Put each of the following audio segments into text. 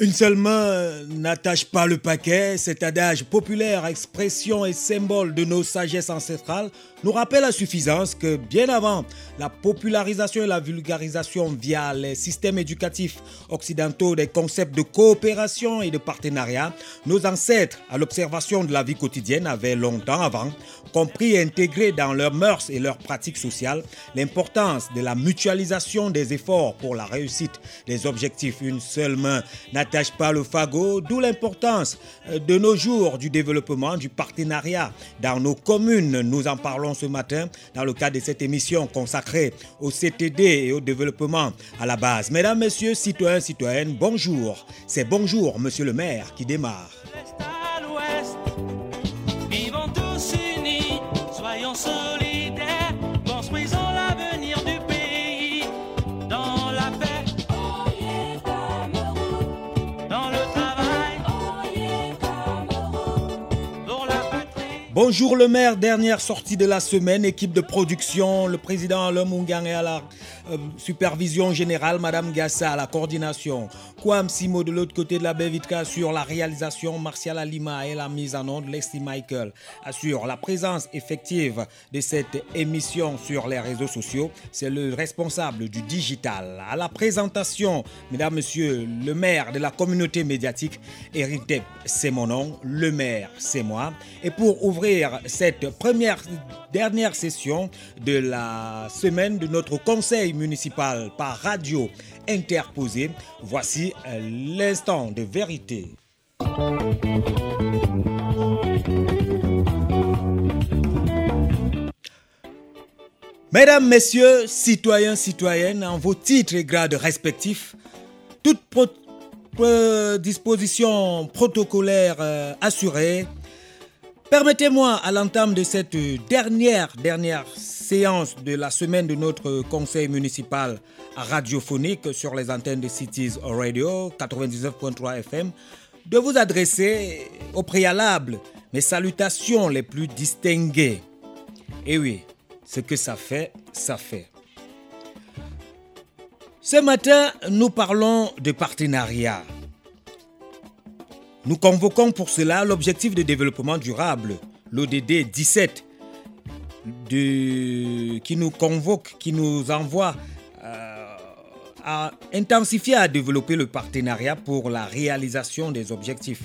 Une seule main n'attache pas le paquet, cet adage populaire, expression et symbole de nos sagesses ancestrales nous rappelle à suffisance que bien avant la popularisation et la vulgarisation via les systèmes éducatifs occidentaux des concepts de coopération et de partenariat, nos ancêtres, à l'observation de la vie quotidienne, avaient longtemps avant compris et intégré dans leurs mœurs et leurs pratiques sociales l'importance de la mutualisation des efforts pour la réussite des objectifs. Une seule main n'attache pas le fagot, d'où l'importance de nos jours du développement, du partenariat dans nos communes. Nous en parlons ce matin dans le cadre de cette émission consacrée au CTD et au développement à la base. Mesdames, Messieurs, citoyens, citoyennes, bonjour. C'est bonjour, Monsieur le maire, qui démarre. Bonjour le maire, dernière sortie de la semaine, équipe de production, le président Alain est à la euh, supervision générale, Madame Gassa à la coordination, Kwam Simo de l'autre côté de la baie Vitka sur la réalisation, Martial Alima et la mise en onde, Leslie Michael assure la présence effective de cette émission sur les réseaux sociaux. C'est le responsable du digital. À la présentation, Mesdames, Messieurs, le maire de la communauté médiatique, Eric c'est mon nom, le maire, c'est moi. Et pour ouvrir cette première dernière session de la semaine de notre conseil municipal par radio interposée. Voici euh, l'instant de vérité. Mesdames, Messieurs, citoyens, citoyennes, en vos titres et grades respectifs, toute disposition protocolaire euh, assurée, Permettez-moi, à l'entame de cette dernière, dernière séance de la semaine de notre conseil municipal radiophonique sur les antennes de Cities Radio 99.3 FM, de vous adresser au préalable mes salutations les plus distinguées. Et oui, ce que ça fait, ça fait. Ce matin, nous parlons de partenariat. Nous convoquons pour cela l'objectif de développement durable, l'ODD 17, qui nous convoque, qui nous envoie euh, à intensifier, à développer le partenariat pour la réalisation des objectifs.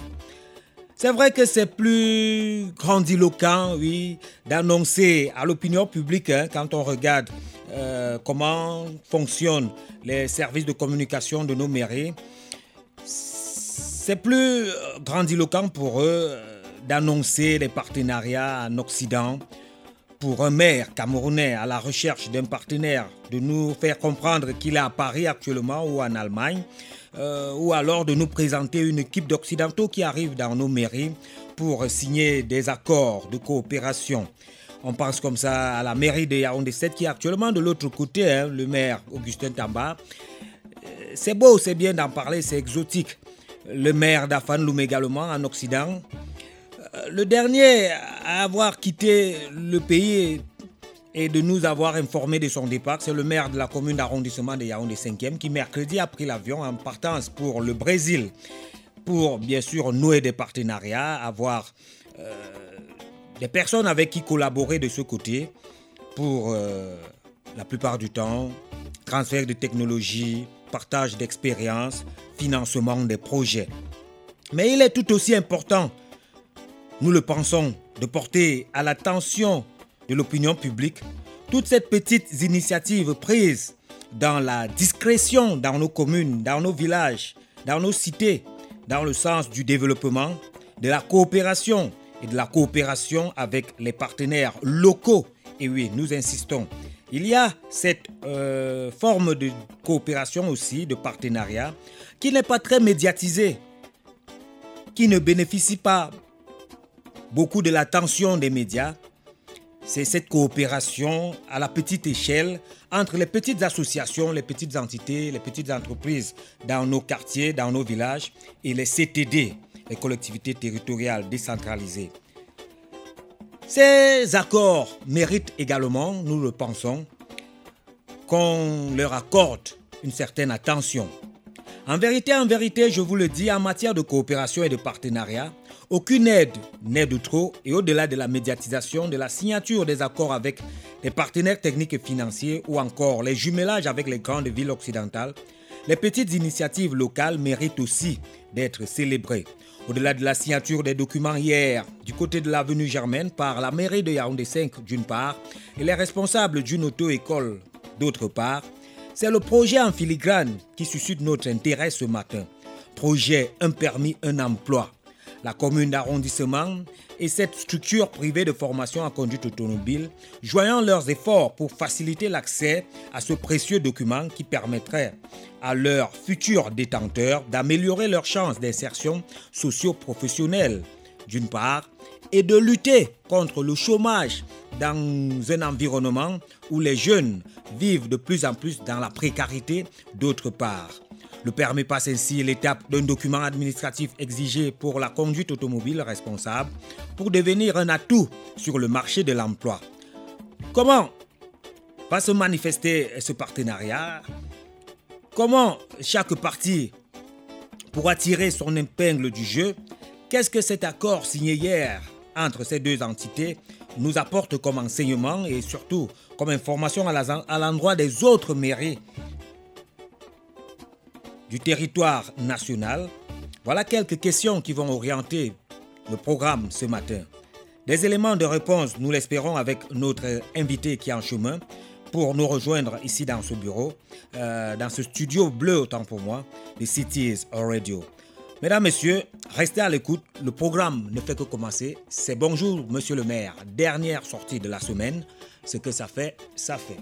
C'est vrai que c'est plus grandiloquent, oui, d'annoncer à l'opinion publique, hein, quand on regarde euh, comment fonctionnent les services de communication de nos mairies, c'est plus euh, grandiloquent pour eux euh, d'annoncer des partenariats en Occident pour un maire camerounais à la recherche d'un partenaire, de nous faire comprendre qu'il est à Paris actuellement ou en Allemagne, euh, ou alors de nous présenter une équipe d'Occidentaux qui arrive dans nos mairies pour signer des accords de coopération. On pense comme ça à la mairie de Yaoundé 7 qui est actuellement de l'autre côté, hein, le maire Augustin Tamba. C'est beau, c'est bien d'en parler, c'est exotique le maire d'Afan également en Occident. Euh, le dernier à avoir quitté le pays et de nous avoir informé de son départ, c'est le maire de la commune d'arrondissement de Yaoundé 5e qui mercredi a pris l'avion en partance pour le Brésil pour bien sûr nouer des partenariats, avoir euh, des personnes avec qui collaborer de ce côté pour euh, la plupart du temps transfert de technologie, partage d'expériences, financement des projets. Mais il est tout aussi important, nous le pensons, de porter à l'attention de l'opinion publique toutes ces petites initiatives prises dans la discrétion dans nos communes, dans nos villages, dans nos cités, dans le sens du développement, de la coopération et de la coopération avec les partenaires locaux. Et oui, nous insistons, il y a cette euh, forme de coopération aussi, de partenariat, qui n'est pas très médiatisée, qui ne bénéficie pas beaucoup de l'attention des médias. C'est cette coopération à la petite échelle entre les petites associations, les petites entités, les petites entreprises dans nos quartiers, dans nos villages et les CTD, les collectivités territoriales décentralisées. Ces accords méritent également, nous le pensons, qu'on leur accorde une certaine attention. En vérité, en vérité, je vous le dis, en matière de coopération et de partenariat, aucune aide n'est de trop et au-delà de la médiatisation, de la signature des accords avec les partenaires techniques et financiers ou encore les jumelages avec les grandes villes occidentales, les petites initiatives locales méritent aussi d'être célébrées. Au-delà de la signature des documents hier du côté de l'avenue Germaine par la mairie de Yaoundé 5 d'une part et les responsables d'une auto-école d'autre part, c'est le projet en filigrane qui suscite notre intérêt ce matin. Projet Un permis, un emploi. La commune d'arrondissement et cette structure privée de formation en conduite automobile, joignant leurs efforts pour faciliter l'accès à ce précieux document qui permettrait à leurs futurs détenteurs d'améliorer leurs chances d'insertion socio-professionnelle, d'une part, et de lutter contre le chômage dans un environnement où les jeunes vivent de plus en plus dans la précarité d'autre part. Le permis passe ainsi l'étape d'un document administratif exigé pour la conduite automobile responsable pour devenir un atout sur le marché de l'emploi. Comment va se manifester ce partenariat? Comment chaque partie pourra tirer son épingle du jeu? Qu'est-ce que cet accord signé hier entre ces deux entités nous apporte comme enseignement et surtout comme information à l'endroit des autres mairies du territoire national Voilà quelques questions qui vont orienter le programme ce matin. Des éléments de réponse, nous l'espérons, avec notre invité qui est en chemin pour nous rejoindre ici dans ce bureau, euh, dans ce studio bleu autant pour moi, The Cities Radio. Mesdames, Messieurs, restez à l'écoute. Le programme ne fait que commencer. C'est bonjour, Monsieur le maire. Dernière sortie de la semaine. Ce que ça fait, ça fait.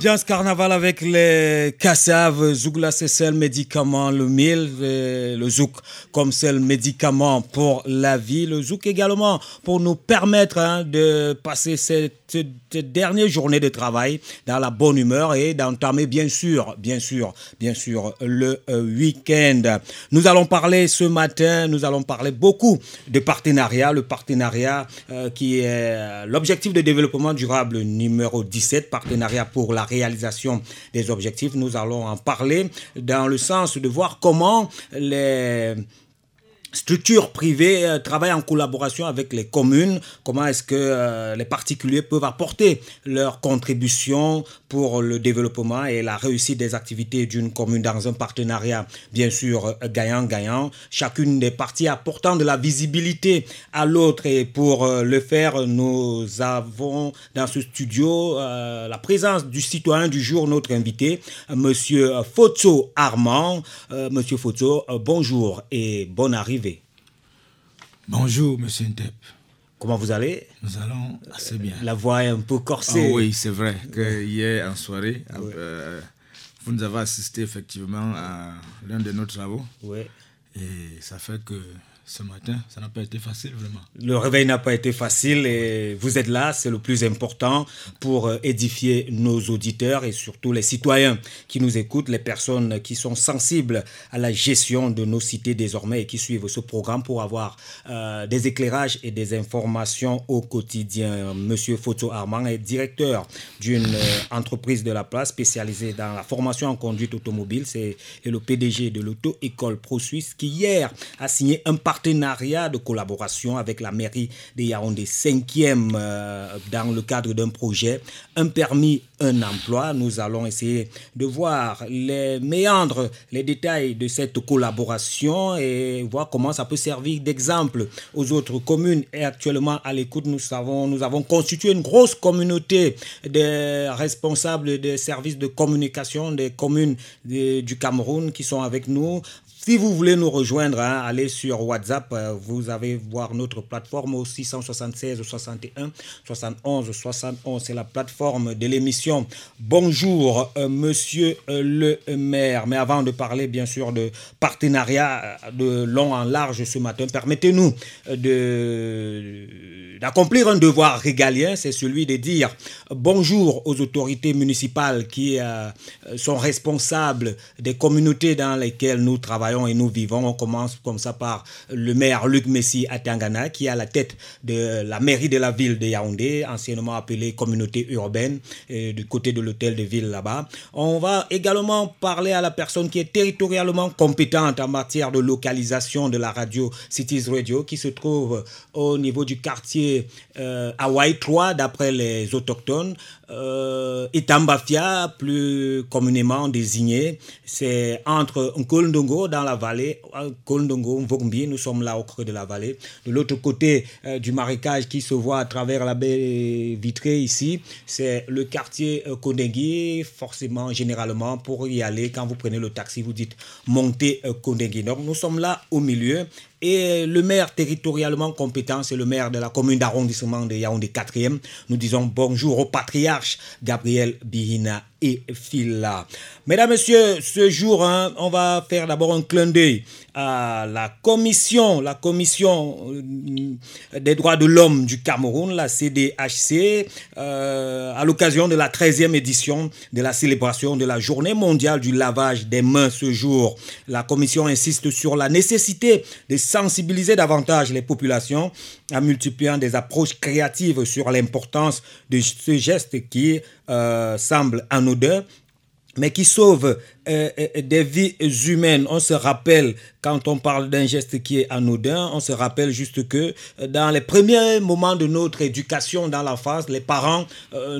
Ambiance carnaval avec les cassaves, Zougla c'est seul médicament, le mil, le zouk comme seul médicament pour la vie, le zouk également pour nous permettre hein, de passer cette, dernière journée de travail dans la bonne humeur et d'entamer bien sûr, bien sûr, bien sûr le euh, week-end. Nous allons parler ce matin, nous allons parler beaucoup de partenariat, le partenariat euh, qui est euh, l'objectif de développement durable numéro 17, partenariat pour la réalisation des objectifs. Nous allons en parler dans le sens de voir comment les structures privées euh, travaillent en collaboration avec les communes, comment est-ce que euh, les particuliers peuvent apporter leur contribution pour le développement et la réussite des activités d'une commune dans un partenariat, bien sûr, euh, gagnant-gagnant? Chacune des parties apportant de la visibilité à l'autre et pour le faire, nous avons dans ce studio la présence du citoyen du jour, notre invité, Monsieur Foto Armand. Monsieur Foto, bonjour et bonne arrivée Bonjour, monsieur Ntep. Comment vous allez? Nous allons assez bien. La voix est un peu corsée. Ah oui, c'est vrai que hier en soirée, euh, vous nous avez assisté effectivement à l'un de nos travaux. Oui. Et ça fait que ce matin, ça n'a pas été facile vraiment. Le réveil n'a pas été facile et vous êtes là, c'est le plus important pour euh, édifier nos auditeurs et surtout les citoyens qui nous écoutent, les personnes qui sont sensibles à la gestion de nos cités désormais et qui suivent ce programme pour avoir euh, des éclairages et des informations au quotidien. Monsieur Foto Armand est directeur d'une euh, entreprise de la place spécialisée dans la formation en conduite automobile. C'est le PDG de l'auto-école Pro Suisse qui hier a signé un partenariat partenariat de collaboration avec la mairie de Yaoundé 5e euh, dans le cadre d'un projet, un permis, un emploi. Nous allons essayer de voir les méandres, les détails de cette collaboration et voir comment ça peut servir d'exemple aux autres communes. Et actuellement, à l'écoute, nous, savons, nous avons constitué une grosse communauté de responsables des services de communication des communes du Cameroun qui sont avec nous. Si vous voulez nous rejoindre, hein, allez sur WhatsApp. Euh, vous avez voir notre plateforme au 676 61 71 71. C'est la plateforme de l'émission. Bonjour, euh, monsieur euh, le maire. Mais avant de parler, bien sûr, de partenariat de long en large ce matin, permettez-nous de d'accomplir un devoir régalien, c'est celui de dire bonjour aux autorités municipales qui sont responsables des communautés dans lesquelles nous travaillons et nous vivons. On commence comme ça par le maire Luc Messi Atangana, qui est à la tête de la mairie de la ville de Yaoundé, anciennement appelée communauté urbaine, du côté de l'hôtel de ville là-bas. On va également parler à la personne qui est territorialement compétente en matière de localisation de la radio Cities Radio, qui se trouve au niveau du quartier euh, Hawaii 3, d'après les autochtones. Euh, Itambafia, plus communément désigné, c'est entre Nkolndongo la vallée, Mvogmbi, nous sommes là au creux de la vallée. De l'autre côté euh, du marécage qui se voit à travers la baie vitrée ici, c'est le quartier euh, forcément, généralement, pour y aller, quand vous prenez le taxi, vous dites montez euh. Donc nous sommes là au milieu et le maire territorialement compétent, c'est le maire de la commune d'arrondissement de Yaoundé 4e. Nous disons bonjour au patriarche Gabriel Bihina et Phila. Mesdames, Messieurs, ce jour, hein, on va faire d'abord un clin d'œil à la commission, la commission euh, des droits de l'homme du Cameroun, la CDHC, euh, à l'occasion de la 13e édition de la célébration de la journée mondiale du lavage des mains ce jour. La commission insiste sur la nécessité de sensibiliser davantage les populations en multipliant des approches créatives sur l'importance de ce geste qui euh, semble anodin mais qui sauve des vies humaines. On se rappelle, quand on parle d'un geste qui est anodin, on se rappelle juste que euh, dans les premiers moments de notre éducation dans l'enfance, les parents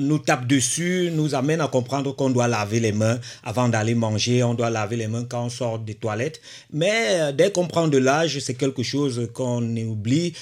nous tapent dessus, nous amènent à comprendre qu'on doit laver les mains avant d'aller manger, on doit laver les mains quand on sort des toilettes. Mais dès qu'on prend de l'âge, c'est quelque chose qu'on oublie,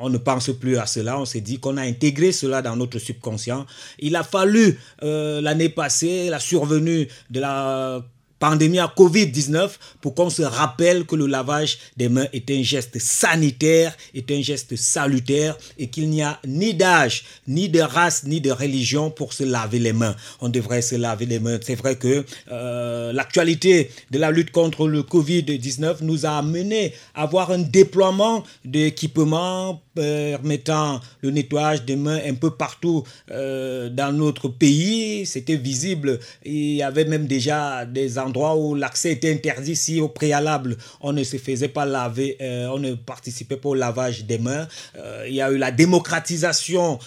on ne pense plus à cela, on s'est dit qu'on a intégré cela dans notre subconscient. Il a fallu l'année passée la survenue de la Uh, pandémie à Covid-19 pour qu'on se rappelle que le lavage des mains est un geste sanitaire, est un geste salutaire et qu'il n'y a ni d'âge, ni de race, ni de religion pour se laver les mains. On devrait se laver les mains. C'est vrai que euh, l'actualité de la lutte contre le Covid-19 nous a amené à avoir un déploiement d'équipements permettant le nettoyage des mains un peu partout euh, dans notre pays. C'était visible. Il y avait même déjà des endroits où l'accès était interdit si au préalable on ne se faisait pas laver, euh, on ne participait pas au lavage des mains. Euh, il y a eu la démocratisation,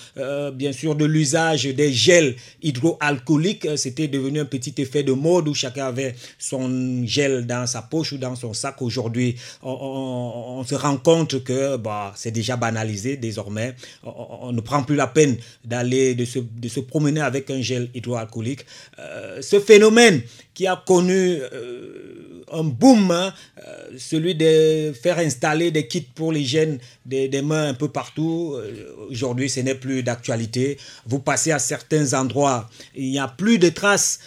bien sûr, de l'usage des gels hydroalcooliques. C'était devenu un petit effet de mode où chacun avait son gel dans sa poche ou dans son sac. Aujourd'hui, on, on, se rend compte que bah, c'est déjà banal désormais. On, ne prend plus la peine d'aller, de se, de se, promener avec un gel hydroalcoolique. Euh, ce phénomène qui a connu euh, un boom, hein, euh, celui de faire installer des kits pour l'hygiène des, des, mains un peu partout. Aujourd'hui, ce n'est plus d'actualité. Vous passez à certains endroits, il n'y a plus de traces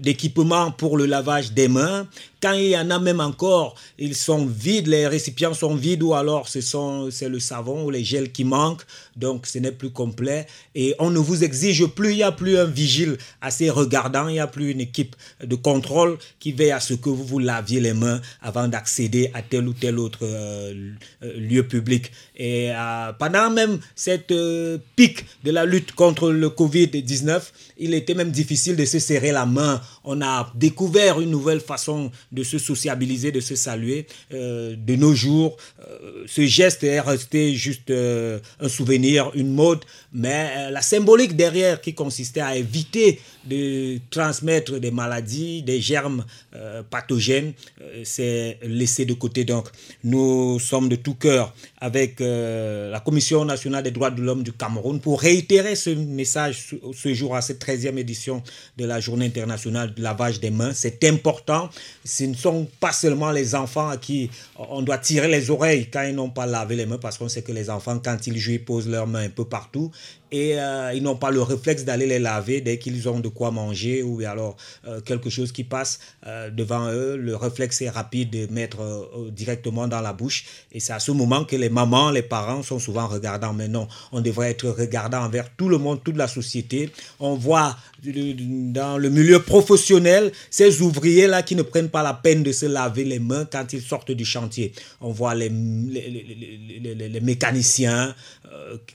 d'équipement pour le lavage des mains. Quand il y en a même encore, ils sont vides, les récipients sont vides ou alors c'est le savon ou les gels qui manquent. Donc ce n'est plus complet et on ne vous exige plus, il n'y a plus un vigile assez regardant, il n'y a plus une équipe de contrôle qui veille à ce que vous vous laviez les mains avant d'accéder à tel ou tel autre euh, lieu public. Et euh, pendant même cette euh, pic de la lutte contre le Covid-19, il était même difficile de se serrer la main. On a découvert une nouvelle façon de se sociabiliser, de se saluer. Euh, de nos jours, euh, ce geste est resté juste euh, un souvenir, une mode, mais la symbolique derrière qui consistait à éviter de transmettre des maladies, des germes pathogènes, c'est laissé de côté. Donc, nous sommes de tout cœur avec la Commission nationale des droits de l'homme du Cameroun pour réitérer ce message ce jour à cette 13e édition de la Journée internationale du lavage des mains. C'est important. Ce ne sont pas seulement les enfants à qui on doit tirer les oreilles quand ils n'ont pas lavé les mains parce qu'on sait que les enfants, quand ils jouent, posent leurs mains un peu partout et euh, ils n'ont pas le réflexe d'aller les laver dès qu'ils ont de quoi manger ou alors euh, quelque chose qui passe euh, devant eux. Le réflexe est rapide de mettre directement dans la bouche et c'est à ce moment que les mamans, les parents sont souvent regardants. Mais non, on devrait être regardant envers tout le monde, toute la société. On voit dans le milieu professionnel ces ouvriers-là qui ne prennent pas la peine de se laver les mains quand ils sortent du chantier. On voit les, les, les, les mécaniciens.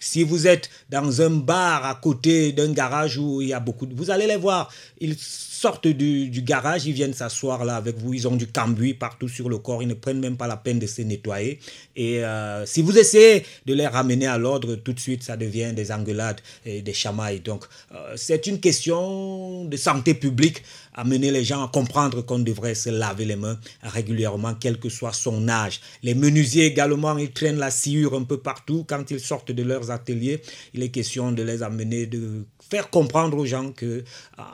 si vous êtes dans un bar à côté d'un garage où il y a beaucoup de... Vous allez les voir, ils sortent du, garage, ils viennent s'asseoir là avec vous, ils ont du cambouis partout sur le corps, ils ne prennent même pas la peine de se nettoyer. Et euh, si vous essayez de les ramener à l'ordre, tout de suite, ça devient des engueulades et des chamailles. Donc, euh, c'est une question de santé publique amener les gens à comprendre qu'on devrait se laver les mains régulièrement, quel que soit son âge. Les menuisiers également, ils traînent la sciure un peu partout quand ils sortent de leurs ateliers. Il est question de les amener, de faire comprendre aux gens que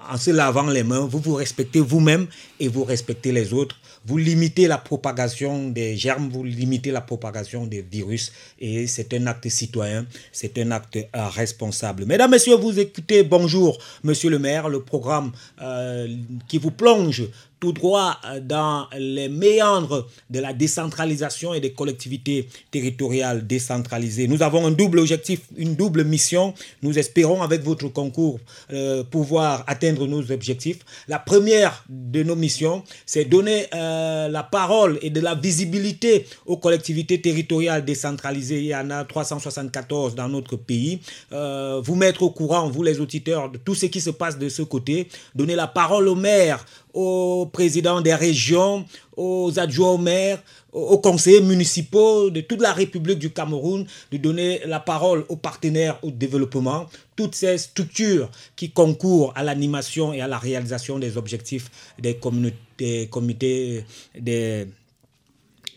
en se lavant les mains, vous vous respectez vous-même et vous respectez les autres. Vous limitez la propagation des germes, vous limitez la propagation des virus et c'est un acte citoyen, c'est un acte euh, responsable. Mesdames, Messieurs, vous écoutez Bonjour, Monsieur le maire, le programme euh, qui vous plonge tout droit euh, dans les méandres de la décentralisation et des collectivités territoriales décentralisées. Nous avons un double objectif, une double mission. Nous espérons avec votre concours euh, pouvoir atteindre nos objectifs. La première de nos missions, c'est donner euh, la parole et de la visibilité aux collectivités territoriales décentralisées. Il y en a 374 dans notre pays. vous mettre au courant, vous les auditeurs, de tout ce qui se passe de ce côté. Donner la parole aux maires, aux présidents des régions, aux adjoints au maire, aux conseillers municipaux de toute la République du Cameroun, de donner la parole aux partenaires au développement, toutes ces structures qui concourent à l'animation et à la réalisation des objectifs des, des comités des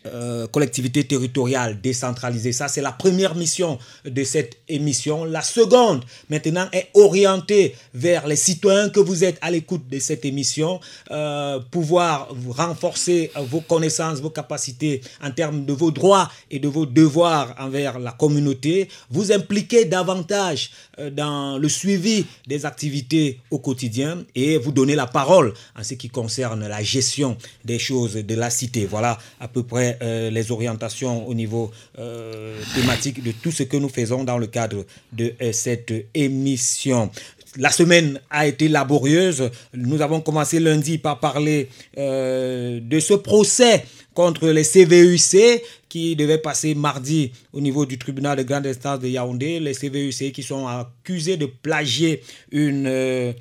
euh, collectivité territoriale décentralisée. Ça, c'est la première mission de cette émission. La seconde, maintenant, est orientée vers les citoyens que vous êtes à l'écoute de cette émission, euh, pouvoir renforcer vos connaissances, vos capacités en termes de vos droits et de vos devoirs envers la communauté, vous impliquer davantage euh, dans le suivi des activités au quotidien et vous donner la parole en ce qui concerne la gestion des choses de la cité. Voilà à peu près euh, les orientations au niveau euh, thématique de tout ce que nous faisons dans le cadre de euh, cette émission. La semaine a été laborieuse. Nous avons commencé lundi par parler de ce procès contre les CVUC qui devait passer mardi au niveau du tribunal de grande instance de Yaoundé. Les CVUC qui sont accusés de plagier une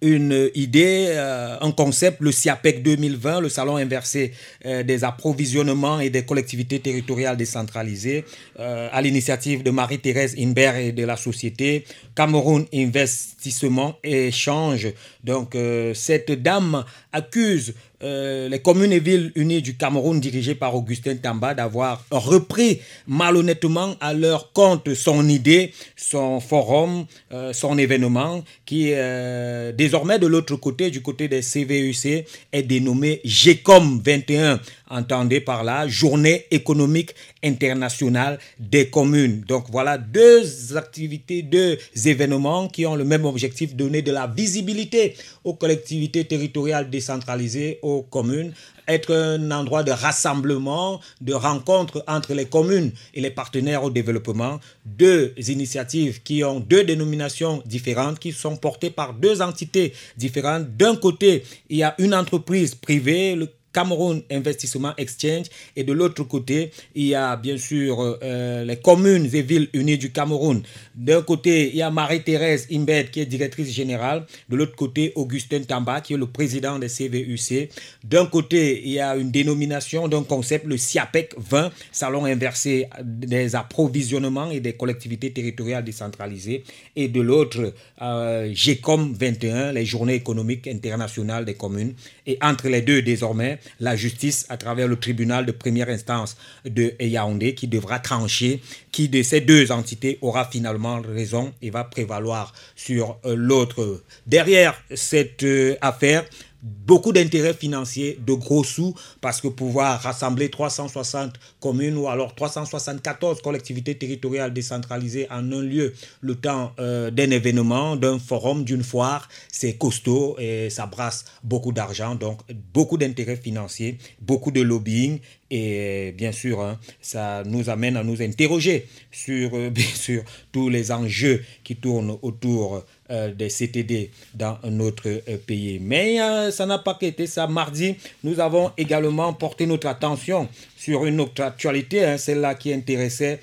une idée, euh, un concept, le SIAPEC 2020, le salon inversé euh, des approvisionnements et des collectivités territoriales décentralisées, euh, à l'initiative de Marie-Thérèse Inbert et de la société Cameroun Investissement et Échange. Donc, cette dame accuse euh, les communes et villes unies du Cameroun dirigées par Augustin Tamba d'avoir repris malhonnêtement à leur compte son idée, son forum, euh, son événement qui euh, désormais de l'autre côté, du côté des CVUC, est dénommé GECOM 21 entendez par là Journée économique internationale des communes. Donc voilà deux activités, deux événements qui ont le même objectif, donner de la visibilité aux collectivités territoriales décentralisées, aux communes, être un endroit de rassemblement, de rencontre entre les communes et les partenaires au développement. Deux initiatives qui ont deux dénominations différentes, qui sont portées par deux entités différentes. D'un côté, il y a une entreprise privée, le Cameroun Investissement Exchange. Et de l'autre côté, il y a bien sûr euh, les communes et villes unies du Cameroun. D'un côté, il y a Marie-Thérèse Imbed qui est directrice générale. De l'autre côté, Augustin Tamba qui est le président des CVUC. D'un côté, il y a une dénomination d'un concept, le SIAPEC 20, Salon inversé des approvisionnements et des collectivités territoriales décentralisées. Et de l'autre, euh, GECOM 21, les journées économiques internationales des communes. Et entre les deux, désormais, la justice à travers le tribunal de première instance de Yaoundé qui devra trancher qui de ces deux entités aura finalement raison et va prévaloir sur euh, l'autre. Derrière cette euh, affaire, beaucoup d'intérêts financiers, de gros sous, parce que pouvoir rassembler 360 communes ou alors 374 collectivités territoriales décentralisées en un lieu, le temps euh, d'un événement, d'un forum, d'une foire, c'est costaud et ça brasse beaucoup d'argent, donc beaucoup d'intérêts financiers, beaucoup de lobbying et bien sûr, hein, ça nous amène à nous interroger sur, euh, bien sûr, tous les enjeux qui tournent autour des CTD dans notre euh, pays. Mais ça n'a pas été ça. Mardi, nous avons également porté notre attention sur une autre actualité, hein, celle-là qui intéressait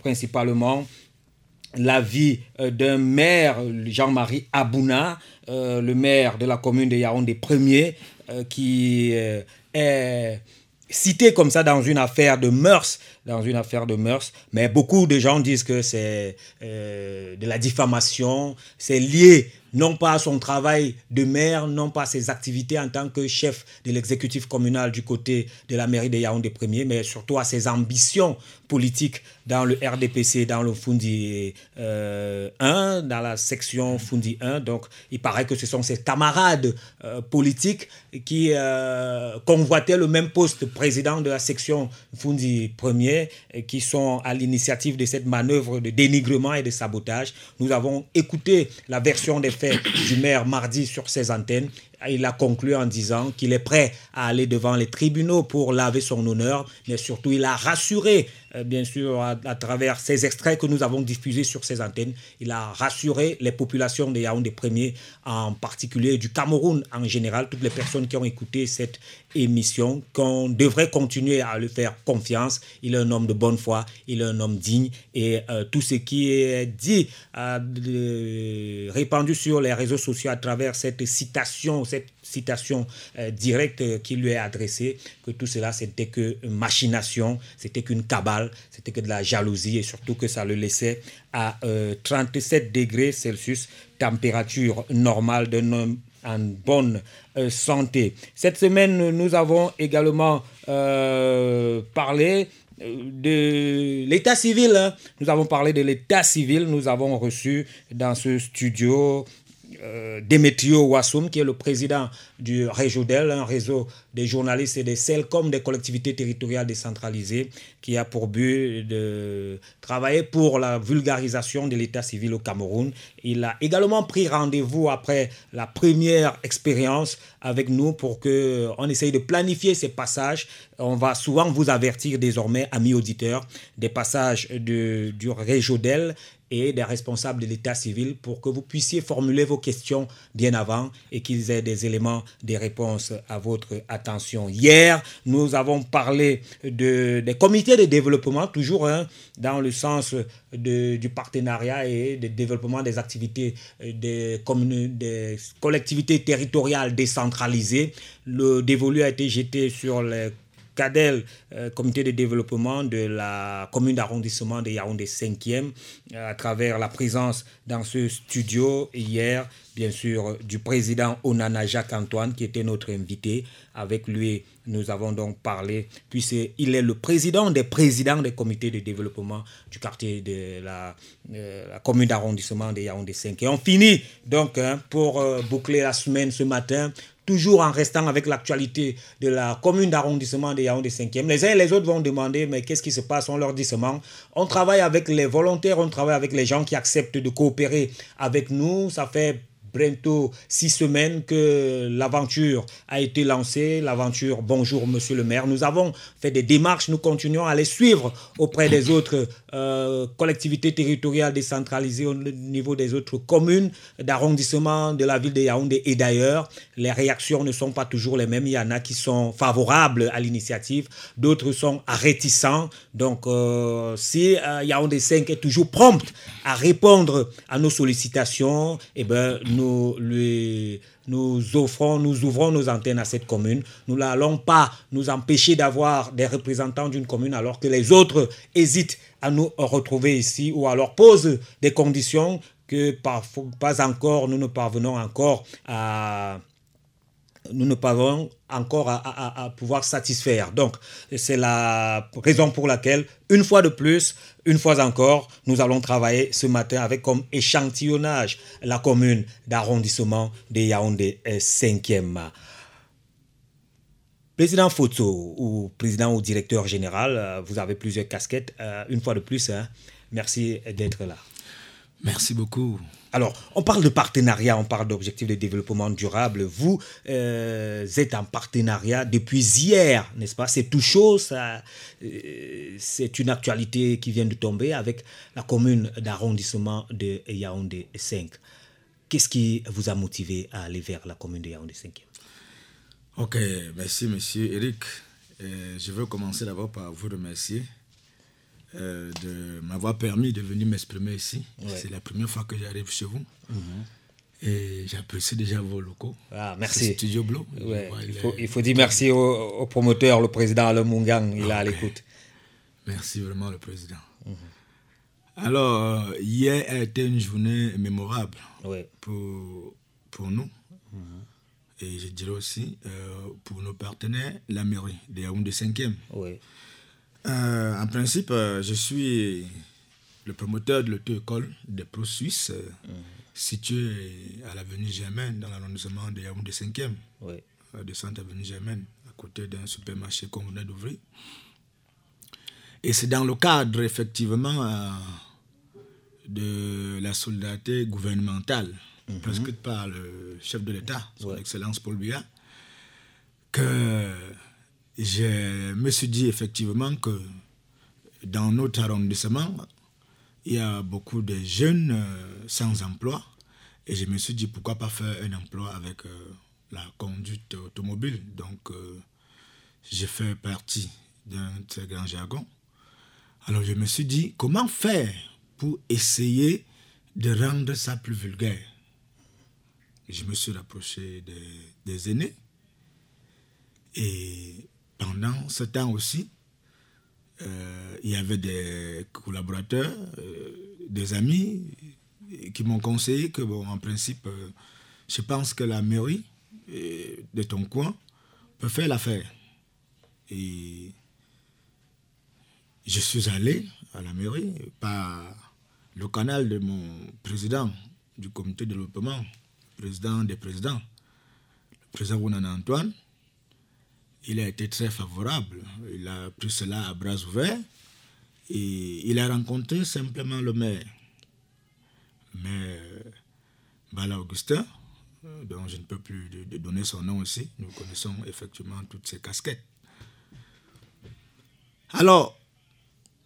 principalement la vie d'un maire, Jean-Marie Abouna, le maire de la commune de Yaoundé premier, qui est cité comme ça dans une affaire de mœurs, dans une affaire de mœurs, mais beaucoup de gens disent que c'est euh, de la diffamation, c'est lié non pas à son travail de maire, non pas à ses activités en tant que chef de l'exécutif communal du côté de la mairie de Yaoundé premier, mais surtout à ses ambitions politiques dans le RDPC, dans le Fundi 1, euh, dans la section Fundi 1. Donc, il paraît que ce sont ses camarades euh, politiques qui convoitaient le même poste président de la section Fundi 1er, qui sont à l'initiative de cette manœuvre de dénigrement et de sabotage. Nous avons écouté la version des faits du maire mardi sur ses antennes il a conclu en disant qu'il est prêt à aller devant les tribunaux pour laver son honneur, mais surtout il a rassuré, euh, bien sûr, à, travers ces extraits que nous avons diffusés sur ces antennes, il a rassuré les populations de Yaoundé premiers, en particulier du Cameroun en général, toutes les personnes qui ont écouté cette émission, qu'on devrait continuer à lui faire confiance. Il est un homme de bonne foi, il est un homme digne, et euh, tout ce qui est dit, euh, répandu sur les réseaux sociaux à travers cette citation, cette citation euh, directe euh, qui lui est adressée, que tout cela, c'était que machination, c'était qu'une cabale, c'était que de la jalousie et surtout que ça le laissait à 37 euh, degrés Celsius, température normale d'un homme en bonne santé. Cette semaine, nous avons également parlé de l'état civil. Hein. Nous avons parlé de l'état civil. Nous avons reçu dans ce studio Demetrio Wassoum, qui est le président du Réjodel, un réseau des journalistes et des comme des collectivités territoriales décentralisées, qui a pour but de travailler pour la vulgarisation de l'état civil au Cameroun. Il a également pris rendez-vous après la première expérience avec nous pour qu'on essaye de planifier ces passages. On va souvent vous avertir désormais, amis auditeurs, des passages de, du Réjodel et des responsables de l'état civil pour que vous puissiez formuler vos questions bien avant et qu'ils aient des éléments, des réponses à votre attention. Hier, nous avons parlé de, des comités de développement, toujours hein, dans le sens de, du partenariat et du développement des activités des, des collectivités territoriales décentralisées. Le dévolu a été jeté sur les CADEL, euh, comité de développement de la commune d'arrondissement de Yaoundé 5e, euh, à travers la présence dans ce studio hier, bien sûr, du président Onana Jacques-Antoine, qui était notre invité. Avec lui, nous avons donc parlé, puisqu'il est le président des présidents des comités de développement du quartier de la, euh, commune d'arrondissement de Yaoundé 5. Et on finit donc hein, pour boucler la semaine ce matin toujours en restant avec l'actualité de la commune d'arrondissement de Yaoundé 5e. Les uns et les autres vont demander, mais qu'est-ce qui se passe? On leur dit seulement, on travaille avec les volontaires, on travaille avec les gens qui acceptent de coopérer avec nous. Ça fait bientôt six semaines que l'aventure a été lancée. L'aventure Bonjour Monsieur le maire. Nous avons fait des démarches, nous continuons à les suivre auprès des autres euh, collectivités territoriales décentralisées au niveau des autres communes d'arrondissement de la ville de Yaoundé et d'ailleurs. Les réactions ne sont pas toujours les mêmes. Il y en a qui sont favorables à l'initiative, d'autres sont réticents. Donc euh, si euh, Yaoundé 5 est toujours prompte à répondre à nos sollicitations, eh ben, nous nous, offrons, nous ouvrons nos antennes à cette commune. Nous n'allons pas nous empêcher d'avoir des représentants d'une commune alors que les autres hésitent à nous retrouver ici ou alors posent des conditions que pas encore, nous ne parvenons encore à, nous ne parvenons encore à, pouvoir satisfaire. Donc, c'est la raison pour laquelle, une fois de plus, une fois encore, nous allons travailler ce matin avec comme échantillonnage la commune d'arrondissement de Yaoundé 5e. Président Foto ou président ou directeur général, euh, vous avez plusieurs casquettes. Euh, une fois de plus, hein, merci d'être là. Merci beaucoup. Alors, on parle de partenariat, on parle d'objectifs de développement durable. Vous euh, êtes en partenariat depuis hier, n'est-ce pas? C'est tout chaud, euh, c'est une actualité qui vient de tomber avec la commune d'arrondissement de Yaoundé 5. Qu'est-ce qui vous a motivé à aller vers la commune de Yaoundé 5 Ok, merci monsieur Eric. Euh, je veux commencer d'abord par vous remercier euh, de m'avoir permis de venir m'exprimer ici. C'est la première fois que j'arrive chez vous. Mhm. Et j'apprécie déjà vos locaux. Ah, merci. Studio il, faut, il, faut, dire merci au, promoteur, le président Alain Mungang, il est à l'écoute. Merci vraiment, le président. Mhm. Alors, euh, hier a été une journée mémorable pour, pour nous. Mhm. Et je dirais aussi euh, pour nos partenaires, la mairie des Yaoundé 5e. Oui. Euh, en principe, euh, je suis le promoteur de l'auto-école des pros suisses, euh, mhm. située à l'avenue Germaine, dans l'arrondissement de Yaoundé 5e, oui. de Centre Avenue Germaine, à côté d'un supermarché qu'on venait d'ouvrir. Et c'est dans le cadre, effectivement, de la solidarité gouvernementale, mhm. presque par le chef de l'État, son Excellence Paul Biya, que je me suis dit effectivement que dans notre arrondissement, il y a beaucoup de jeunes euh, sans emploi. Et je me suis dit pourquoi pas faire un emploi avec euh, la conduite automobile. Donc, euh, j'ai fait partie d'un très grand jargon. Alors, je me suis dit comment faire pour essayer de rendre ça plus vulgaire? je me suis rapproché des, des aînés. Et pendant ce temps aussi, euh, il y avait des collaborateurs, euh, des amis qui m'ont conseillé que, bon, en principe, euh, je pense que la mairie de ton coin peut faire l'affaire. Et je suis allé à la mairie par le canal de mon président du comité de développement, président des présidents, le président Ronan Antoine. Il a été très favorable. Il a pris cela à bras ouverts et il a rencontré simplement le maire. Mais Bala Augustin, dont je ne peux plus donner son nom aussi, nous connaissons effectivement toutes ces casquettes. Alors,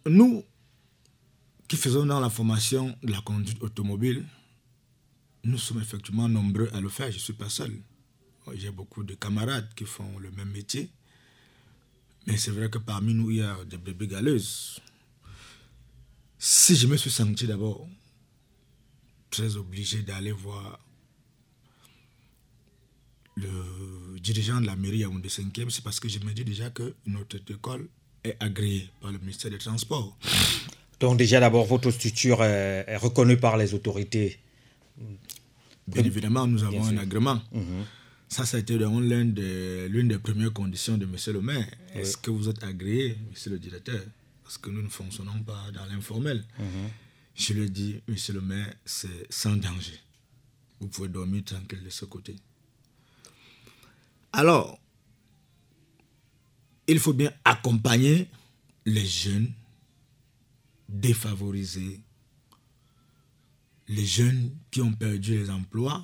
nous qui faisons dans la formation de la conduite automobile, nous sommes effectivement nombreux à le faire, je ne suis pas seul. J'ai beaucoup de camarades qui font le même métier. Mais c'est vrai que parmi nous, il y a des bébés galeuses. Si je me suis senti d'abord très obligé d'aller voir le dirigeant de la mairie à Yaoundé 5e, c'est parce que je me dis déjà que notre école est agréée par le ministère des Transports. Donc déjà d'abord, votre structure est, reconnue par les autorités Bien évidemment, nous avons un agrément. Mhm. Ça, ça a été l'une des, des, premières conditions de M. le maire. Est-ce que vous êtes agréé, M. le directeur? Parce que nous ne fonctionnons pas dans l'informel. Mhm. Je lui ai dit, M. le maire, c'est sans danger. Vous pouvez dormir tranquille de ce côté. Alors, il faut bien accompagner les jeunes défavorisés, les jeunes qui ont perdu les emplois,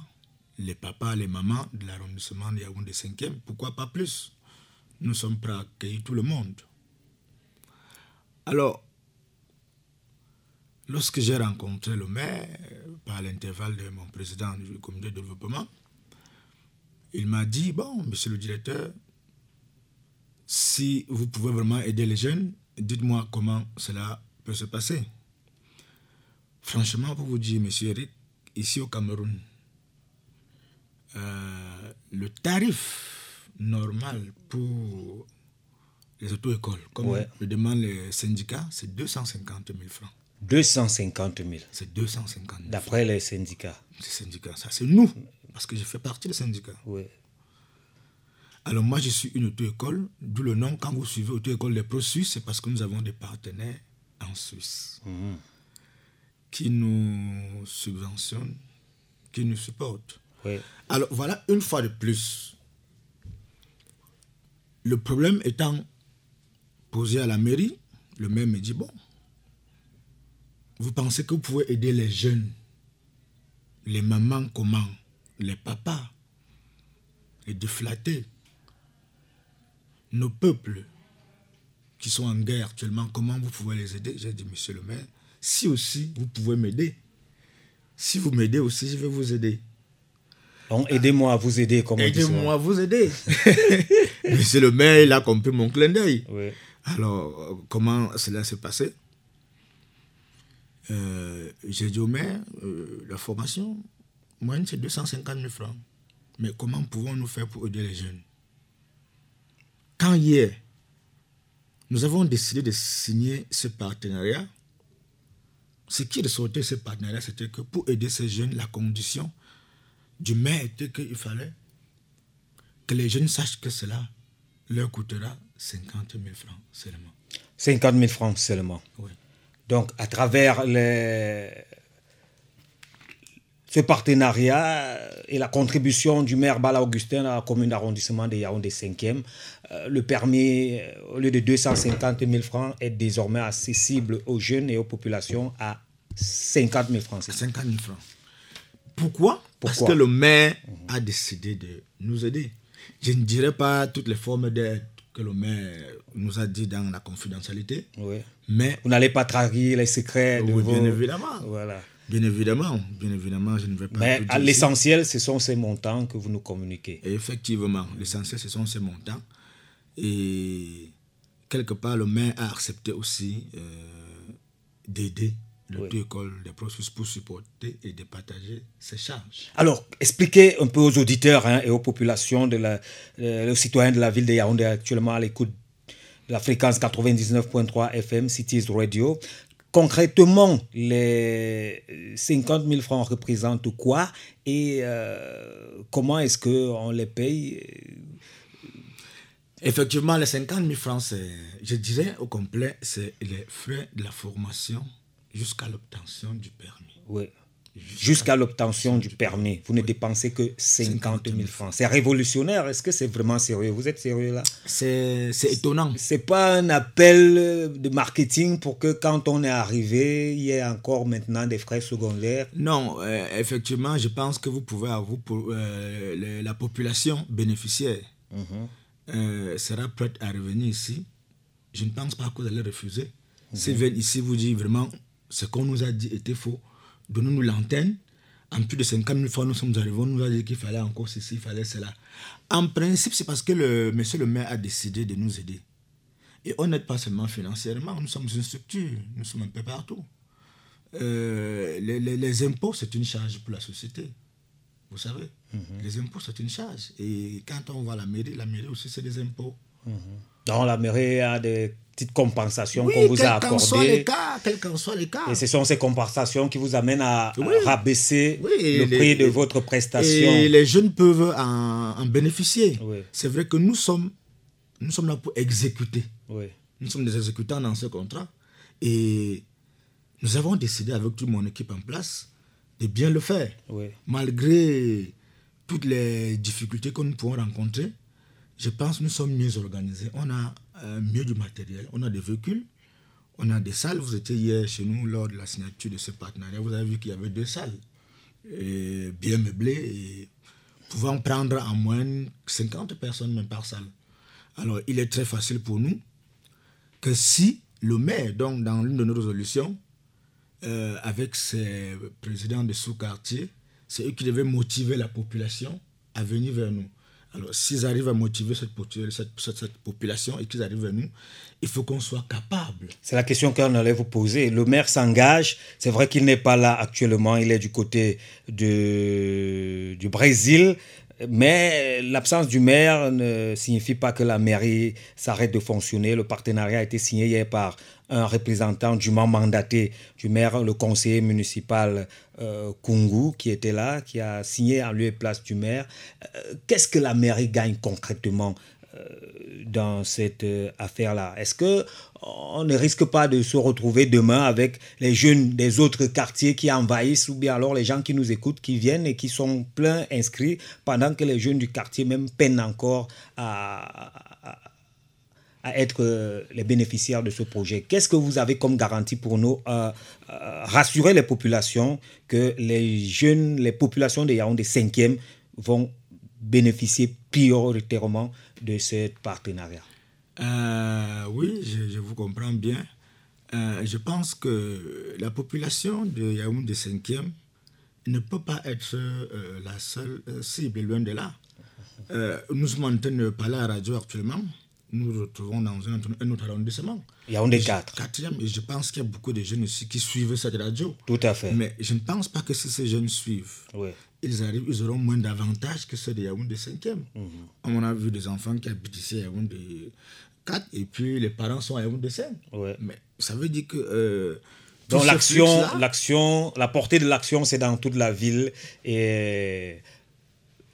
les papas, les mamans de l'arrondissement de Yaoundé 5e, pourquoi pas plus? Nous sommes prêts à accueillir tout le monde. Alors, lorsque j'ai rencontré le maire, par l'intervalle de mon président du comité de développement, il m'a dit, bon, monsieur le directeur, si vous pouvez vraiment aider les jeunes, dites-moi comment cela peut se passer. Franchement, pour vous dire, monsieur Eric, ici au Cameroun, euh, le tarif normal pour les auto-écoles, comme le demandent les syndicats, c'est 250 000 francs. 250 000 C'est 250 000. D'après les syndicats. Les syndicats, ça c'est nous. Parce que je fais partie des syndicats. Oui. Alors moi, je suis une auto-école, d'où le nom, quand vous suivez auto-école des pro-suisses, c'est parce que nous avons des partenaires en Suisse mhm. qui nous subventionnent, qui nous supportent. Alors voilà, une fois de plus, le problème étant posé à la mairie, le maire me dit, bon, vous pensez que vous pouvez aider les jeunes, les mamans comment les papas, les déflatés, nos peuples qui sont en guerre actuellement, comment vous pouvez les aider? J'ai dit, monsieur le maire, si aussi vous pouvez m'aider, si vous m'aidez aussi, je vais vous aider. Donc, aidez-moi à vous aider, comment Aidez-moi à vous aider. monsieur le maire, il a compris mon clin d'œil. Alors, comment cela s'est passé? Euh, J'ai dit au maire, euh, la formation, moyenne, c'est 250 000 francs. Mais comment pouvons-nous faire pour aider les jeunes? Quand hier, nous avons décidé de signer ce partenariat, ce qui ressortait de ce partenariat, c'était que pour aider ces jeunes, la condition du maire était qu'il fallait que les jeunes sachent que cela leur coûtera 50 000 francs seulement. 50 000 francs seulement. Oui. Donc, à travers les, ce partenariat et la contribution du maire Bala Augustin à la commune d'arrondissement de Yaoundé 5e, euh, le permis, euh, au lieu de 250 000 francs, est désormais accessible aux jeunes et aux populations à 50 000 francs. 50 000 francs. Pourquoi, Parce que le maire a décidé de nous aider. Je ne dirais pas toutes les formes d'aide que le maire nous a dit dans la confidentialité. Oui. Mais vous n'allez pas trahir les secrets de oui, bien évidemment. Voilà. Bien évidemment, bien évidemment, je ne vais pas. Mais l'essentiel, ce sont ces montants que vous nous communiquez. effectivement, l'essentiel, ce sont ces montants. Et quelque part, le maire a accepté aussi euh, d'aider l'école des processus pour supporter et de partager ses charges. Alors, expliquez un peu aux auditeurs hein, et aux populations, de la, euh, aux citoyens de la ville de Yaoundé actuellement à l'écoute de la fréquence 99.3 FM Cities Radio, concrètement, les 50 000 francs représentent quoi et comment est-ce qu'on les paye? Effectivement, les 50 000 francs, je dirais au complet, c'est les frais de la formation jusqu'à l'obtention du permis. Oui. Jusqu'à l'obtention du permis. Vous ne dépensez que 50 000 francs. C'est révolutionnaire. Est-ce que c'est vraiment sérieux? Vous êtes sérieux là? C'est étonnant. C'est pas un appel de marketing pour que quand on est arrivé, il y ait encore maintenant des frais secondaires? Non, euh, effectivement, je pense que vous pouvez avoir pour, euh, la population bénéficiaire. Mhm. Euh, sera prête à revenir ici, je ne pense pas que vous allez refuser. Si viennent ici vous dire vraiment ce qu'on nous a dit était faux, donnez-nous l'antenne. En plus de 50 000 fois, nous sommes arrivés, on nous a dit qu'il fallait encore ceci, il fallait cela. En principe, c'est parce que le monsieur le maire a décidé de nous aider. Et on n'aide pas seulement financièrement, nous sommes une structure, nous sommes un peu partout. Euh, les, les impôts, c'est une charge pour la société. Vous savez, mhm. les impôts, c'est une charge. Et quand on va à la mairie, la mairie aussi, c'est des impôts. Mhm. Donc la mairie a des petites compensations qu'on vous a accordées. Soit quels qu'en soient les cas. Et ce sont ces compensations qui vous amènent à, rabaisser le prix de votre prestation. Et les jeunes peuvent en, bénéficier. C'est vrai que nous sommes, nous sommes là pour exécuter. Nous sommes des exécutants dans ce contrat. Et nous avons décidé avec toute mon équipe en place de bien le faire. Malgré toutes les difficultés que nous pouvons rencontrer, je pense que nous sommes mieux organisés. On a euh, mieux du matériel, on a des véhicules, on a des salles. Vous étiez hier chez nous lors de la signature de ce partenariat. Vous avez vu qu'il y avait deux salles bien meublées et pouvant prendre en moins 50 personnes même par salle. Alors, il est très facile pour nous que si le maire, donc dans l'une de nos résolutions, euh, avec ses présidents de sous-quartier, c'est eux qui devaient motiver la population à venir vers nous. Alors, s'ils arrivent à motiver cette, population et qu'ils arrivent vers nous, il faut qu'on soit capable. C'est la question qu'on allait vous poser. Le maire s'engage. C'est vrai qu'il n'est pas là actuellement. Il est du côté du Brésil. Mais l'absence du maire ne signifie pas que la mairie s'arrête de fonctionner. Le partenariat a été signé hier par un représentant du mandaté du maire, le conseiller municipal euh, Kungu, qui était là, qui a signé en lieu et place du maire. Euh, qu'est-ce que la mairie gagne concrètement euh, dans cette affaire-là? Est-ce que on ne risque pas de se retrouver demain avec les jeunes des autres quartiers qui envahissent ou bien alors les gens qui nous écoutent, qui viennent et qui sont pleins inscrits pendant que les jeunes du quartier même peinent encore à, à être euh, les bénéficiaires de ce projet. Qu'est-ce que vous avez comme garantie pour nous euh, euh, rassurer les populations que les jeunes, les populations de Yaoundé 5e vont bénéficier prioritairement de ce partenariat? Oui, je, vous comprends bien. je pense que la population de Yaoundé 5e ne peut pas être la seule cible, loin de là. nous sommes en train de à la radio actuellement nous nous retrouvons dans un, un autre arrondissement. Il y a un des quatre. Quatrième, et je pense qu'il y a beaucoup de jeunes ici qui suivent cette radio. Tout à fait. Mais je ne pense pas que si ces jeunes suivent, ils arrivent, ils auront moins d'avantages que ceux de Yaoundé 5e. Mhm. On a vu des enfants qui habitent ici à Yaoundé 4 et puis les parents sont à Yaoundé 5. Mais ça veut dire que. Euh, Donc l'action, l'action, la portée de l'action, c'est dans toute la ville et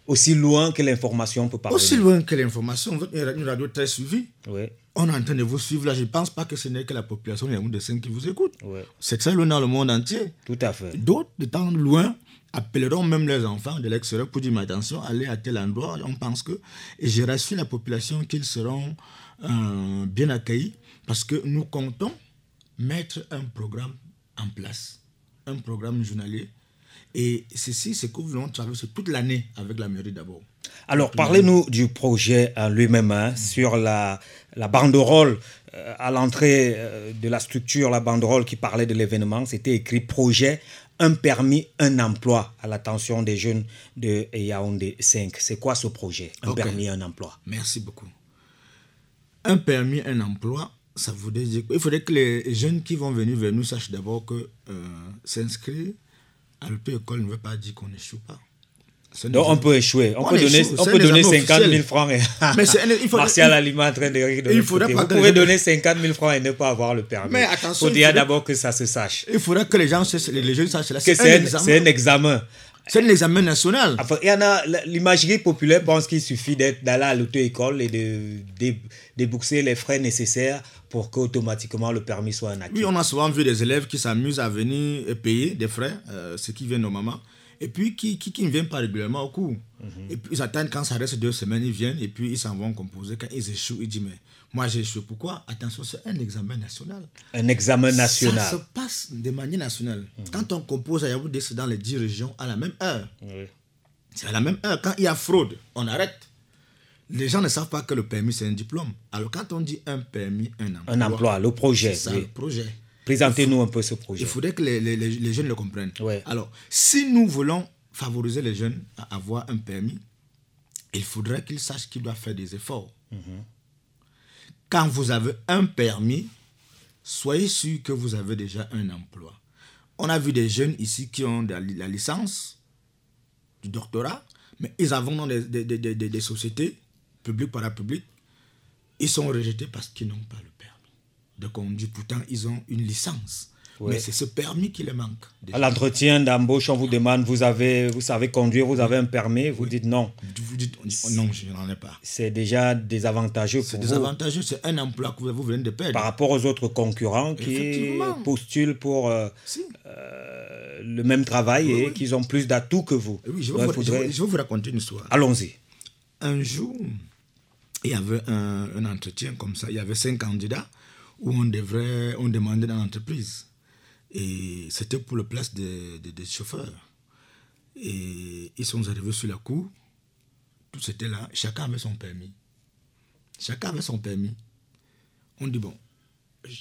aussi loin que l'information peut parvenir. Aussi loin que l'information. Vous êtes une radio très suivie. Oui. On est en train de vous suivre là. Je ne pense pas que ce n'est que la population de 5 qui vous écoute. Oui. C'est très loin dans le monde entier. Tout à fait. D'autres, de temps loin, appelleront même les enfants de l'extérieur pour dire attention, allez à tel endroit. On pense que. Et je rassure la population qu'ils seront euh, bien accueillis parce que nous comptons mettre un programme en place. Un programme journalier et ceci, c'est que nous allons traverser toute l'année avec la mairie d'abord. Alors, parlez-nous du projet en lui-même, hein, sur la, la banderole euh, à l'entrée euh, de la structure, la banderole qui parlait de l'événement, c'était écrit projet un permis, un emploi à l'attention des jeunes de Yaoundé 5. C'est quoi ce projet Un permis, un emploi? Merci beaucoup. Un permis, un emploi, ça voudrait dire qu'il faudrait que les jeunes qui vont venir vers nous sachent d'abord que euh, s'inscrire à l'école ne veut pas dire qu'on n'échoue pas. Donc on peut échouer. On, peut donner, on peut donner 50 000 francs. Et mais il faut, Martial Alima en train de rire de il Vous pouvez donner 50 000 francs et ne pas avoir le permis. Mais attention. Il faut dire d'abord que ça se sache. Il faudrait que les gens, les jeunes sachent. Que c'est un, examen. C'est un examen national. il y en a, l'imagerie populaire pense qu'il suffit d'être d'aller à l'auto-école et de, débourser les frais nécessaires pour qu'automatiquement le permis soit un acquis. Oui, on a souvent vu des élèves qui s'amusent à venir payer des frais, euh, ce qui vient normalement et puis qui, qui, qui, ne viennent pas régulièrement au cours. Mhm. Et puis ils attendent quand ça reste deux semaines, ils viennent et puis ils s'en vont composer. Quand ils échouent, ils disent Mais moi j'ai échoué. Pourquoi? Attention, c'est un examen national. Un examen national. Ça se passe de manière nationale. Mhm. Quand on compose à Yaoundé, c'est dans les 10 régions à la même heure. C'est à la même heure. Quand il y a fraude, on arrête. Les gens ne savent pas que le permis, c'est un diplôme. Alors quand on dit un permis, un emploi. Un emploi, le projet. C'est ça, le projet. Présentez-nous un peu ce projet. Il faudrait que les, les, les jeunes le comprennent. Alors, si nous voulons favoriser les jeunes à avoir un permis, il faudrait qu'ils sachent qu'ils doivent faire des efforts. Mhm. Quand vous avez un permis, soyez sûr que vous avez déjà un emploi. On a vu des jeunes ici qui ont la, licence, du doctorat, mais ils vont dans des, des, des, des sociétés publiques, ils sont rejetés parce qu'ils n'ont pas le de conduire. Pourtant, ils ont une licence. Mais c'est ce permis qui les manque. À l'entretien d'embauche, on vous demande, vous, avez, vous savez conduire, vous avez un permis, vous dites non. Vous dites non, je n'en ai pas. C'est déjà désavantageux pour vous. C'est désavantageux, c'est un emploi que vous venez de perdre. Par rapport aux autres concurrents qui postulent pour euh, euh, le même travail et qui ont plus d'atouts que vous. Oui, je vais, vous, je vais, vous, raconter une histoire. Allons-y. Un jour, il y avait un, un entretien comme ça, il y avait cinq candidats où on, devrait, on demandait dans l'entreprise. Et c'était pour le place des, des, chauffeurs. Et ils sont arrivés sur la cour. Tout c'était là. Chacun avait son permis. Chacun avait son permis. On dit, bon,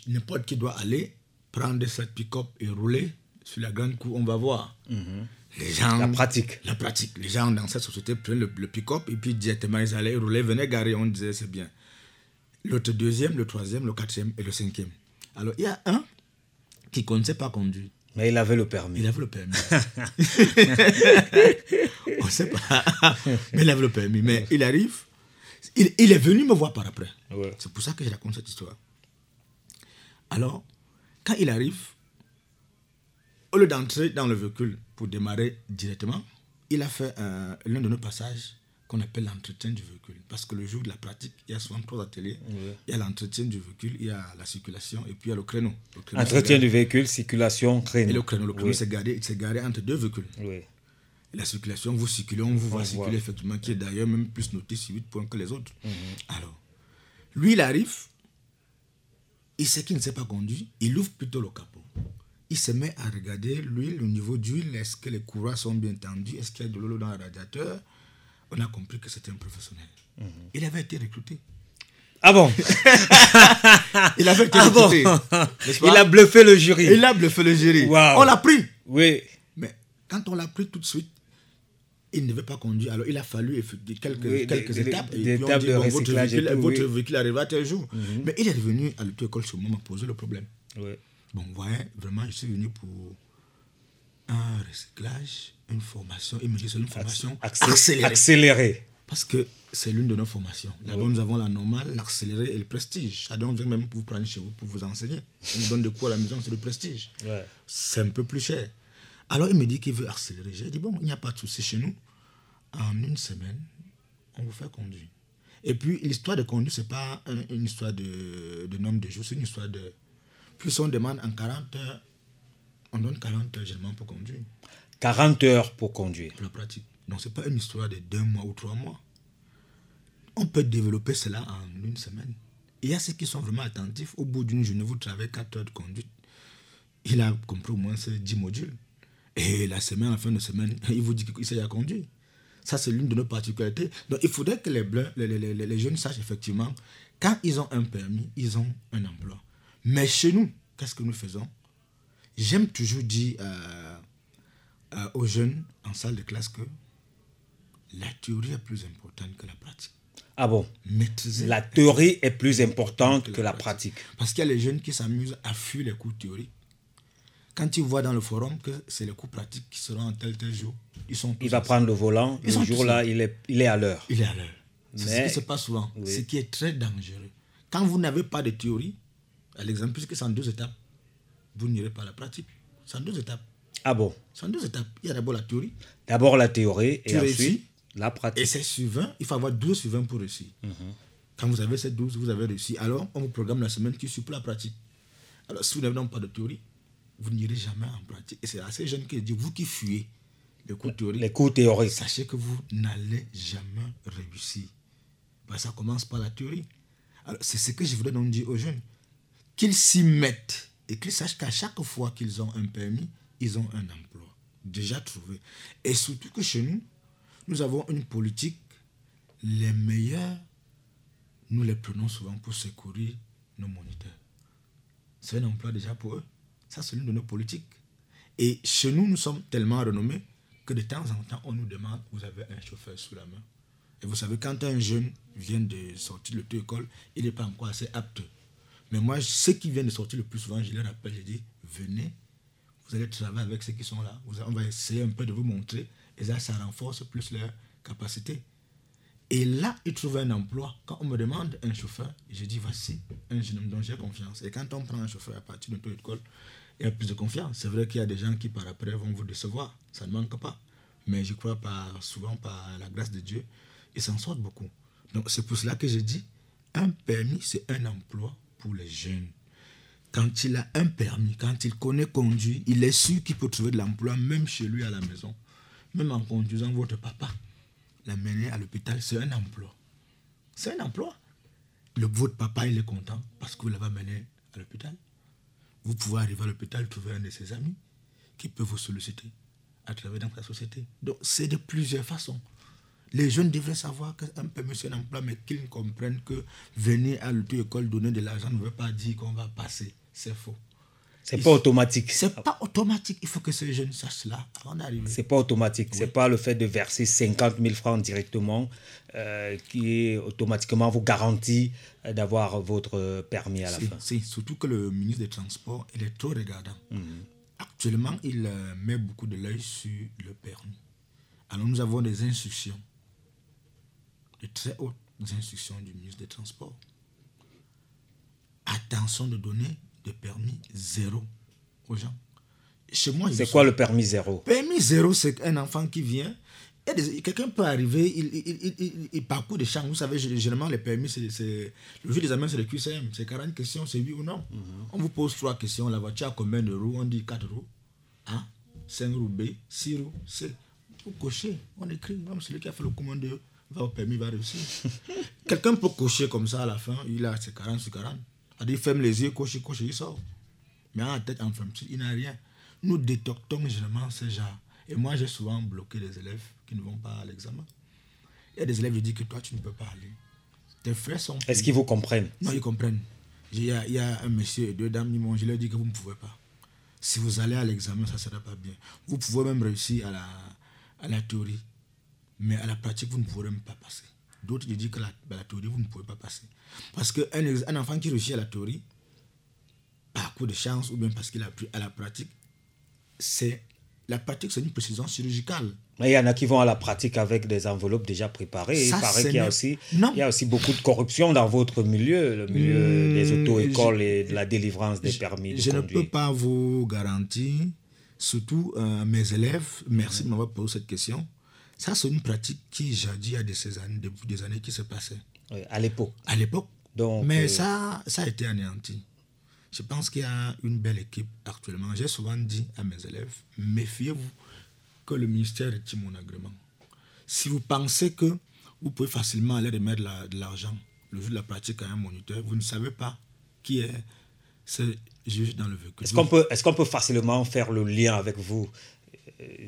n'importe qui doit aller prendre cette pick-up et rouler sur la grande cour, on va voir. Mhm. Les gens, la pratique. La pratique. Les gens dans cette société prenaient le, le pick-up et puis directement ils allaient rouler, venaient garer, on disait c'est bien l'autre deuxième, le troisième, le quatrième et le cinquième. Alors, il y a un qui ne connaissait pas conduire. Mais il avait le permis. Il avait le permis. On ne sait pas. Mais il avait le permis. Mais il arrive. Il, il est venu me voir par après. C'est pour ça que je raconte cette histoire. Alors, quand il arrive, au lieu d'entrer dans le véhicule pour démarrer directement, il a fait l'un de nos passages qu'on appelle l'entretien du véhicule. Parce que le jour de la pratique, il y a souvent trois ateliers. Il y a l'entretien du véhicule, il y a la circulation et puis il y a le créneau. entretien du véhicule, circulation, créneau. Et le créneau, le créneau c'est garé, garé, entre deux véhicules. la circulation, vous circulez, on vous voit circuler effectivement, qui est d'ailleurs même plus noté sur 8 points que les autres. Mhm. Alors, lui, il arrive, il sait qu'il ne sait pas conduire, il ouvre plutôt le capot. Il se met à regarder l'huile, le niveau d'huile, est-ce que les courroies sont bien tendues, est-ce qu'il y a de l'eau dans le radiateur, on a compris que c'était un professionnel. Mhm. Il avait été recruté. Ah bon? Il avait été ah recruté. il a bluffé le jury. Il a bluffé le jury. On l'a pris. Oui. Mais quand on l'a pris tout de suite, il ne veut pas conduire. Alors il a fallu quelques, quelques étapes. Des, et étapes de votre véhicule, votre véhicule arrivera tel jour. Mhm. Mais il est revenu à l'auto-école ce moment poser le problème. Oui. Bon, vous voyez, vraiment, je suis venu pour un recyclage une formation, il me dit c'est une formation accélérée. Parce que c'est l'une de nos formations. D'abord, nous avons la normale, l'accélérée et le prestige. Ça donne même pour vous prendre chez vous pour vous enseigner. On nous donne de quoi à la maison, c'est le prestige. C'est un peu plus cher. Alors, il me dit qu'il veut accélérer. J'ai dit, bon, il n'y a pas de souci chez nous. En une semaine, on vous fait conduire. Et puis, l'histoire de conduire, ce n'est pas une histoire de, de nombre de jours, c'est une histoire de. Plus on demande en 40 heures, on donne 40 heures généralement pour conduire. 40 heures pour conduire. Pour la pratique. Donc, ce n'est pas une histoire de deux mois ou trois mois. On peut développer cela en une semaine. Il y a ceux qui sont vraiment attentifs. Au bout d'une journée, vous travaillez 4 heures de conduite. Il a compris au moins ces 10 modules. Et la semaine, la fin de semaine, il vous dit qu'il sait à conduire. Ça, c'est l'une de nos particularités. Donc, il faudrait que les, bleus, les, les, les, jeunes sachent effectivement, quand ils ont un permis, ils ont un emploi. Mais chez nous, qu'est-ce que nous faisons? J'aime toujours dire euh, euh, aux jeunes en salle de classe que la théorie est plus importante que la pratique. Ah bon? Maîtriser La théorie est plus importante que, la pratique. Parce qu'il y a les jeunes qui s'amusent à fuir les cours théoriques. quand il voit dans le forum que c'est les cours pratiques qui seront en tel tel jour, ils sont Il va prendre le volant, le jour-là, il est, il est à l'heure. Il est à l'heure. C'est ce qui se passe souvent, ce qui est très dangereux. Quand vous n'avez pas de théorie, à l'exemple, puisque c'est en deux étapes, vous n'irez pas à la pratique. C'est en deux étapes. Ah bon? C'est en deux étapes. Il y a d'abord la théorie. D'abord la théorie et ensuite la pratique. Et c'est suivant, il faut avoir 12 suivants pour réussir. Mhm. Quand vous avez ces 12, vous avez réussi. Alors, on vous programme la semaine qui suit pour la pratique. Alors, si vous n'avez pas de théorie, vous n'irez jamais en pratique. Et c'est assez jeune qui dit, vous qui fuyez les cours théoriques, les cours théoriques. sachez que vous n'allez jamais réussir. ça commence par la théorie. Alors, c'est ce que je voudrais donc dire aux jeunes. Qu'ils s'y mettent et qu'ils sachent qu'à chaque fois qu'ils ont un permis, ils ont un emploi déjà trouvé. Et surtout que chez nous, nous avons une politique, les meilleurs, nous les prenons souvent pour secourir nos moniteurs. C'est un emploi déjà pour eux. Ça, c'est l'une de nos politiques. Et chez nous, nous sommes tellement renommés que de temps en temps, on nous demande, vous avez un chauffeur sous la main. Et vous savez, quand un jeune vient de sortir de l'auto-école, il n'est pas encore assez apte. Mais moi, ceux qui viennent de sortir le plus souvent, je leur rappelle, je dis, venez, vous allez travailler avec ceux qui sont là. On va essayer un peu de vous montrer. Et ça, ça renforce plus leur capacité. Et là, ils trouvent un emploi. Quand on me demande un chauffeur, je dis voici un jeune homme dont j'ai confiance. Et quand on prend un chauffeur à partir de notre école, il y a plus de confiance. C'est vrai qu'il y a des gens qui par après vont vous décevoir. Ça ne manque pas. Mais je crois par, souvent par la grâce de Dieu, ils s'en sortent beaucoup. Donc c'est pour cela que je dis, un permis, c'est un emploi pour les jeunes quand il a un permis, quand il connaît conduire, il est sûr qu'il peut trouver de l'emploi même chez lui à la maison. Même en conduisant votre papa, l'amener à l'hôpital, c'est un emploi. C'est un emploi. Le, votre papa, il est content parce que vous l'avez amené à l'hôpital. Vous pouvez arriver à l'hôpital, trouver un de ses amis qui peut vous solliciter à travers dans sa société. Donc, c'est de plusieurs façons. Les jeunes devraient savoir qu'un permis, c'est un emploi, mais qu'ils comprennent que venir à l'auto-école donner de l'argent ne veut pas dire qu'on va passer. C'est faux. C'est pas automatique. C'est pas automatique. Il faut que ces jeunes sachent cela avant d'arriver. C'est pas automatique. Ce C'est pas le fait de verser 50 000 francs directement euh, qui automatiquement vous garantit euh, d'avoir votre permis à la fin. C'est surtout que le ministre des Transports, il est trop regardant. Mhm. Actuellement, il euh, met beaucoup de l'œil sur le permis. Alors nous avons des instructions de très hautes instructions du ministre des Transports. Attention de donner de permis zéro aux gens. Chez moi, c'est quoi le permis zéro? Permis zéro, c'est un enfant qui vient. Quelqu'un peut arriver, il, il, il, il, parcourt des champs. Vous savez, généralement, les permis, c'est, le jeu des amens, c'est le QCM. C'est 40 questions, c'est oui ou non. Mhm. On vous pose trois questions. La voiture a combien de roues? On dit 4 roues. A, 5 roues B, 6 roues C. Vous cochez, on écrit. Même celui qui a fait le commandeur va au permis, va réussir. Quelqu'un peut cocher comme ça à la fin, il a ses 40 sur 40. Il dit ferme les yeux, coche, coche, il sort. Mais en tête, en femme, il n'a rien. Nous détectons généralement ces gens. Et moi, j'ai souvent bloqué des élèves qui ne vont pas à l'examen. Il y a des élèves qui disent que toi, tu ne peux pas aller. Tes frères sont. Est-ce qu'ils vous comprennent? Non, ils comprennent. Il y, a, il y a un monsieur et deux dames, ils m'ont, je leur dit que vous ne pouvez pas. Si vous allez à l'examen, ça ne sera pas bien. Vous pouvez même réussir à la, à la théorie. Mais à la pratique, vous ne pourrez même pas passer. D'autres disent que la, bah, la, théorie, vous ne pouvez pas passer. Parce qu'un un enfant qui réussit à la théorie, par coup de chance ou bien parce qu'il a appris à la pratique, c'est la pratique, c'est une précision chirurgicale. Mais il y en a qui vont à la pratique avec des enveloppes déjà préparées. il paraît qu'il y a aussi, il y a aussi beaucoup de corruption dans votre milieu, le milieu des hmm, auto-écoles et de la délivrance des permis. De je ne peux pas vous garantir, surtout euh, mes élèves, merci de m'avoir posé cette question. Ça, c'est une pratique qui, jadis, il y a des années, depuis des années qui se passait. à l'époque. À l'époque. Mais euh, ça, ça a été anéanti. Je pense qu'il y a une belle équipe actuellement. J'ai souvent dit à mes élèves, méfiez-vous que le ministère est mon agrément. Si vous pensez que vous pouvez facilement aller remettre de l'argent le jour de la pratique à un moniteur, vous ne savez pas qui est ce juge dans le véhicule. Est-ce qu'on peut, est qu'on peut facilement faire le lien avec vous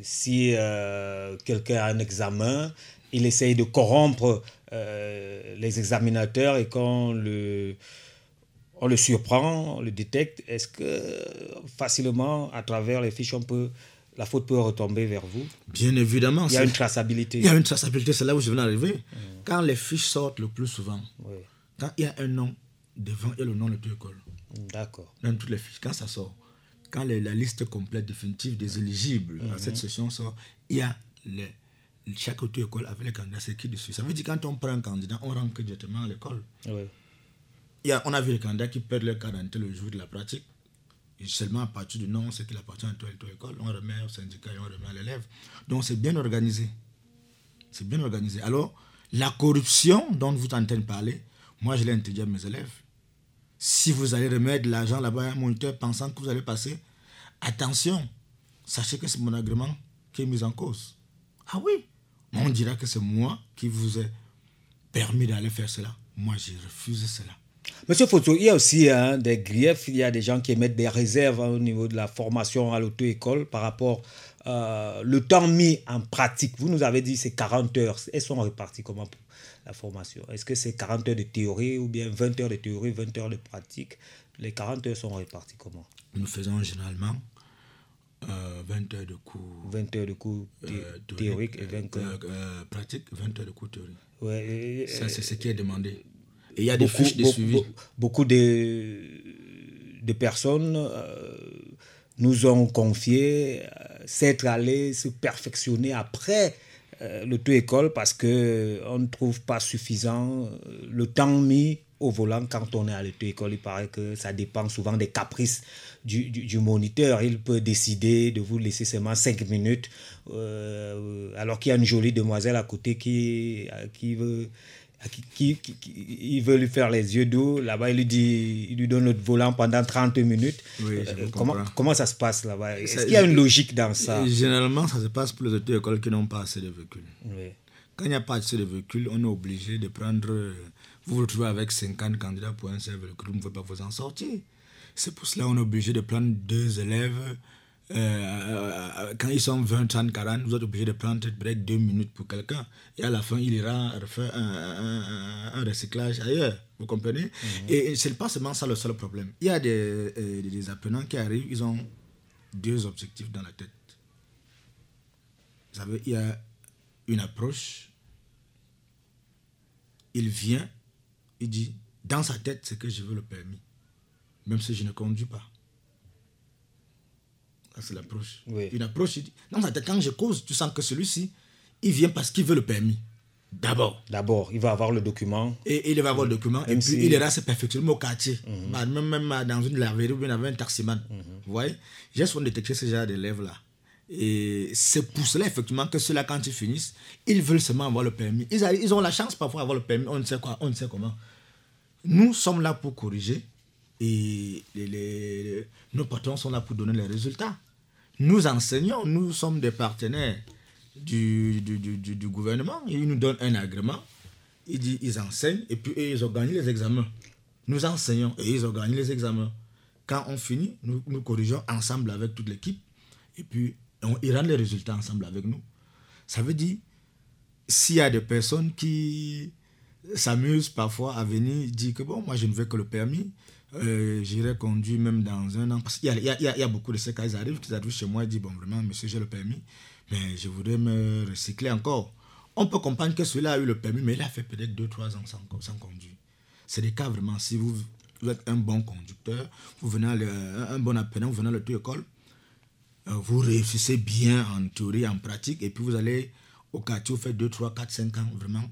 si euh, quelqu'un a un examen, il essaye de corrompre euh, les examinateurs et quand le, on le surprend, on le détecte, est-ce que facilement, à travers les fiches, on peut, la faute peut retomber vers vous? Bien évidemment. Il y a une traçabilité. Il y a une traçabilité, c'est là où je viens d'arriver. Quand les fiches sortent le plus souvent, quand il y a un nom devant, a le nom de l'école. D'accord. Dans toutes les fiches, quand ça sort, quand la liste complète définitive des éligibles à cette mhm. session sort, il y a les, chaque auto-école avec les candidats, c'est qui dessus. Ça veut dire quand on prend un candidat, on rentre directement à l'école. Il on a vu les candidats qui perdent leur carte le jour de la pratique. Et seulement à partir du nom, c'est qu'il appartient à l'auto-école, on remet au syndicat et on remet à l'élève. Donc c'est bien organisé. C'est bien organisé. Alors, la corruption dont vous entendez parler, moi je l'ai interdit à mes élèves. Si vous allez remettre de l'argent là-bas à un moniteur pensant que vous allez passer, attention, sachez que c'est mon agrément qui est mis en cause. Ah oui, on dira que c'est moi qui vous ai permis d'aller faire cela. Moi, j'ai refusé cela. Monsieur Foto, il y a aussi hein, des griefs, il y a des gens qui émettent des réserves hein, au niveau de la formation à l'auto-école par rapport euh, le temps mis en pratique. Vous nous avez dit c'est 40 heures. Elles sont réparties comment la formation Est-ce que c'est 40 heures de théorie ou bien 20 heures de théorie, 20 heures de pratique? Les 40 heures sont réparties comment? Nous faisons généralement 20 euh, heures de cours. 20 heures de cours euh, théoriques et 20 heures. Euh, pratique, 20 heures de cours théoriques. Ouais, Ça, c'est ce qui est demandé. Et il y a des fiches de suivi. Beaucoup de, de personnes nous ont confié s'être allés se perfectionner après euh, l'auto-école parce qu'on ne trouve pas suffisant euh, le temps mis au volant quand on est à l'auto-école. Il paraît que ça dépend souvent des caprices du, du, moniteur. Il peut décider de vous laisser seulement 5 minutes euh, alors qu'il y a une jolie demoiselle à côté qui, qui veut qui, il veut lui faire les yeux doux. Là-bas, il lui dit, il lui donne le volant pendant 30 minutes. Euh, comment, comment ça se passe là-bas? Est-ce qu'il y a une logique dans ça? Généralement, ça se passe pour les auto-écoles qui n'ont pas assez de véhicules. Quand il n'y a pas assez de véhicules, on est obligé de prendre. Vous vous retrouvez avec 50 candidats pour un seul véhicule, vous ne pouvez pas vous en sortir. C'est pour cela qu'on est obligé de prendre deux élèves euh, euh, quand ils sont 20, 30, 40, vous êtes obligé de prendre peut-être deux minutes pour quelqu'un. Et à la fin, il ira refaire un, un, recyclage ailleurs. Vous comprenez? Mhm. Et ce n'est pas seulement ça le seul problème. Il y a des, euh, des apprenants qui arrivent, ils ont deux objectifs dans la tête. Vous savez, il y a une approche. Il vient, il dit, dans sa tête, c'est que je veux le permis. Même si je ne conduis pas c'est l'approche. Une approche, non, quand je cause, tu sens que celui-ci, il vient parce qu'il veut le permis. D'abord. D'abord, il va avoir le document. Et, il va avoir le document. et puis, il ira se perfectionner au quartier. Mhm. Bah, même, même, dans une laverie ou dans un taximan. Mhm. Vous voyez? J'ai souvent détecté ce genre d'élèves-là. Et c'est pour cela, effectivement, que ceux-là, quand ils finissent, ils veulent seulement avoir le permis. Ils, ils ont la chance parfois d'avoir le permis. On ne sait quoi, on ne sait comment. Nous sommes là pour corriger. Et les, nos patrons sont là pour donner les résultats. Nous enseignons, nous sommes des partenaires du, du, du, du gouvernement. Ils nous donnent un agrément. Ils, ils enseignent et puis ils organisent les examens. Nous enseignons et ils organisent les examens. Quand on finit, nous, nous corrigeons ensemble avec toute l'équipe et puis on, ils rendent les résultats ensemble avec nous. Ça veut dire, s'il y a des personnes qui s'amusent parfois à venir dire que bon, moi je ne veux que le permis, euh, J'irai conduire même dans un an. Parce qu'il y, y, y a, beaucoup de ces cas, ils arrivent, ils arrivent chez moi et disent Bon, vraiment, monsieur, j'ai le permis, mais je voudrais me recycler encore. On peut comprendre que celui-là a eu le permis, mais il a fait peut-être 2-3 ans sans, conduire. C'est des cas vraiment, si vous, êtes un bon conducteur, vous venez un bon apprenant, vous venez à l'auto-école, euh, vous réussissez bien en théorie, en pratique, et puis vous allez au quartier, vous faites 2, 3, 4, 5 ans, vraiment,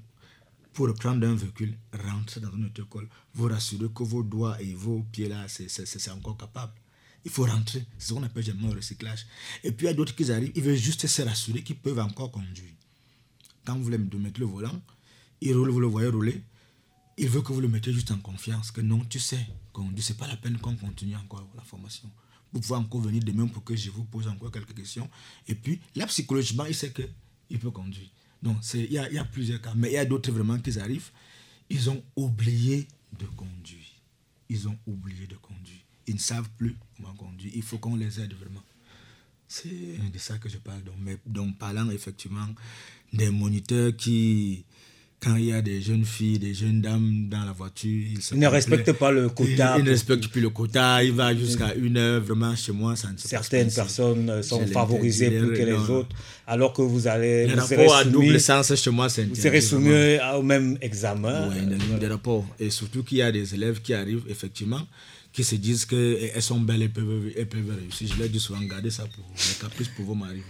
pour reprendre un véhicule, rentrer dans une auto-école, vous rassurer que vos doigts et vos pieds là, c'est encore capable. Il faut rentrer. C'est ce qu'on appelle généralement le recyclage. Et puis il y a d'autres qui arrivent, ils veulent juste se rassurer qu'ils peuvent encore conduire. Quand vous voulez mettre le volant, il roule, vous le voyez rouler. Il veut que vous le mettiez juste en confiance, que non, tu sais, conduire, c'est pas la peine qu'on continue encore la formation. Vous pouvez encore venir demain pour que je vous pose encore quelques questions. Et puis, là, psychologiquement, il sait qu'il peut conduire. Donc, il y a, y a, plusieurs cas. Mais il y a d'autres vraiment qui arrivent. Ils ont oublié de conduire. Ils ont oublié de conduire. Ils ne savent plus comment conduire. Il faut qu'on les aide vraiment. C'est de ça que je parle. Donc, mais, donc parlant effectivement des moniteurs qui quand il y a des jeunes filles, des jeunes dames dans la voiture, ils, ne respectent pas le quota. Ils, ne respectent plus le quota, il va jusqu'à une heure, vraiment chez moi, ça ne se Certaines passe personnes sont favorisées plus que les autres, alors que vous allez... Les rapports à double sens chez moi, c'est Vous serez soumis au même examen. Oui, des rapports. Et surtout qu'il y a des élèves qui arrivent, effectivement, qui se disent qu'elles sont belles et peuvent, réussir. Je leur dis souvent, gardez ça pour les caprices pour vos maris.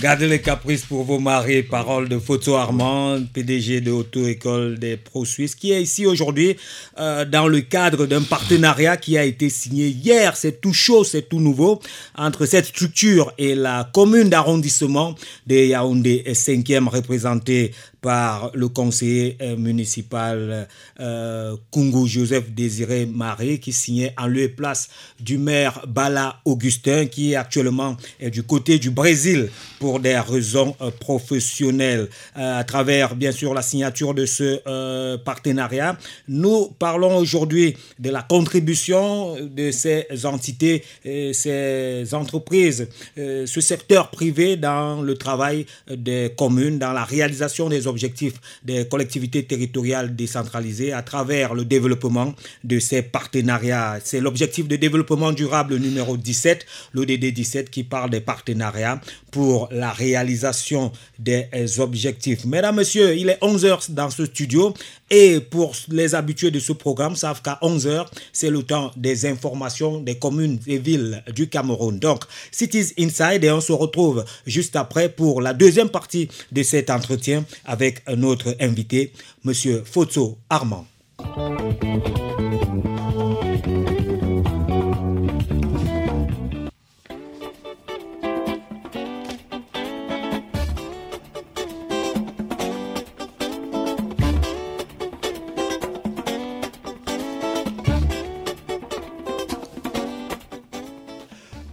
Gardez les caprices pour vos maris. Parole de Photo Armand, PDG de Auto-École des Pro Suisses, qui est ici aujourd'hui euh, dans le cadre d'un partenariat qui a été signé hier. C'est tout chaud, c'est tout nouveau entre cette structure et la commune d'arrondissement de Yaoundé, 5e représentée par le conseiller euh, municipal euh, Kungu Joseph Désiré Marie qui signait en lieu et place du maire Bala Augustin qui actuellement est du côté du Brésil pour des raisons euh, professionnelles. Euh, à travers bien sûr la signature de ce partenariat, nous parlons aujourd'hui de la contribution de ces entités, ces entreprises, ce secteur privé dans le travail des communes, dans la réalisation des objectifs des collectivités territoriales décentralisées à travers le développement de ces partenariats. C'est l'objectif de développement durable numéro 17, l'ODD 17, qui parle des partenariats pour la réalisation des objectifs. Mesdames, Messieurs, il est 11h dans ce studio et pour les habitués de ce programme, savent qu'à 11h, c'est le temps des informations des communes et villes du Cameroun. Donc, Cities Inside et on se retrouve juste après pour la deuxième partie de cet entretien avec notre invité, Monsieur Foto Armand.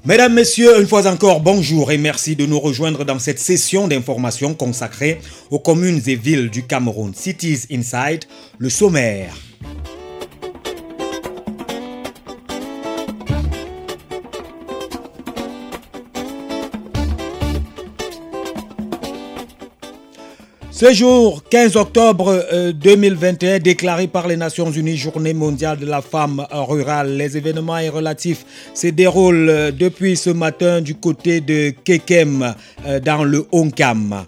Mesdames, Messieurs, une fois encore, bonjour et merci de nous rejoindre dans cette session d'information consacrée aux communes et villes du Cameroun. Cities Inside, le sommaire. Ce jour 15 octobre 2021, euh, déclaré par les Nations Unies Journée mondiale de la femme rurale, les événements et relatifs se déroulent euh, depuis ce matin du côté de Kekem euh, dans le Honkam.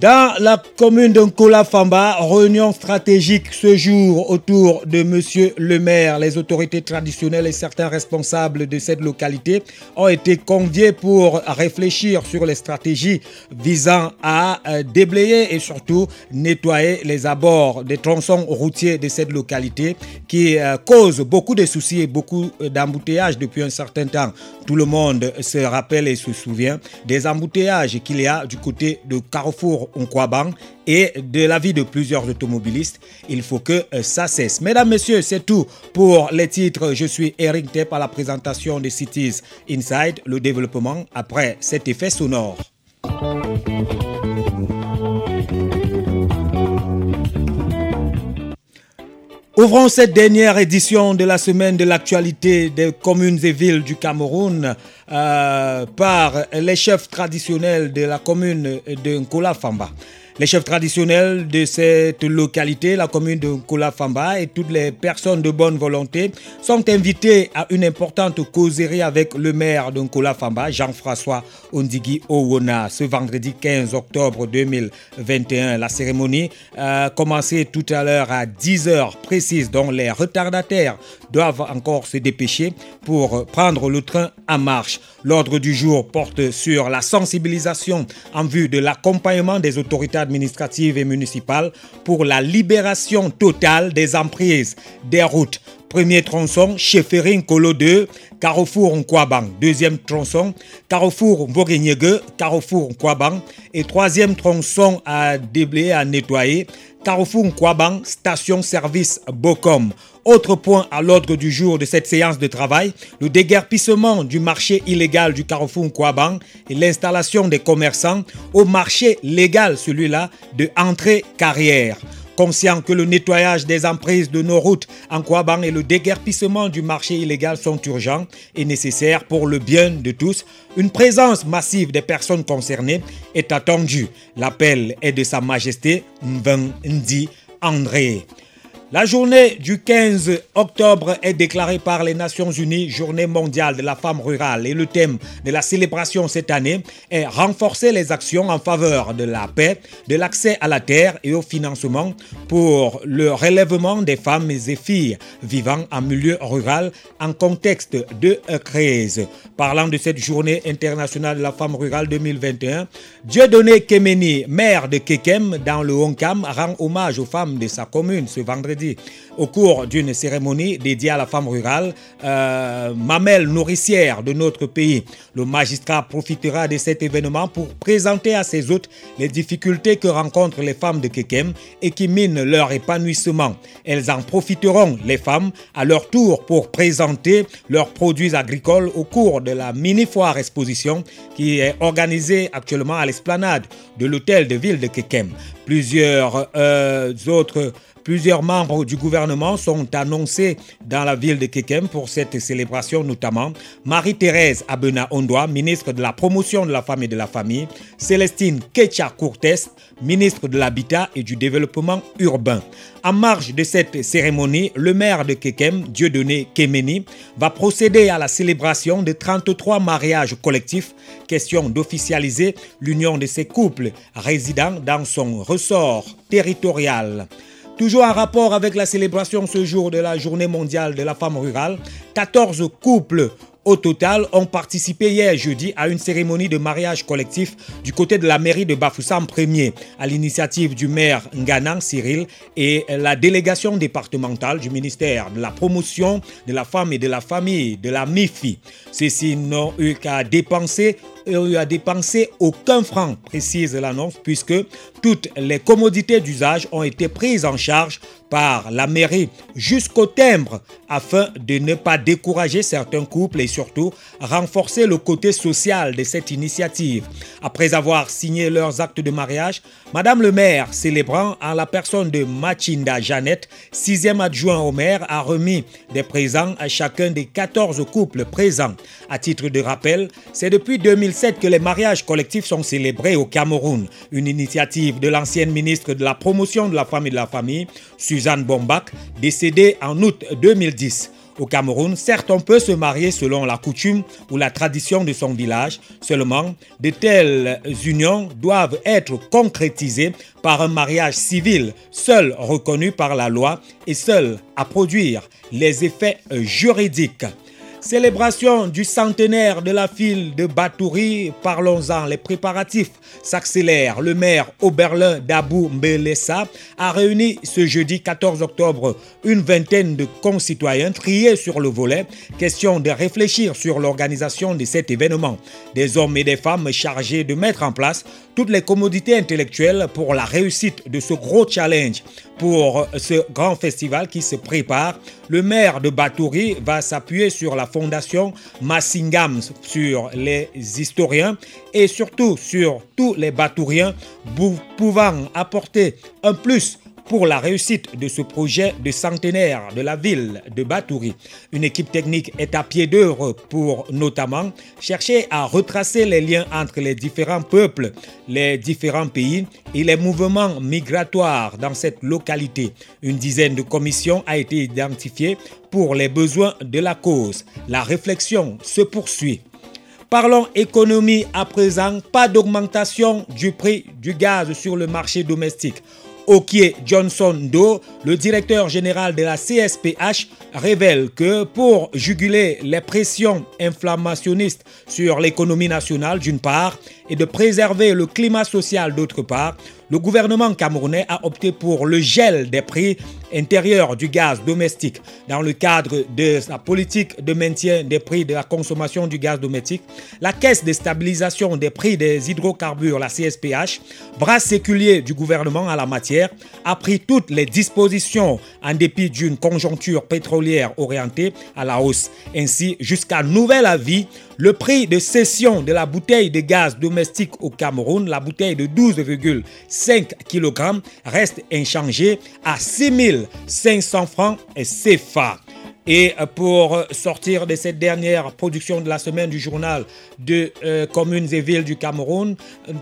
Dans la commune de Nkola Famba, réunion stratégique ce jour autour de Monsieur le maire. Les autorités traditionnelles et certains responsables de cette localité ont été conviés pour réfléchir sur les stratégies visant à euh, déblayer et surtout nettoyer les abords des tronçons routiers de cette localité qui euh, causent beaucoup de soucis et beaucoup d'embouteillages depuis un certain temps. Tout le monde se rappelle et se souvient des embouteillages qu'il y a du côté de Carrefour Nkwabang et de l'avis de plusieurs automobilistes, il faut que euh, ça cesse. Mesdames, Messieurs, c'est tout pour les titres. Je suis Eric Tepp à la présentation de Cities Inside, le développement après cet effet sonore. Ouvrons cette dernière édition de la semaine de l'actualité des communes et villes du Cameroun euh, par les chefs traditionnels de la commune de Nkola Famba. Les chefs traditionnels de cette localité, la commune de Famba et toutes les personnes de bonne volonté sont invités à une importante causerie avec le maire de Famba, Jean-François Ondigi Owona, ce vendredi 15 octobre 2021. La cérémonie a commencé tout à l'heure à 10 heures précises, dont les retardataires doivent encore se dépêcher pour prendre le train en marche. L'ordre du jour porte sur la sensibilisation en vue de l'accompagnement des autorités et municipales pour la libération totale des emprises des routes. Premier tronçon, Cheferin Kolo 2, Carrefour Nkwabang. Deuxième tronçon, Carrefour Mbogenyege, Carrefour Nkwabang. Et troisième tronçon à déblayer, à nettoyer, Carrefour Nkwabang, station-service Bocom. Autre point à l'ordre du jour de cette séance de travail, le déguerpissement du marché illégal du Carrefour Nkwabang et l'installation des commerçants au marché légal, celui-là, de entrée-carrière. Conscient que le nettoyage des emprises de nos routes en Kwabang et le déguerpissement du marché illégal sont urgents et nécessaires pour le bien de tous, une présence massive des personnes concernées est attendue. L'appel est de Sa Majesté Mven Ndi André. La journée du 15 octobre est déclarée par les Nations Unies Journée mondiale de la femme rurale et le thème de la célébration cette année est renforcer les actions en faveur de la paix, de l'accès à la terre et au financement pour le relèvement des femmes et filles vivant en milieu rural en contexte de crise. Parlant de cette journée internationale de la femme rurale 2021, Dieudonné Kemeni, maire de Kekem dans le Honkam, rend hommage aux femmes de sa commune ce vendredi au cours d'une cérémonie dédiée à la femme rurale, euh, mamelle nourricière de notre pays. Le magistrat profitera de cet événement pour présenter à ses hôtes les difficultés que rencontrent les femmes de Kekem et qui minent leur épanouissement. Elles en profiteront, les femmes, à leur tour pour présenter leurs produits agricoles au cours de la mini-foire exposition qui est organisée actuellement à l'esplanade de l'hôtel de ville de Kekem. Plusieurs euh, autres Plusieurs membres du gouvernement sont annoncés dans la ville de Kekem pour cette célébration, notamment Marie-Thérèse Abena Ondoa, ministre de la promotion de la femme et de la famille, Célestine Kecha Courtes, ministre de l'Habitat et du Développement urbain. En marge de cette cérémonie, le maire de Kekem, Dieudonné Kemeni, va procéder à la célébration de 33 mariages collectifs, question d'officialiser l'union de ces couples résidant dans son ressort territorial. Toujours en rapport avec la célébration ce jour de la journée mondiale de la femme rurale, 14 couples au total ont participé hier jeudi à une cérémonie de mariage collectif du côté de la mairie de Bafoussam 1er à l'initiative du maire Nganang Cyril et la délégation départementale du ministère de la promotion de la femme et de la famille de la MIFI. Ceux-ci n'ont eu qu'à dépenser eu à dépenser aucun franc, précise l'annonce, puisque toutes les commodités d'usage ont été prises en charge par la mairie jusqu'au timbre afin de ne pas décourager certains couples et surtout renforcer le côté social de cette initiative. Après avoir signé leurs actes de mariage, Madame le maire, célébrant en la personne de Machinda Jeannette, sixième adjoint au maire, a remis des présents à chacun des 14 couples présents. À titre de rappel, c'est depuis 2007 que les mariages collectifs sont célébrés au Cameroun, une initiative de l'ancienne ministre de la promotion de la femme et de la famille, Suzanne Bombach, décédée en août 2010. Au Cameroun, certes, on peut se marier selon la coutume ou la tradition de son village. Seulement, de telles unions doivent être concrétisées par un mariage civil, seul reconnu par la loi et seul à produire les effets juridiques. Célébration du centenaire de la ville de Batouri, parlons-en, les préparatifs s'accélèrent. Le maire Oberlin d'Abou Mbelessa a réuni ce jeudi 14 octobre une vingtaine de concitoyens triés sur le volet, question de réfléchir sur l'organisation de cet événement. Des hommes et des femmes chargés de mettre en place toutes les commodités intellectuelles pour la réussite de ce gros challenge. Pour ce grand festival qui se prépare, le maire de Batouri va s'appuyer sur la fondation Massingam, sur les historiens et surtout sur tous les Batouriens pouvant apporter un plus pour la réussite de ce projet de centenaire de la ville de Batouri. Une équipe technique est à pied d'œuvre pour notamment chercher à retracer les liens entre les différents peuples, les différents pays et les mouvements migratoires dans cette localité. Une dizaine de commissions a été identifiée pour les besoins de la cause. La réflexion se poursuit. Parlons économie à présent, pas d'augmentation du prix du gaz sur le marché domestique. Okie Johnson Do, le directeur général de la CSPH, révèle que pour juguler les pressions inflammationnistes sur l'économie nationale d'une part et de préserver le climat social d'autre part, le gouvernement camerounais a opté pour le gel des prix intérieurs du gaz domestique dans le cadre de sa politique de maintien des prix de la consommation du gaz domestique. La Caisse de stabilisation des prix des hydrocarbures, la CSPH, bras séculier du gouvernement à la matière, a pris toutes les dispositions en dépit d'une conjoncture pétrolière orientée à la hausse. Ainsi, jusqu'à nouvel avis, le prix de cession de la bouteille de gaz domestique au Cameroun, la bouteille de 12,5 kg, reste inchangé à 6500 francs et CFA. Et pour sortir de cette dernière production de la semaine du journal de euh, communes et villes du Cameroun,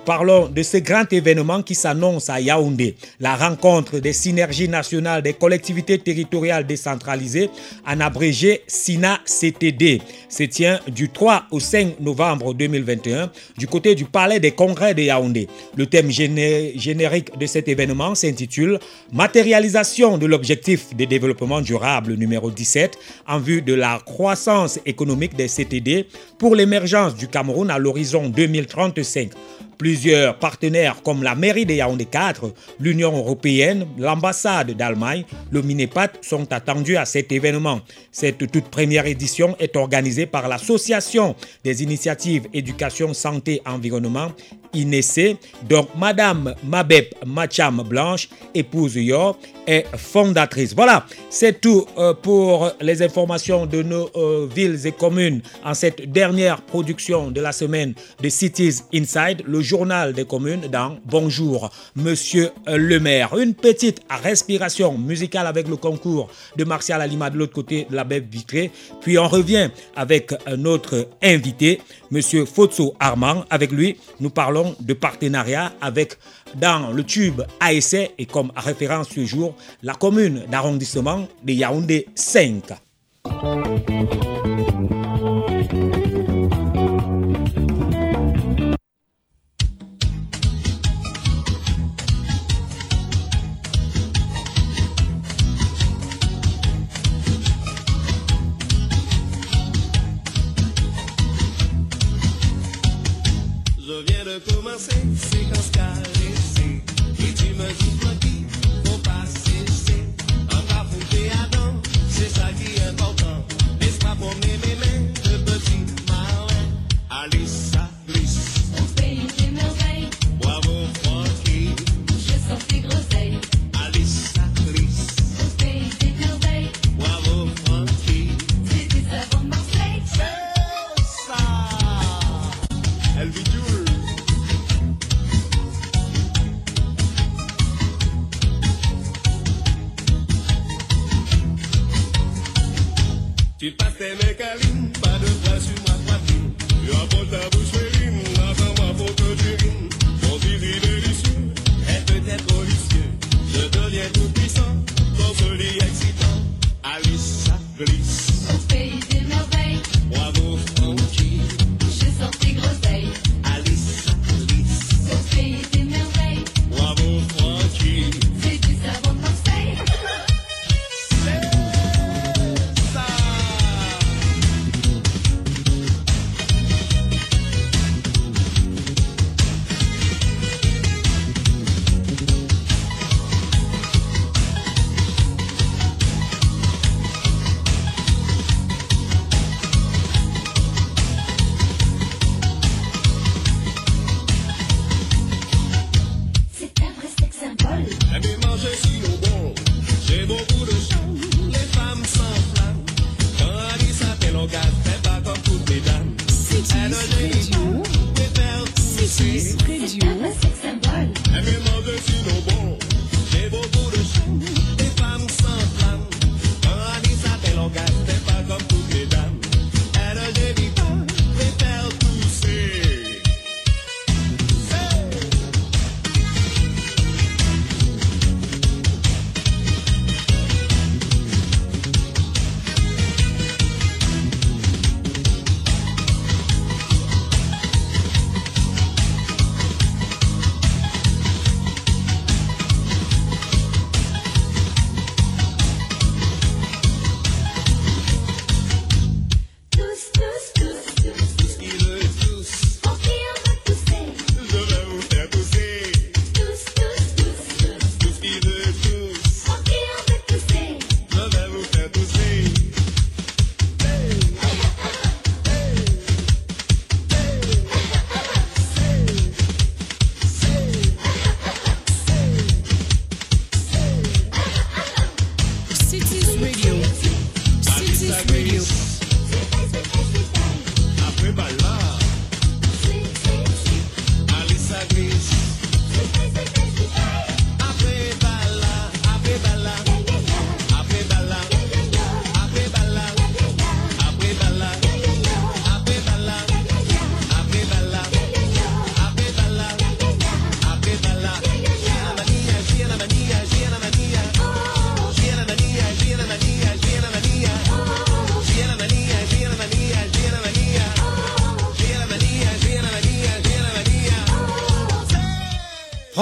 parlons de ce grand événement qui s'annonce à Yaoundé, la rencontre des synergies nationales des collectivités territoriales décentralisées, en abrégé SINA-CTD, se tient du 3 au 5 novembre 2021 du côté du Palais des Congrès de Yaoundé. Le thème générique de cet événement s'intitule Matérialisation de l'objectif de développement durable numéro 17 en vue de la croissance économique des CTD pour l'émergence du Cameroun à l'horizon 2035. Plusieurs partenaires comme la mairie de Yaoundé 4, l'Union européenne, l'ambassade d'Allemagne, le Minepat sont attendus à cet événement. Cette toute première édition est organisée par l'Association des initiatives éducation, santé, environnement, INEC. Donc, Madame Mabep Macham Blanche, épouse Yor, est fondatrice. Voilà, c'est tout euh, pour les informations de nos euh, villes et communes en cette dernière production de la semaine de Cities Inside, le journal des communes dans Bonjour, Monsieur le maire. Une petite respiration musicale avec le concours de Martial Alima de l'autre côté de la baie vitrée. Puis on revient avec notre invité, Monsieur Fotso Armand. Avec lui, nous parlons de partenariat avec dans le tube ASC et comme référence ce jour, la commune d'arrondissement de Yaoundé 5.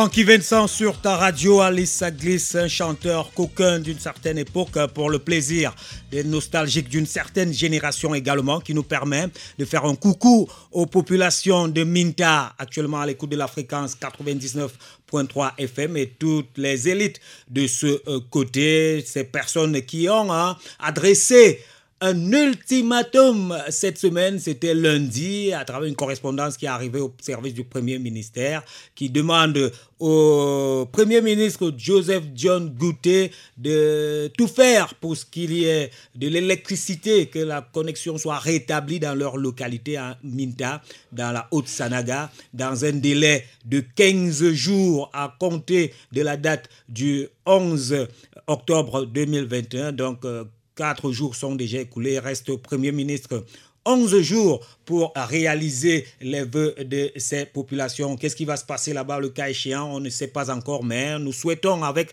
Francky Vincent sur ta radio, Alice Glisse, un chanteur coquin d'une certaine époque pour le plaisir des nostalgiques d'une certaine génération également qui nous permet de faire un coucou aux populations de Minta actuellement à l'écoute de la fréquence 99.3 FM et toutes les élites de ce euh, côté, ces personnes qui ont hein, adressé un ultimatum cette semaine, c'était lundi, à travers une correspondance qui est arrivée au service du Premier ministère, qui demande au Premier ministre Joseph John Goutet de tout faire pour ce qu'il y ait de l'électricité, que la connexion soit rétablie dans leur localité à Minta, dans la Haute-Sanaga, dans un délai de 15 jours à compter de la date du 11 octobre 2021. Donc, euh, Quatre jours sont déjà écoulés. Reste au Premier ministre 11 jours pour réaliser les vœux de ces populations. Qu'est-ce qui va se passer là-bas le cas échéant? On ne sait pas encore, mais nous souhaitons avec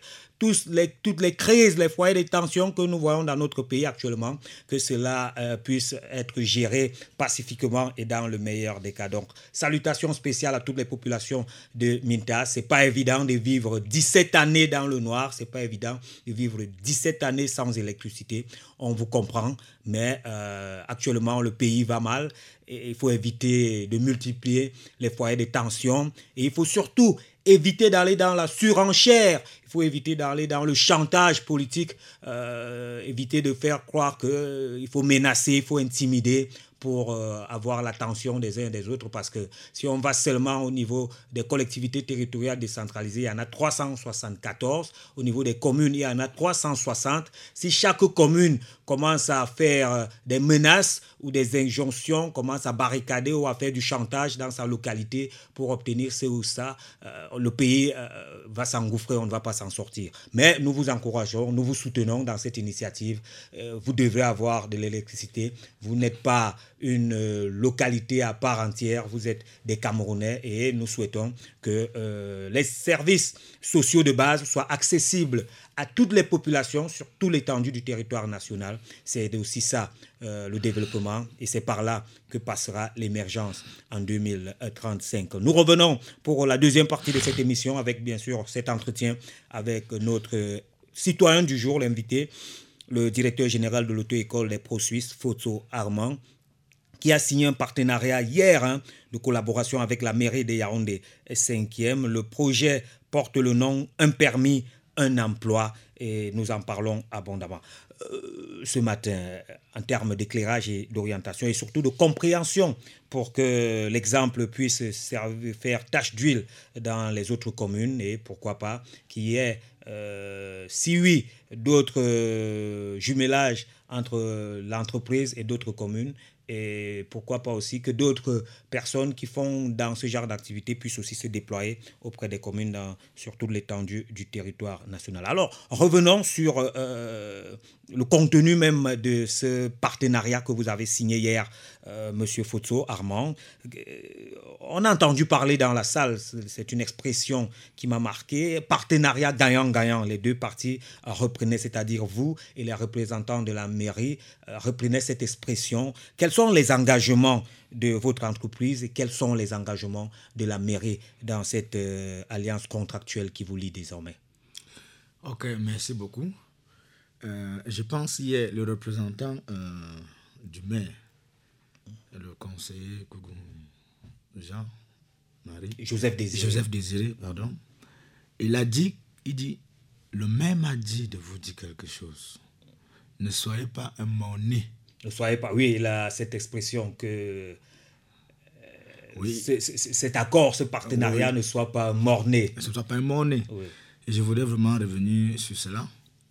les, toutes les crises, les foyers de tension que nous voyons dans notre pays actuellement, que cela euh, puisse être géré pacifiquement et dans le meilleur des cas. Donc, salutations spéciales à toutes les populations de Minta. C'est pas évident de vivre 17 années dans le noir, c'est pas évident de vivre 17 années sans électricité. On vous comprend, mais euh, actuellement le pays va mal et il faut éviter de multiplier les foyers de tension et il faut surtout éviter d'aller dans la surenchère, faut éviter d'aller dans le chantage politique, euh, éviter de faire croire qu'il euh, faut menacer, il faut intimider pour euh, avoir l'attention des uns et des autres parce que si on va seulement au niveau des collectivités territoriales décentralisées, il y en a 374. Au niveau des communes, il y en a 360. Si chaque commune commence à faire des menaces ou des injonctions, commence à barricader ou à faire du chantage dans sa localité pour obtenir ce ou ça, le pays va s'engouffrer, on ne va pas s'en sortir. Mais nous vous encourageons, nous vous soutenons dans cette initiative. vous devrez avoir de l'électricité. Vous n'êtes pas une euh, localité à part entière. Vous êtes des Camerounais et nous souhaitons que euh, les services sociaux de base soient accessibles à toutes les populations sur tout l'étendue du territoire national. C'est aussi ça euh, le développement et c'est par là que passera l'émergence en 2035. Nous revenons pour la deuxième partie de cette émission avec bien sûr cet entretien avec notre citoyen du jour, l'invité, le directeur général de l'auto-école des pro-suisses, Foto Armand qui a signé un partenariat hier hein, de collaboration avec la mairie de Yaoundé 5e. Le projet porte le nom Un permis, un emploi et nous en parlons abondamment euh, ce matin en termes d'éclairage et d'orientation et surtout de compréhension pour que l'exemple puisse faire tâche d'huile dans les autres communes et pourquoi pas qu'il y ait, euh, si oui, d'autres euh, jumelages entre l'entreprise et d'autres communes et pourquoi pas aussi que d'autres personnes qui font dans ce genre d'activité puissent aussi se déployer auprès des communes sur toute l'étendue du territoire national. Alors, revenons sur euh, le contenu même de ce partenariat que vous avez signé hier, euh, Monsieur Fotso, Armand. Euh, on a entendu parler dans la salle, c'est une expression qui m'a marqué, partenariat gagnant-gagnant. Les deux parties reprenaient, c'est-à-dire vous et les représentants de la mairie, reprenaient cette expression. Quels sont les engagements de votre entreprise et quels sont les engagements de la mairie dans cette alliance contractuelle qui vous lie désormais? Ok, merci beaucoup. Euh, je pense hier, le représentant euh, du maire, le conseiller Jean, Marie, Joseph Désiré. Joseph Désiré, pardon. Il a dit, il dit, le maire m'a dit de vous dire quelque chose. Ne soyez pas un monnaie. Ne soyez pas, oui, il a cette expression que euh, oui. cet accord, ce partenariat ne soit pas morné. Ne soit pas un morné. Et je voudrais vraiment revenir sur cela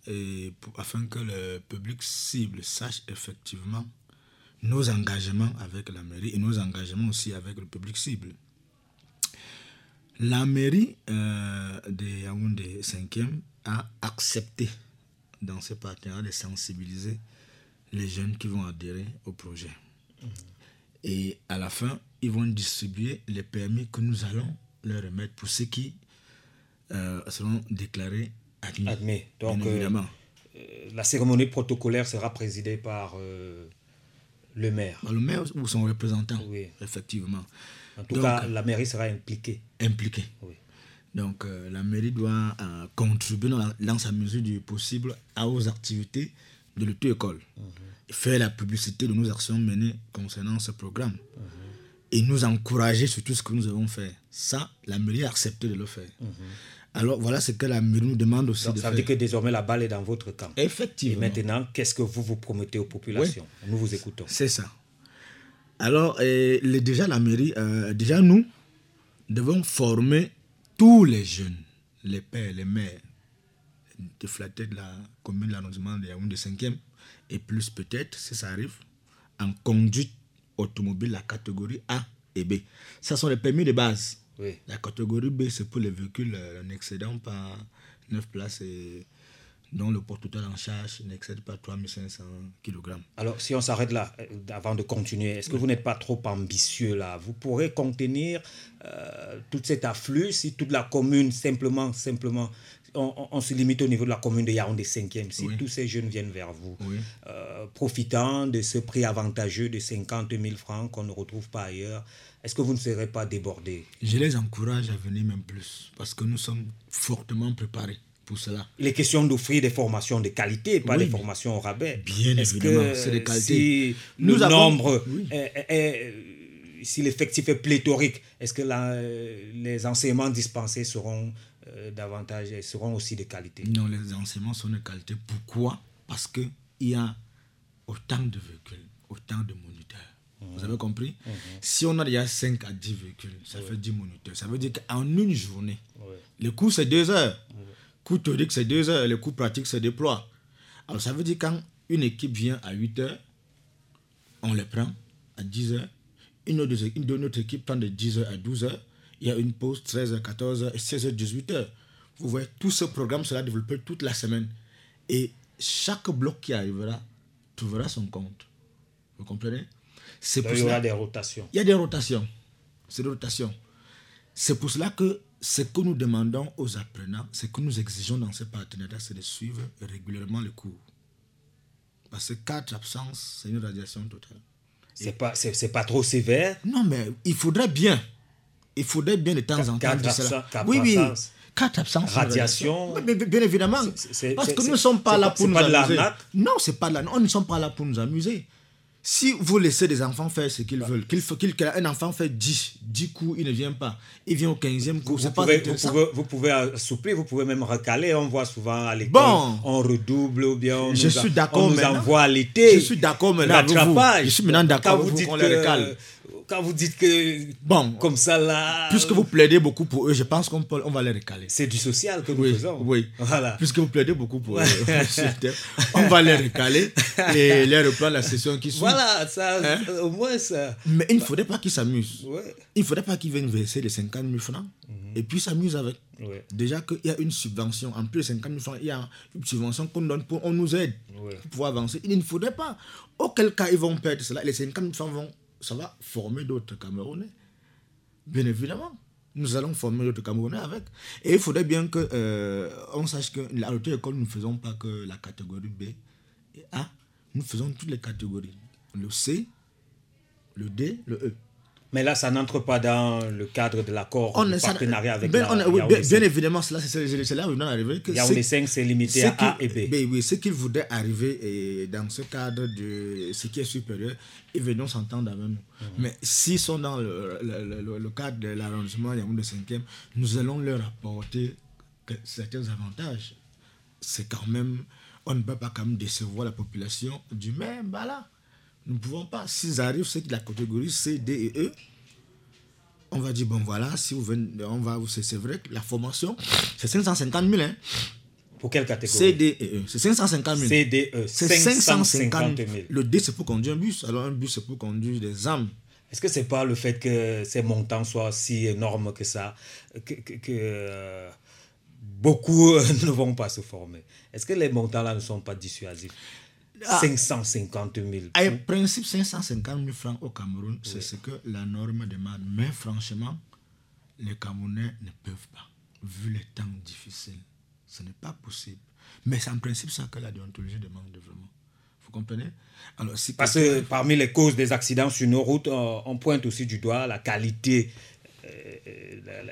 et afin que le public cible sache effectivement nos engagements avec la mairie et nos engagements aussi avec le public cible. La mairie euh, de Yaoundé 5e a accepté dans ce partenariat de sensibiliser les jeunes qui vont adhérer au projet. Mmh. Et à la fin, ils vont distribuer les permis que nous allons leur remettre pour ceux qui euh, seront déclarés admis. Donc, euh, euh, la cérémonie protocolaire sera présidée par euh, le maire. le maire ou son représentant, oui. effectivement. En tout cas, la mairie sera impliquée. Impliquée. Oui. Donc, euh, la mairie doit euh, contribuer dans, sa mesure du possible aux activités de l'auto-école. Mhm. Faire la publicité de nos actions menées concernant ce programme. Mhm. Et nous encourager sur tout ce que nous avons fait. Ça, la mairie a accepté de le faire. Mhm. Alors voilà ce que la mairie nous demande aussi de. Ça veut dire que désormais la balle est dans votre camp. Effectivement. Et maintenant, qu'est-ce que vous vous promettez aux populations Nous vous écoutons. C'est ça. Alors, déjà la mairie, euh, déjà nous devons former tous les jeunes, les pères, les mères, de flatter de la commune de l'arrondissement de Yaoundé 5e, et plus peut-être, si ça arrive, en conduite automobile, la catégorie A et B. Ce sont les permis de base. La catégorie B, c'est pour les véhicules euh, n'excédant pas 9 places et dont le poids total en charge n'excède pas 3500 kg. Alors, si on s'arrête là, euh, avant de continuer, est-ce que vous n'êtes pas trop ambitieux là? Vous pourrez contenir euh, tout cet afflux si toute la commune, simplement, simplement, on, se limite au niveau de la commune de Yaoundé 5e, si tous ces jeunes viennent vers vous, profitant de ce prix avantageux de 50 000 francs qu'on ne retrouve pas ailleurs, est-ce que vous ne serez pas débordé? Je les encourage à venir même plus, parce que nous sommes fortement préparés pour cela. Il est question d'offrir des formations de qualité, pas des formations au rabais. Bien évidemment, c'est de qualité. Si nous le nombre, si l'effectif est pléthorique, est-ce que les enseignements dispensés seront euh, davantage, seront aussi de qualité Non, les enseignements sont de qualité. Pourquoi? Parce qu'il y a autant de véhicules, autant de moniteurs vous avez compris? Mhm. Si on a déjà 5 à 10 véhicules, ça fait 10 moniteurs. Ça veut dire qu'en une journée, le coût c'est 2 heures. Le coût théorique c'est 2 heures, le coût pratique se déploie. Alors ça veut dire quand une équipe vient à 8 heures, on les prend à 10 heures. Une autre, une autre équipe prend de 10 heures à 12 heures. Il y a une pause 13 h 14 h et 16 h 18 heures. Vous voyez, tout ce programme sera développé toute la semaine. Et chaque bloc qui arrivera trouvera son compte. Vous comprenez? C'est pour il y aura des rotations. Il y a des rotations. C'est des rotations. C'est pour cela que ce que nous demandons aux apprenants, ce que nous exigeons dans ces partenariats, c'est de suivre régulièrement le cours. Parce que quatre absences, c'est une radiation totale. C'est pas, c'est, pas trop sévère? Non, mais il faudrait bien. Il faudrait bien de temps en temps. Quatre, absences. oui, oui. Quatre absences. Radiation. Bien, évidemment. parce que nous ne sommes pas là pour nous amuser. Non, c'est pas là. On ne sommes pas là pour nous amuser. Si vous laissez des enfants faire ce qu'ils bah. veulent, qu'il faut qu'un enfant fait 10, 10 coups, il ne vient pas. Il vient au 15e coup. Vous, pouvez, vous, pouvez, vous pouvez assouplir, vous pouvez même recaler. On voit souvent à l'école, bon, on redouble ou bien on je nous, suis on nous envoie à l'été. Je suis d'accord maintenant. Je suis maintenant d'accord avec vous qu'on les recale quand vous dites que bon, comme ça là. Puisque vous plaidez beaucoup pour eux, je pense qu'on on va les recaler. C'est du social que nous oui, faisons. Oui. Voilà. Puisque vous plaidez beaucoup pour eux, on va les recaler et les reprendre la session qui suit. Voilà, ça, hein? au moins ça. Mais il ne faudrait pas qu'ils s'amusent. Il ne faudrait pas qu'ils viennent verser les 50 000 francs mhm. et puis s'amusent avec. Déjà qu'il y a une subvention, en plus de 50 000 francs, il y a une subvention qu'on donne pour on nous aide pour pouvoir avancer. Il ne faudrait pas. Auquel cas ils vont perdre cela, les 50 000 francs vont ça va former d'autres Camerounais. Bien évidemment, nous allons former d'autres Camerounais avec. Et il faudrait bien que euh, on sache que à l'auto-école, nous ne faisons pas que la catégorie B et A, nous faisons toutes les catégories. Le C, le D, le E. Mais là, ça n'entre pas dans le cadre de l'accord de partenariat avec ben, la oui, bien, évidemment, c'est là où on est arrivé. Que Yaoundé 5, c'est limité à A et B. Ben, oui, ce qu'il voudrait arriver et dans ce cadre de ce qui est supérieur, ils venons s'entendre avec nous. Mhm. Mais s'ils sont dans le, le, le, cadre de l'arrondissement Yaoundé 5e, nous allons leur apporter certains avantages. C'est quand même, on ne peut pas quand même décevoir la population du même, voilà. Nous ne pouvons pas. S'ils arrivent, c'est la catégorie C, D et E. On va dire, bon voilà, si vous venez, on va, c'est vrai que la formation, c'est 550 000. Hein. Pour quelle catégorie? C, D et E. C'est 550 000. C, D, E. C'est 550 000. Le D, c'est pour conduire un bus. Alors un bus, c'est pour conduire des âmes. Est-ce que c'est pas le fait que ces montants soient si énormes que ça, que, que, euh, beaucoup ne vont pas se former? Est-ce que les montants-là ne sont pas dissuasifs? 550 000. En principe, 550 000 francs au Cameroun, c'est ce que la norme demande. Mais franchement, les Camerounais ne peuvent pas, vu les temps difficiles. Ce n'est pas possible. Mais c'est en principe ça que la déontologie demande vraiment. Vous comprenez? Alors, si Parce que parmi les causes des accidents sur nos routes, on pointe aussi du doigt la qualité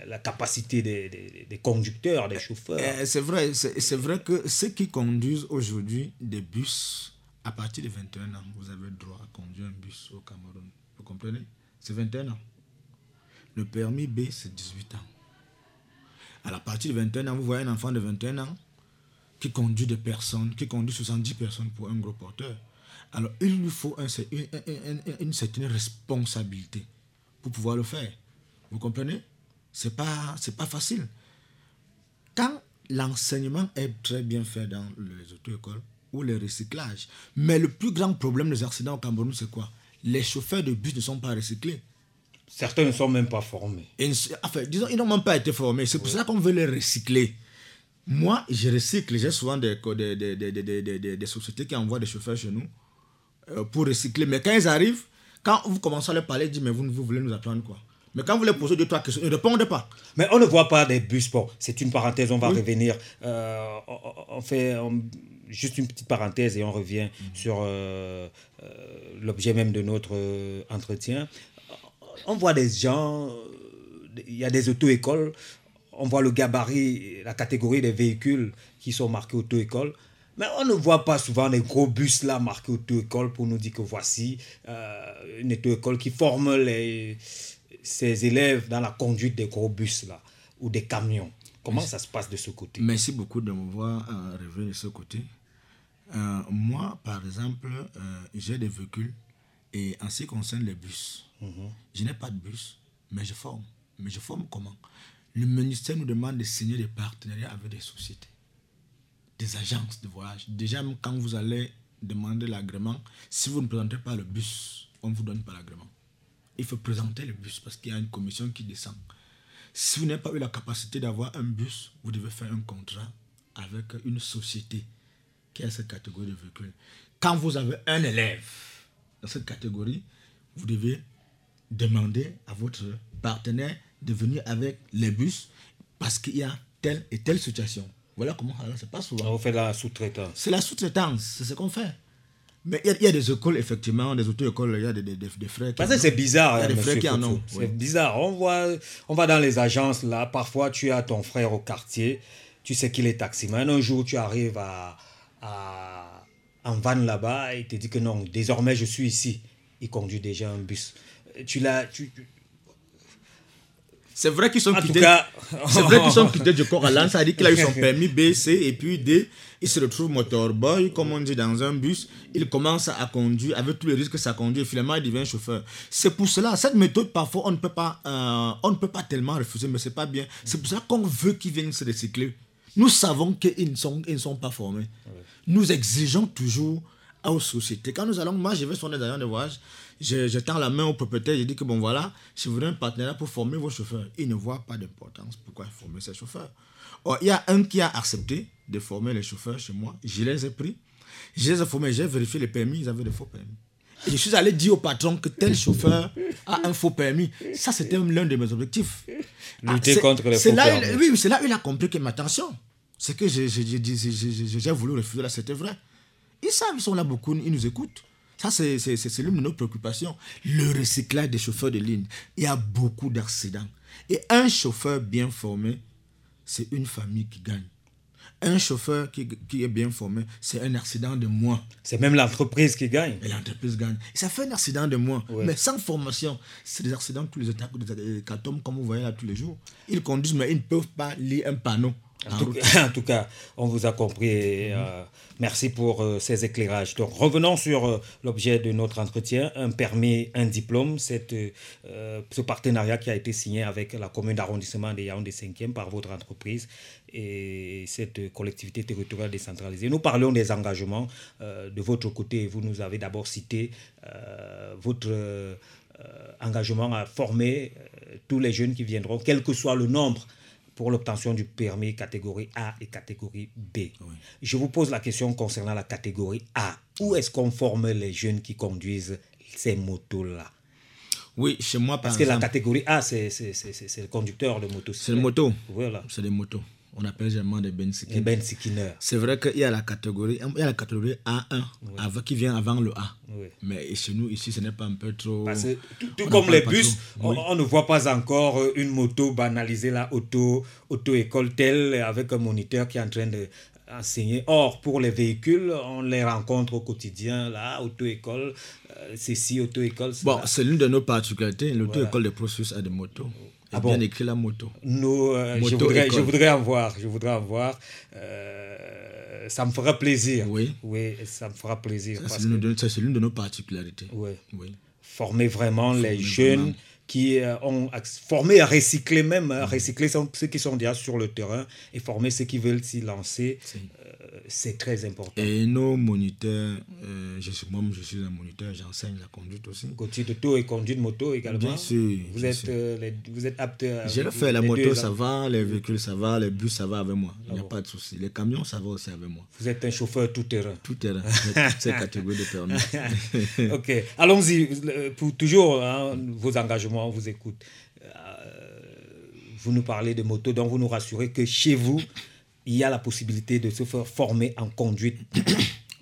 la, capacité des, des, conducteurs, des chauffeurs. c'est vrai, c'est vrai que ceux qui conduisent aujourd'hui des bus, à partir de 21 ans, vous avez le droit à conduire un bus au Cameroun. Vous comprenez? C'est 21 ans. Le permis B, c'est 18 ans. À la partir de 21 ans, vous voyez un enfant de 21 ans qui conduit des personnes, qui conduit 70 personnes pour un gros porteur. Alors, il lui faut une, certaine responsabilité pour pouvoir le faire. Vous comprenez? Ce n'est pas, pas facile. Quand l'enseignement est très bien fait dans les auto-écoles ou le recyclage, mais le plus grand problème des accidents au Cameroun, c'est quoi? Les chauffeurs de bus ne sont pas recyclés. Certains ne sont même pas formés. enfin, disons, ils n'ont même pas été formés. C'est pour ça qu'on veut les recycler. Moi, je recycle. J'ai souvent des, des, des, des, sociétés qui envoient des chauffeurs chez nous euh, pour recycler. Mais quand ils arrivent, quand vous commencez à leur parler, ils disent Mais vous, vous voulez nous apprendre quoi? Mais quand vous les posez deux, trois questions, ils ne répondent pas. Mais on ne voit pas des bus. Bon, c'est une parenthèse, on va revenir. Euh, on, fait juste une petite parenthèse et on revient mm. sur euh, l'objet même de notre entretien. On voit des gens, il y a des auto-écoles on voit le gabarit, la catégorie des véhicules qui sont marqués auto-école. Mais on ne voit pas souvent des gros bus là marqués auto-école pour nous dire que voici euh, une auto-école qui forme les, ses élèves dans la conduite des gros bus là ou des camions. Comment ça se passe de ce côté? Merci beaucoup de me voir euh, revenir de ce côté. Euh, moi, par exemple, j'ai des véhicules et en ce qui concerne les bus, mhm. je n'ai pas de bus, mais je forme. Mais je forme comment? Le ministère nous demande de signer des partenariats avec des sociétés, des agences de voyage. Déjà, quand vous allez demander l'agrément, si vous ne présentez pas le bus, on ne vous donne pas l'agrément. Il faut présenter le bus parce qu'il y a une commission qui descend. Si vous n'avez pas eu la capacité d'avoir un bus, vous devez faire un contrat avec une société qui a cette catégorie de véhicules. Quand vous avez un élève dans cette catégorie, vous devez demander à votre partenaire de venir avec les bus parce qu'il y a telle et telle situation. Voilà comment ça se passe souvent. On fait la sous-traitance. C'est la sous-traitance, c'est ce qu'on fait. Mais il y, a des écoles, effectivement, des auto-écoles, il y a des, des, des frères Parce que c'est bizarre. Il y a des frères qui en ont. C'est bizarre. On, voit, on va dans les agences, là, parfois tu as ton frère au quartier, tu sais qu'il est taximan. Un jour, tu arrives à, à en van là-bas, et il te dit que non, désormais je suis ici. Il conduit déjà un bus. Tu l'as, tu, c'est vrai qu'ils sont quittés. C'est vrai qu'ils sont quittés du corps à l'âne. Ça dit qu'il a eu son permis B, C et puis D. Il se retrouve motorboy, comme on dit, dans un bus. Il commence à conduire avec tous les risques que ça conduit. Finalement, il devient chauffeur. C'est pour cela, cette méthode, parfois, on ne peut pas, euh, on ne peut pas tellement refuser, mais c'est pas bien. C'est pour ça qu'on veut qu'ils viennent se recycler. Nous savons qu'ils ne sont, ils pas formés. Nous exigeons toujours aux sociétés. Quand nous allons, moi, je vais sur des agents de voyage je, tends la main au propriétaire, je dis que bon voilà, si vous voulez un partenaire pour former vos chauffeurs, il ne voit pas d'importance. Pourquoi former ses chauffeurs Or, il y a un qui a accepté de former les chauffeurs chez moi. Je les ai pris. Je les ai formés, j'ai vérifié les permis, ils avaient des faux permis. Je suis allé dire au patron que tel chauffeur a un faux permis. Ça, c'était l'un de mes objectifs. Lutter ah, contre les faux là, permis. oui, c'est là où il a compris que ma attention, c'est que j'ai voulu refuser là, c'était vrai. Ils savent, ils sont là beaucoup, ils nous écoutent. Ça, c'est l'une de nos préoccupations. Le recyclage des chauffeurs de ligne. Il y a beaucoup d'accidents. Et un chauffeur bien formé, c'est une famille qui gagne. Un chauffeur qui, qui est bien formé, c'est un accident de moins. C'est même l'entreprise qui gagne. Et l'entreprise gagne. ça fait un accident de moins. Mais sans formation, c'est des accidents tous les états, des comme vous voyez là tous les jours. Ils conduisent, mais ils ne peuvent pas lire un panneau. En tout, cas, on vous a compris. Euh, merci pour euh, ces éclairages. Donc, revenons sur euh, l'objet de notre entretien un permis, un diplôme. Cette, ce partenariat qui a été signé avec la commune d'arrondissement de Yaoundé 5e par votre entreprise et cette collectivité territoriale décentralisée. Nous parlons des engagements de votre côté. Vous nous avez d'abord cité votre engagement à former tous les jeunes qui viendront, quel que soit le nombre pour l'obtention du permis catégorie A et catégorie B. Je vous pose la question concernant la catégorie A. Où est-ce qu'on forme les jeunes qui conduisent ces motos-là? Oui, chez moi, par Parce que la catégorie A, c'est le conducteur de moto. C'est le moto. Voilà. C'est des motos. On appelle généralement des bensikiners. Bensikiners. C'est vrai qu'il y a la catégorie, il y a la catégorie A1 qui vient avant le A. Mais chez nous, ici, ce n'est pas un peu trop. tout, comme les bus, on, ne voit pas encore une moto banalisée, la auto, auto-école telle, avec un moniteur qui est en train de enseigner. Or, pour les véhicules, on les rencontre au quotidien, là, auto-école, euh, ceci, auto-école. Bon, c'est l'une de nos particularités. L'auto-école de processus a des motos. Ah bien écrit la moto. Nous, euh, je, voudrais, je, voudrais, en voir. Je voudrais en voir. Euh, ça me fera plaisir. Oui. Oui, ça me fera plaisir. C'est l'une de, nos particularités. Oui. oui. Former vraiment les jeunes qui euh, ont formé à recycler même, à recycler ceux qui sont déjà sur le terrain et former ceux qui veulent s'y lancer c'est très important. Et nos moniteurs, euh, je suis, moi je suis un moniteur, j'enseigne la conduite aussi. Conduite auto et conduite moto également Bien sûr. Vous, êtes, euh, vous êtes apte à. Je le fais, la moto ça va, les véhicules ça va, les bus ça va avec moi. Il n'y a pas de souci. Les camions ça va aussi avec moi. Vous êtes un chauffeur tout terrain. Tout terrain, toutes ces catégories de permis. ok, allons-y. Pour toujours, hein, vos engagements, on vous écoute. Euh, vous nous parlez de moto, donc vous nous rassurez que chez vous, il y a la possibilité de se faire former en conduite.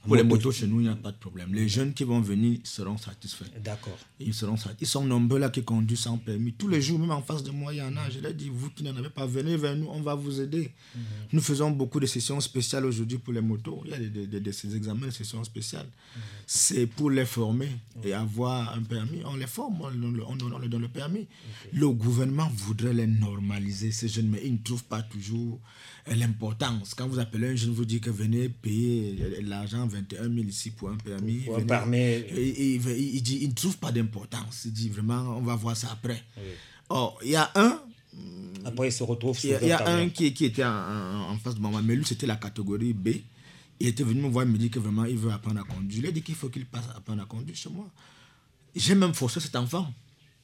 Pour les motos, chez nous, il n'y a pas de problème. Les jeunes qui vont venir seront satisfaits. D'accord. Ils seront Ils sont nombreux là qui conduisent sans permis. Tous les jours, même en face de moi, il y en a. Je leur dis, vous qui n'en avez pas, venez vers nous, on va vous aider. Mhm. Nous faisons beaucoup de sessions spéciales aujourd'hui pour les motos. Il y a des, ces examens de sessions spéciales. Mhm. C'est pour les former et avoir un permis. On les forme, on, leur donne le permis. Le gouvernement voudrait les normaliser, ces jeunes, mais ils ne trouvent pas toujours l'importance. Quand vous appelez un jeune, vous dites que venez payer l'argent 21 000 ici pour un permis. Pour un permis. Et, il, dit, il ne trouve pas d'importance. Il dit vraiment, on va voir ça après. Or, il y a un. Après, il se retrouve Il y a, un qui, qui était en, face de moi, mais lui, c'était la catégorie B. Il était venu me voir et me dit que vraiment, il veut apprendre à conduire. Je lui ai dit qu'il faut qu'il passe à apprendre à conduire chez moi. J'ai même forcé cet enfant.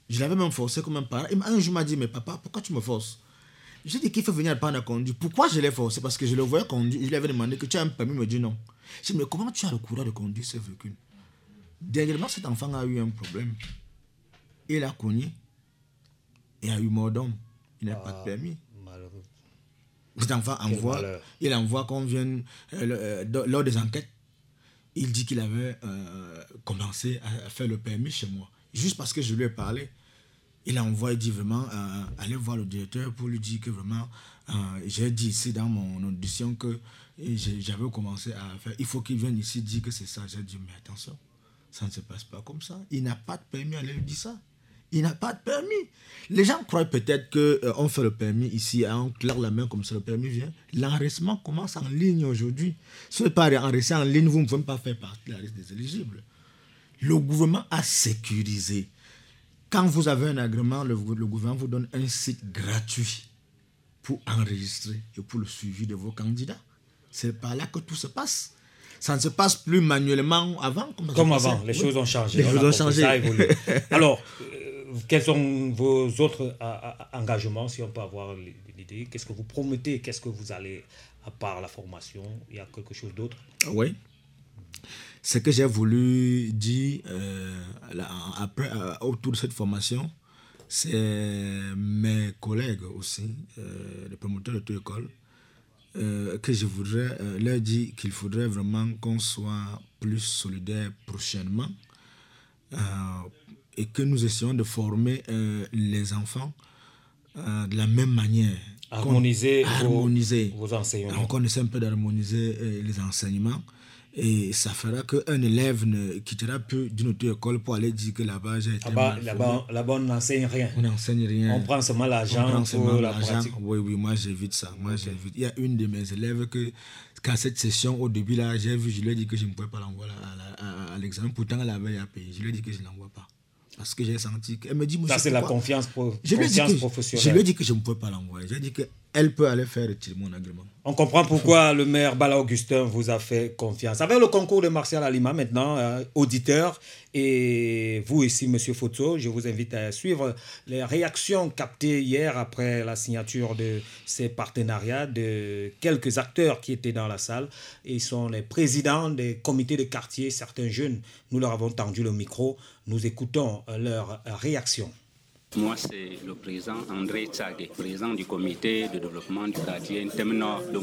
Je l'avais même forcé comme un parent. un jour, il m'a dit, mais papa, pourquoi tu me forces? J'ai dit qu'il faut venir apprendre à conduire. Pourquoi je l'ai forcé Parce que je le voyais conduire. Je lui avais demandé que tu as un permis. Il me dit non. Je dit, mais comment tu as le courage de conduire ce véhicule? Dernièrement, cet enfant a eu un problème. Il a cogné. Il a eu mort d'homme. Il n'a pas de ah, permis. Malheureux. Cet enfant envoie, il envoie qu'on vienne, euh, euh, lors des enquêtes, il dit qu'il avait euh, commencé à faire le permis chez moi. Juste parce que je lui ai parlé il envoie, il dit vraiment, euh, allez voir le directeur pour lui dire que vraiment, euh, j'ai dit ici dans mon audition que j'avais commencé à faire, il faut qu'il vienne ici dire que c'est ça. J'ai dit, mais attention, ça ne se passe pas comme ça. Il n'a pas de permis, allez lui dire ça. Il n'a pas de permis. Les gens croient peut-être qu'on euh, fait le permis ici, on claire la main comme ça, le permis vient. L'enregistrement commence en ligne aujourd'hui. Si vous pas enregistré en ligne, vous ne pouvez pas faire partie de la liste des éligibles. Le gouvernement a sécurisé quand vous avez un agrément, le, gouvernement vous donne un site gratuit pour enregistrer et pour le suivi de vos candidats. C'est par là que tout se passe. Ça ne se passe plus manuellement avant. Comme, avant, les choses ont changé. Les choses ont changé. Alors, euh, quels sont vos autres engagements, si on peut avoir l'idée? Qu'est-ce que vous promettez? Qu'est-ce que vous allez, à part la formation, il y a quelque chose d'autre? Oui. Ce que j'ai voulu dire euh, après, euh, autour de cette formation, c'est mes collègues aussi, euh, les promoteurs de toute école, que je voudrais leur dire qu'il faudrait vraiment qu'on soit plus solidaires prochainement et que nous essayons de former les enfants de la même manière. Harmoniser, harmoniser. Vos, vos, enseignements. On essaie un peu d'harmoniser les enseignements et ça fera qu'un élève ne quittera plus d'une autre école pour aller dire que là-bas j'ai été. Là-bas, là-bas, on n'enseigne rien. On n'enseigne rien. On prend seulement l'argent pour la pratique. Oui, oui, moi j'évite ça. Moi, j'évite. Il y a une de mes élèves que, qu'à cette session, au début, là, j'ai vu, je lui ai dit que je ne pouvais pas l'envoyer à, l'examen. Pourtant, elle avait à payer. Je lui ai dit que je ne l'envoie pas. Parce que j'ai senti qu'elle me dit, Ça, c'est la confiance, je confiance professionnelle. Je lui ai dit que je ne pouvais pas l'envoyer. J'ai dit qu'elle peut aller faire retirer mon agrément. On comprend pourquoi le maire Bala Augustin vous a fait confiance. Avec le concours de Martial Alima, maintenant, euh, auditeur, et vous ici, Monsieur Foto, je vous invite à suivre les réactions captées hier après la signature de ces partenariats de quelques acteurs qui étaient dans la salle. Ils sont les présidents des comités de quartier, certains jeunes. Nous leur avons tendu le micro. Nous écoutons leurs réactions. Moi, c'est le président André Tsagé, président du comité de développement du quartier Nord de.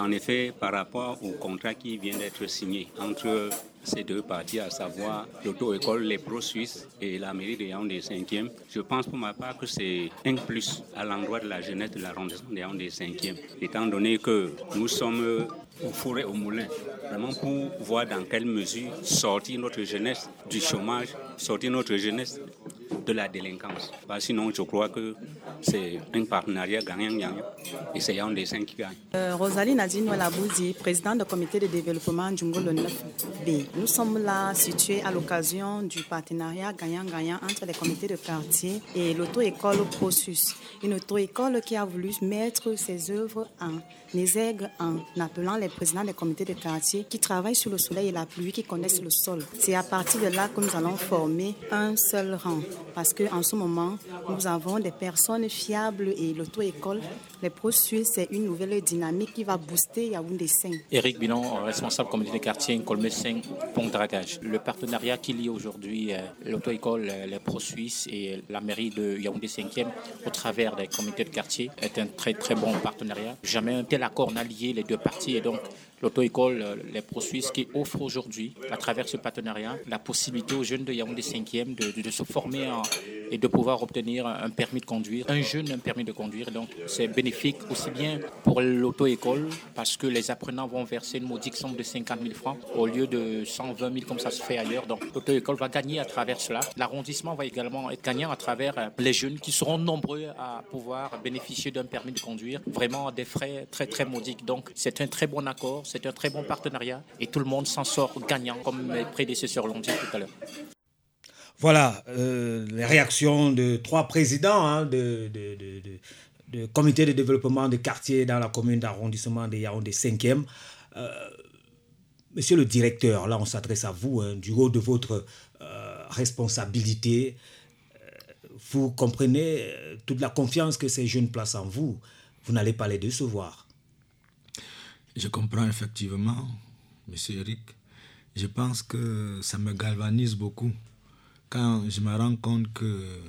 En effet, par rapport au contrat qui vient d'être signé entre ces deux parties, à savoir l'auto-école Les Pros Suisses et la mairie de Yaoundé 5e. Je pense pour ma part que c'est un plus à l'endroit de la jeunesse de l'arrondissement de Yaoundé 5e, étant donné que nous sommes au four et au moulin, vraiment pour voir dans quelle mesure sortir notre jeunesse du chômage, sortir notre jeunesse de la délinquance. sinon, je crois que c'est un partenariat gagnant-gagnant et c'est un des cinq qui gagne. Euh, Rosalie Nadine Labouzi, présidente du comité de développement du 9B. Nous sommes là situés à l'occasion du partenariat gagnant-gagnant entre les comités de quartier et l'auto-école Prosus. Une auto-école qui a voulu mettre ses œuvres en exergue en appelant les présidents des comités de quartier qui travaillent sur le soleil et la pluie, qui connaissent le sol. C'est à partir de là que nous allons former un seul rang parce qu'en ce moment, nous avons des personnes fiables et l'auto-école, les processus, c'est une nouvelle dynamique qui va booster Yaoundé 5. Eric Binon, responsable comité de quartier, Colmé 5, Pont Dragage. Le partenariat qui lie aujourd'hui euh, l'auto-école, euh, les pro-suisses et la mairie de Yaoundé 5e au travers des comités de quartier est un très très bon partenariat. Jamais un tel accord n'a lié les deux parties et donc l'auto-école euh, Les Pro Suisses qui offre aujourd'hui, à travers ce partenariat, la possibilité aux jeunes de Yaoundé 5e de, se former et de pouvoir obtenir un permis de conduire, un jeune un permis de conduire. Donc c'est bénéfique aussi bien pour l'auto-école parce que les apprenants vont verser une modique somme de 50 000 francs au lieu de 120 000 comme ça se fait ailleurs. Donc l'auto-école va gagner à travers cela. L'arrondissement va également être gagnant à travers euh, les jeunes qui seront nombreux à pouvoir bénéficier d'un permis de conduire, vraiment à des frais très très modiques. Donc c'est un très bon accord c'est un très bon partenariat et tout le monde s'en sort gagnant, comme mes prédécesseurs l'ont dit tout à l'heure. Voilà euh, les réactions de trois présidents hein, de, de, de, comité de développement de quartier dans la commune d'arrondissement de Yaoundé 5e. Euh, monsieur le directeur, là on s'adresse à vous, hein, du haut de votre euh, responsabilité. Vous comprenez toute la confiance que ces jeunes placent en vous. Vous n'allez pas les décevoir. Je comprends effectivement, Monsieur Eric. Je pense que ça me galvanise beaucoup quand je me rends compte que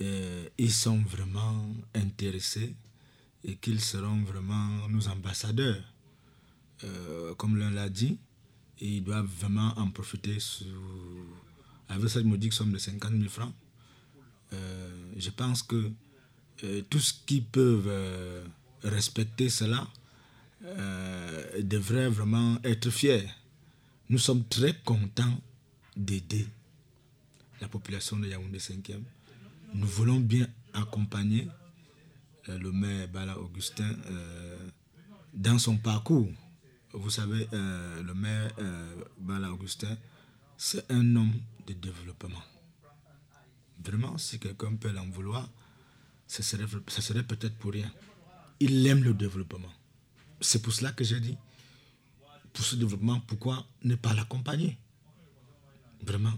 euh, ils sont vraiment intéressés et qu'ils seront vraiment nos ambassadeurs. Euh, comme l'un l'a dit, ils doivent vraiment en profiter avec cette modique somme de 50 000 francs. Euh, je pense que tout ce qui peuvent respecter cela, euh, devrait vraiment être fier. Nous sommes très contents d'aider la population de Yaoundé 5e. Nous voulons bien accompagner euh, le maire Bala Augustin euh, dans son parcours. Vous savez, le maire Bala Augustin, c'est un homme de développement. Vraiment, si quelqu'un peut l'en vouloir, ce serait, ce serait peut-être pour rien. Il aime le développement. C'est pour cela que j'ai dit, pour ce développement, pourquoi ne pas l'accompagner? Vraiment.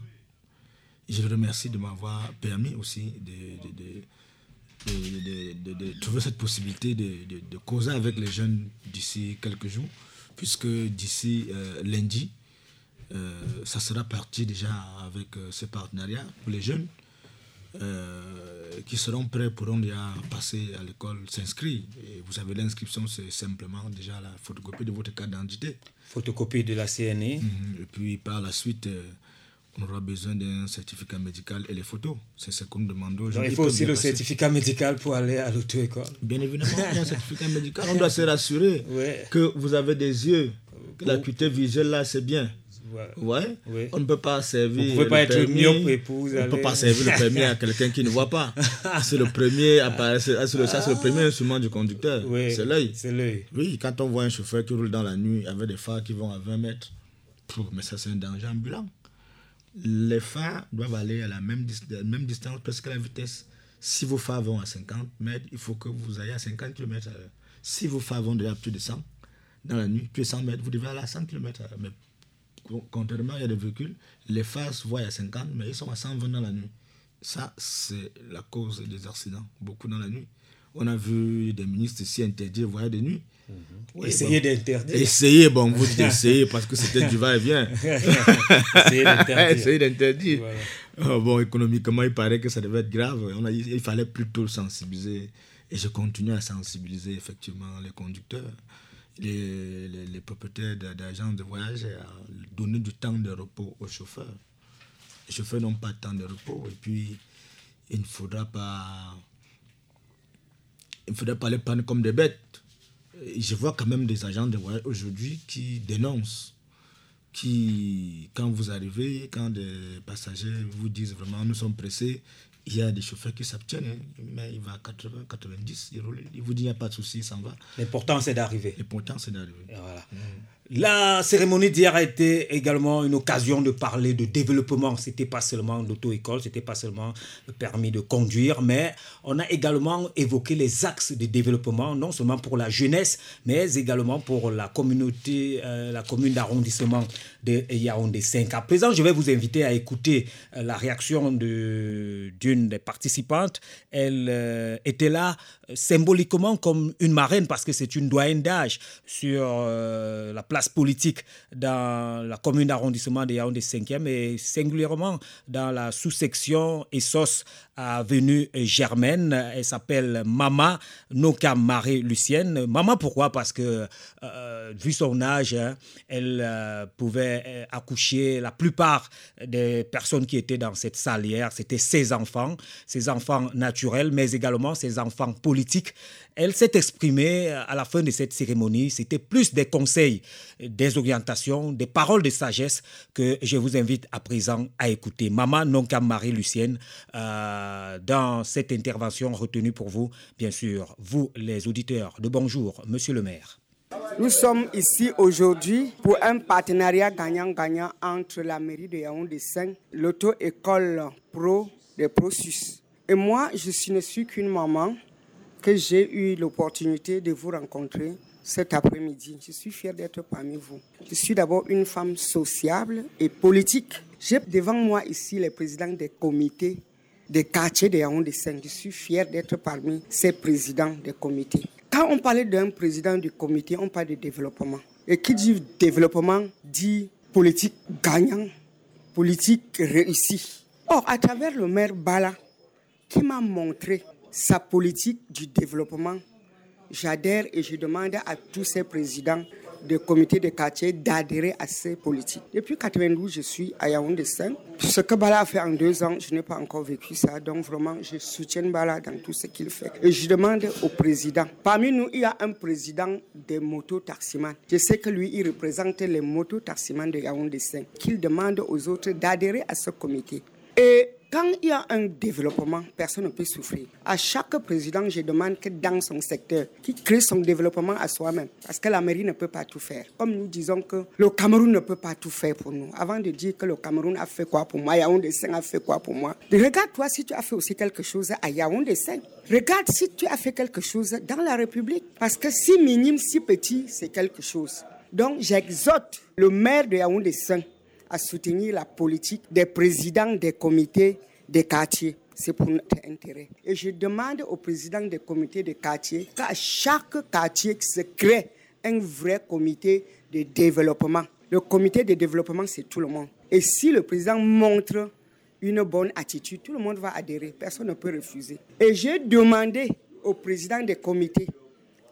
Je vous remercie de m'avoir permis aussi de, de, trouver cette possibilité de, causer avec les jeunes d'ici quelques jours, puisque d'ici euh, lundi, euh, ça sera parti déjà avec euh, ce partenariat pour les jeunes. Qui seront prêts pourront déjà passer à l'école, s'inscrire. Et vous avez l'inscription, c'est simplement déjà la photocopie de votre carte d'identité. Photocopie de la CNE. Mhm. Et puis par la suite, on aura besoin d'un certificat médical et les photos. C'est ce qu'on nous demande aujourd'hui. Il faut aussi le certificat médical pour aller à l'auto-école. Bien évidemment, un certificat médical. On doit se rassurer que vous avez des yeux, que l'acuité visuelle là, c'est bien. Ouais. On ne peut pas servir. Vous pouvez pas être myope et On ne peut pas servir le premier à quelqu'un qui ne voit pas. C'est le premier c'est le, ça, c'est le premier instrument du conducteur. C'est l'œil. C'est l'œil. Oui, quand on voit un chauffeur qui roule dans la nuit avec des phares qui vont à 20 mètres, mais ça, c'est un danger ambulant. Les phares doivent aller à la même, même distance, presque la vitesse. Si vos phares vont à 50 mètres, il faut que vous ayez à 50 km Si vos phares vont déjà plus de 100 dans la nuit, plus de 100 mètres, vous devez aller à 100 km Mais contrairement il y a des véhicules, les phares se voient à 50, mais ils sont à 120 dans la nuit. Ça, c'est la cause des accidents, beaucoup dans la nuit. On a vu des ministres ici interdire voyager de nuit. Mhm. Essayer d'interdire. Essayer, bon, vous dites essayer parce que c'était du va-et-vient. Essayer d'interdire. Oh, bon, économiquement, il paraît que ça devait être grave. On a, il fallait plutôt sensibiliser. Et je continue à sensibiliser effectivement les conducteurs, les, les, propriétaires d'agences de voyage à donner du temps de repos aux chauffeurs. Les chauffeurs n'ont pas de temps de repos et puis il ne faudra pas, il ne faudra pas les prendre comme des bêtes. Je vois quand même des agents de voyage aujourd'hui qui dénoncent qui, quand vous arrivez, quand des passagers vous disent vraiment nous sommes pressés, il y a des chauffeurs qui s'abstiennent, hein. mais il va à 80, 90, il, roule, il vous dit il n'y a pas de souci, il s'en va. L'important c'est d'arriver. L'important c'est d'arriver. Voilà. Mm. La cérémonie d'hier a été également une occasion de parler de développement. C'était pas seulement l'auto-école, c'était pas seulement le permis de conduire, mais on a également évoqué les axes de développement, non seulement pour la jeunesse, mais également pour la communauté, euh, la commune d'arrondissement de Yaoundé 5. À présent, je vais vous inviter à écouter euh, la réaction d'une des participantes. Elle euh, était là symboliquement comme une marraine parce que c'est une doyenne d'âge sur la place politique dans la commune d'arrondissement de Yaoundé 5e et singulièrement dans la sous-section Essos avenue Germaine. Elle s'appelle Mama Noka Marie-Lucienne. Mama, pourquoi? Parce que, euh, vu son âge, hein, elle euh, pouvait euh, accoucher la plupart des personnes qui étaient dans cette salière. C'était ses enfants, ses enfants naturels, mais également ses enfants politiques. Elle s'est exprimée à la fin de cette cérémonie. C'était plus des conseils, des orientations, des paroles de sagesse que je vous invite à présent à écouter. Mama Nonka Marie-Lucienne. Euh, dans cette intervention retenue pour vous, bien sûr, vous les auditeurs de Bonjour, Monsieur le maire. Nous sommes ici aujourd'hui pour un partenariat gagnant-gagnant entre la mairie de Yaoundé 5, l'auto-école pro de Prosus. Et moi, je ne suis qu'une maman que j'ai eu l'opportunité de vous rencontrer cet après-midi. Je suis fière d'être parmi vous. Je suis d'abord une femme sociable et politique. J'ai devant moi ici les présidents des comités des quartiers de Yaoundé 5. Je suis fier d'être parmi ces présidents des comités. Quand on parlait d'un président du comité, on parle de développement. Et qui dit développement dit politique gagnant, politique réussie. Or, à travers le maire Bala, qui m'a montré sa politique du développement, j'adhère et je demande à tous ces présidents de comité de quartier d'adhérer à ces politiques. Depuis 92, je suis à Yaoundé 5. Ce que Bala a fait en deux ans, je n'ai pas encore vécu ça. Donc vraiment, je soutiens Bala dans tout ce qu'il fait. Et je demande au président. Parmi nous, il y a un président des motos-taximans. Je sais que lui, il représente les motos-taximans de Yaoundé 5. Qu'il demande aux autres d'adhérer à ce comité. Et quand il y a un développement, personne ne peut souffrir. À chaque président, je demande que dans son secteur, qu'il crée son développement à soi-même. Parce que la mairie ne peut pas tout faire. Comme nous disons que le Cameroun ne peut pas tout faire pour nous. Avant de dire que le Cameroun a fait quoi pour moi, Yaoundé 5 a fait quoi pour moi. Regarde-toi si tu as fait aussi quelque chose à Yaoundé 5. Regarde si tu as fait quelque chose dans la République. Parce que si minime, si petit, c'est quelque chose. Donc j'exhorte le maire de Yaoundé 5 à soutenir la politique des présidents des comités des quartiers. C'est pour notre intérêt. Et je demande aux présidents des comités de quartier qu'à chaque quartier se crée un vrai comité de développement. Le comité de développement, c'est tout le monde. Et si le président montre une bonne attitude, tout le monde va adhérer. Personne ne peut refuser. Et j'ai demandé au président des comités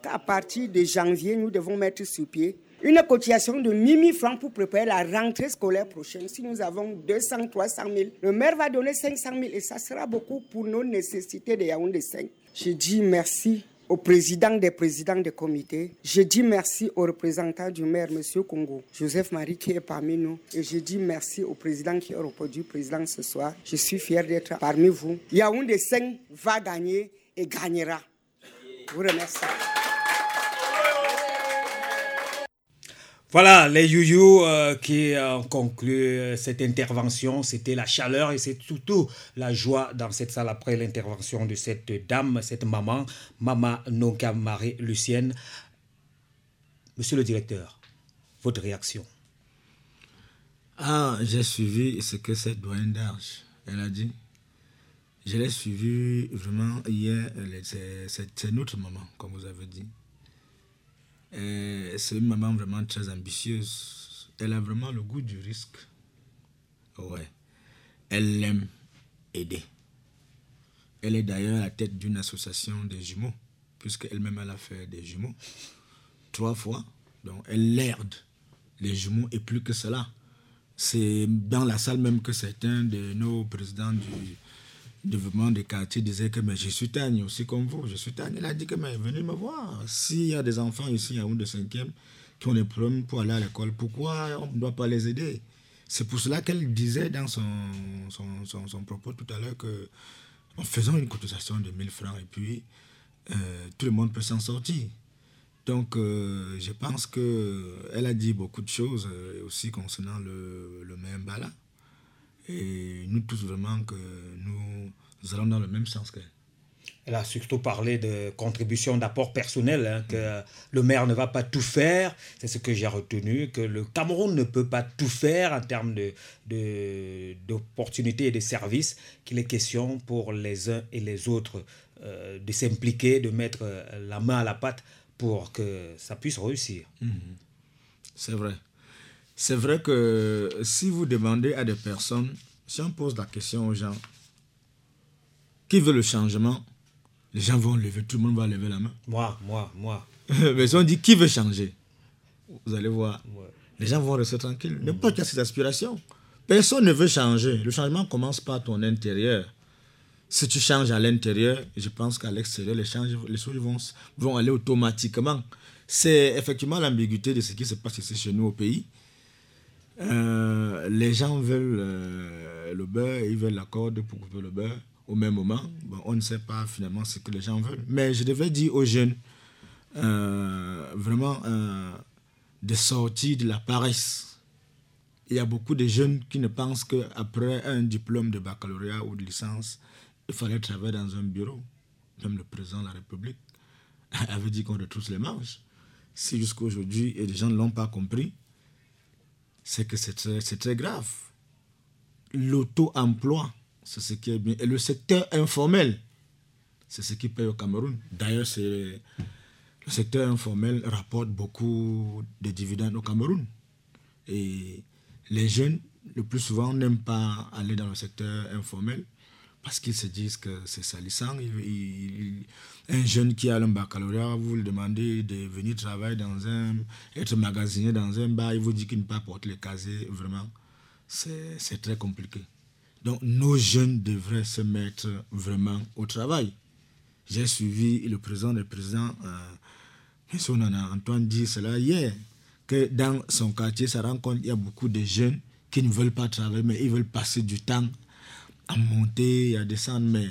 qu'à partir de janvier, nous devons mettre sur pied une cotisation de 1000 francs pour préparer la rentrée scolaire prochaine. Si nous avons 200, 300 000, le maire va donner 500 000 et ça sera beaucoup pour nos nécessités de Yaoundé 5. Je dis merci au président des présidents des comités. Je dis merci au représentant du maire, M. Congo, Joseph Marie, qui est parmi nous. Et je dis merci au président qui est reproduit président ce soir. Je suis fier d'être parmi vous. Yaoundé 5 va gagner et gagnera. Je vous remercie. Voilà, les youyou euh, qui ont conclu euh, cette intervention, c'était la chaleur et c'est surtout la joie dans cette salle après l'intervention de cette dame, cette maman, Maman Nonka Marie-Lucienne. Monsieur le directeur, votre réaction? Ah, j'ai suivi ce que cette doyenne d'Arche, elle a dit. Je l'ai suivi vraiment hier. C'est notre maman, comme vous avez dit. C'est une maman vraiment très ambitieuse. Elle a vraiment le goût du risque. Ouais. Elle aime aider. Elle est d'ailleurs à la tête d'une association des jumeaux, puisqu'elle-même elle a fait des jumeaux trois fois. Donc elle l'aide les jumeaux et plus que cela. C'est dans la salle même que certains de nos présidents du développement des quartiers disaient que mais je suis tanné aussi comme vous, je suis. Il a dit que mais venez me voir. S'il y a des enfants ici à un de cinquième qui ont des problèmes pour aller à l'école, pourquoi on ne doit pas les aider? C'est pour cela qu'elle disait dans son, son, son, propos tout à l'heure que en faisant une cotisation de 1000 francs et puis euh, tout le monde peut s'en sortir. Donc, euh, je pense qu'elle a dit beaucoup de choses euh, aussi concernant le, le Mbala. Et nous tous, vraiment, que nous, allons dans le même sens qu'elle. Elle a surtout parlé de contribution d'apport personnel, hein, que le maire ne va pas tout faire, c'est ce que j'ai retenu, que le Cameroun ne peut pas tout faire en termes d'opportunités de, et de services, qu'il est question pour les uns et les autres euh, de s'impliquer, de mettre la main à la pâte pour que ça puisse réussir. Mhm. C'est vrai. C'est vrai que si vous demandez à des personnes, si on pose la question aux gens, qui veut le changement Les gens vont lever, tout le monde va lever la main. Moi, moi, moi. Mais si on dit qui veut changer Vous allez voir. Les gens vont rester tranquilles. N'importe qui a ses aspirations. Personne ne veut changer. Le changement commence par ton intérieur. Si tu changes à l'intérieur, je pense qu'à l'extérieur, les, les choses vont, vont aller automatiquement. C'est effectivement l'ambiguïté de ce qui se passe ici chez nous au pays. Euh, les gens veulent euh, le beurre, ils veulent la corde pour couper le beurre au même moment. Bon, on ne sait pas finalement ce que les gens veulent. Mais je devais dire aux jeunes, euh, vraiment, de sortir de la paresse. Il y a beaucoup de jeunes qui ne pensent qu'après un diplôme de baccalauréat ou de licence, il fallait travailler dans un bureau. Même le président de la République avait dit qu'on retrousse les manches. Si jusqu'à aujourd'hui, et les gens ne l'ont pas compris, c'est que c'est très, grave. L'auto-emploi, c'est ce qui est bien. Et le secteur informel, c'est ce qui paye au Cameroun. D'ailleurs, le secteur informel rapporte beaucoup de dividendes au Cameroun. Et les jeunes, le plus souvent, n'aiment pas aller dans le secteur informel parce qu'ils se disent que c'est salissant. un jeune qui a un baccalauréat, vous lui demandez de venir travailler dans un, être magasinier dans un bar, il vous dit qu'il ne peut pas porter les casiers, vraiment, c'est très compliqué. Donc nos jeunes devraient se mettre vraiment au travail. J'ai suivi le président des présidents, euh, Antoine dit cela hier, que dans son quartier, ça rend compte qu'il y a beaucoup de jeunes qui ne veulent pas travailler, mais ils veulent passer du temps à monter à descendre. Mais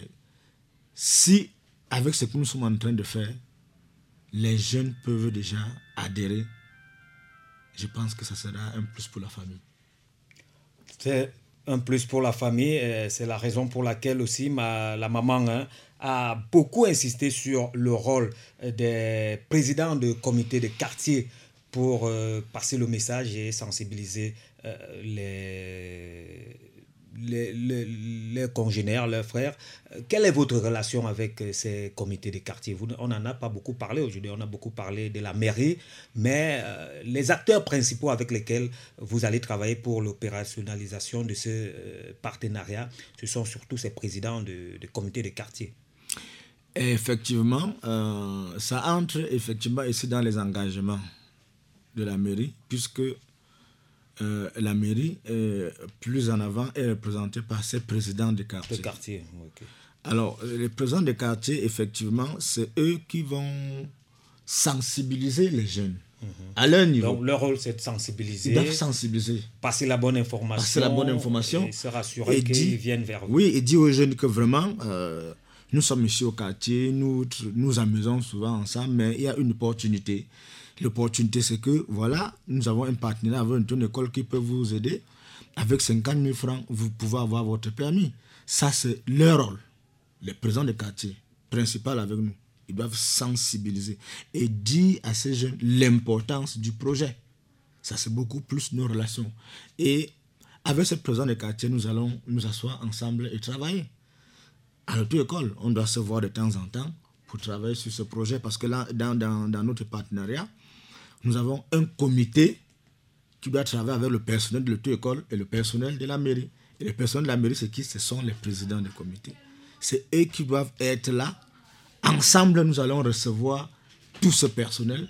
si, avec ce que nous sommes en train de faire, les jeunes peuvent déjà adhérer, je pense que ça sera un plus pour la famille. C'est un plus pour la famille. C'est la raison pour laquelle aussi ma, la maman hein, a beaucoup insisté sur le rôle des présidents de comités de quartier pour euh, passer le message et sensibiliser euh, les les, les, congénères, leurs frères. Euh, quelle est votre relation avec euh, ces comités de quartier? On n'en a pas beaucoup parlé aujourd'hui, on a beaucoup parlé de la mairie, mais euh, les acteurs principaux avec lesquels vous allez travailler pour l'opérationnalisation de ce partenariat, ce sont surtout ces présidents de, de comités de quartier. Effectivement, ça entre effectivement ici dans les engagements de la mairie, puisque euh, la mairie, plus en avant, est représentée par ses présidents de quartier. quartier Alors, les présidents de quartier, effectivement, c'est eux qui vont sensibiliser les jeunes. Mhm. À leur niveau. Donc, leur rôle, c'est de sensibiliser. sensibiliser. Passer la bonne information. Passer la bonne information. Et se rassurer qu'ils viennent vers vous. Oui, et dire aux jeunes que vraiment, euh, nous sommes ici au quartier, nous nous amusons souvent ensemble, mais il y a une opportunité L'opportunité, c'est que, voilà, nous avons un partenaire avec une école qui peut vous aider. Avec 50 000 francs, vous pouvez avoir votre permis. Ça, c'est leur rôle. Les présidents de quartier, principal avec nous, ils doivent sensibiliser et dire à ces jeunes l'importance du projet. Ça, c'est beaucoup plus nos relations. Et avec ce président de quartier, nous allons nous asseoir ensemble et travailler. à l'auto-école. On doit se voir de temps en temps pour travailler sur ce projet parce que là, dans, dans, dans notre partenariat, nous avons un comité qui doit travailler avec le personnel de l'auto-école et le personnel de la mairie. Et le personnel de la mairie, c'est qui? Ce sont les présidents des comités. C'est eux qui doivent être là. Ensemble, nous allons recevoir tout ce personnel,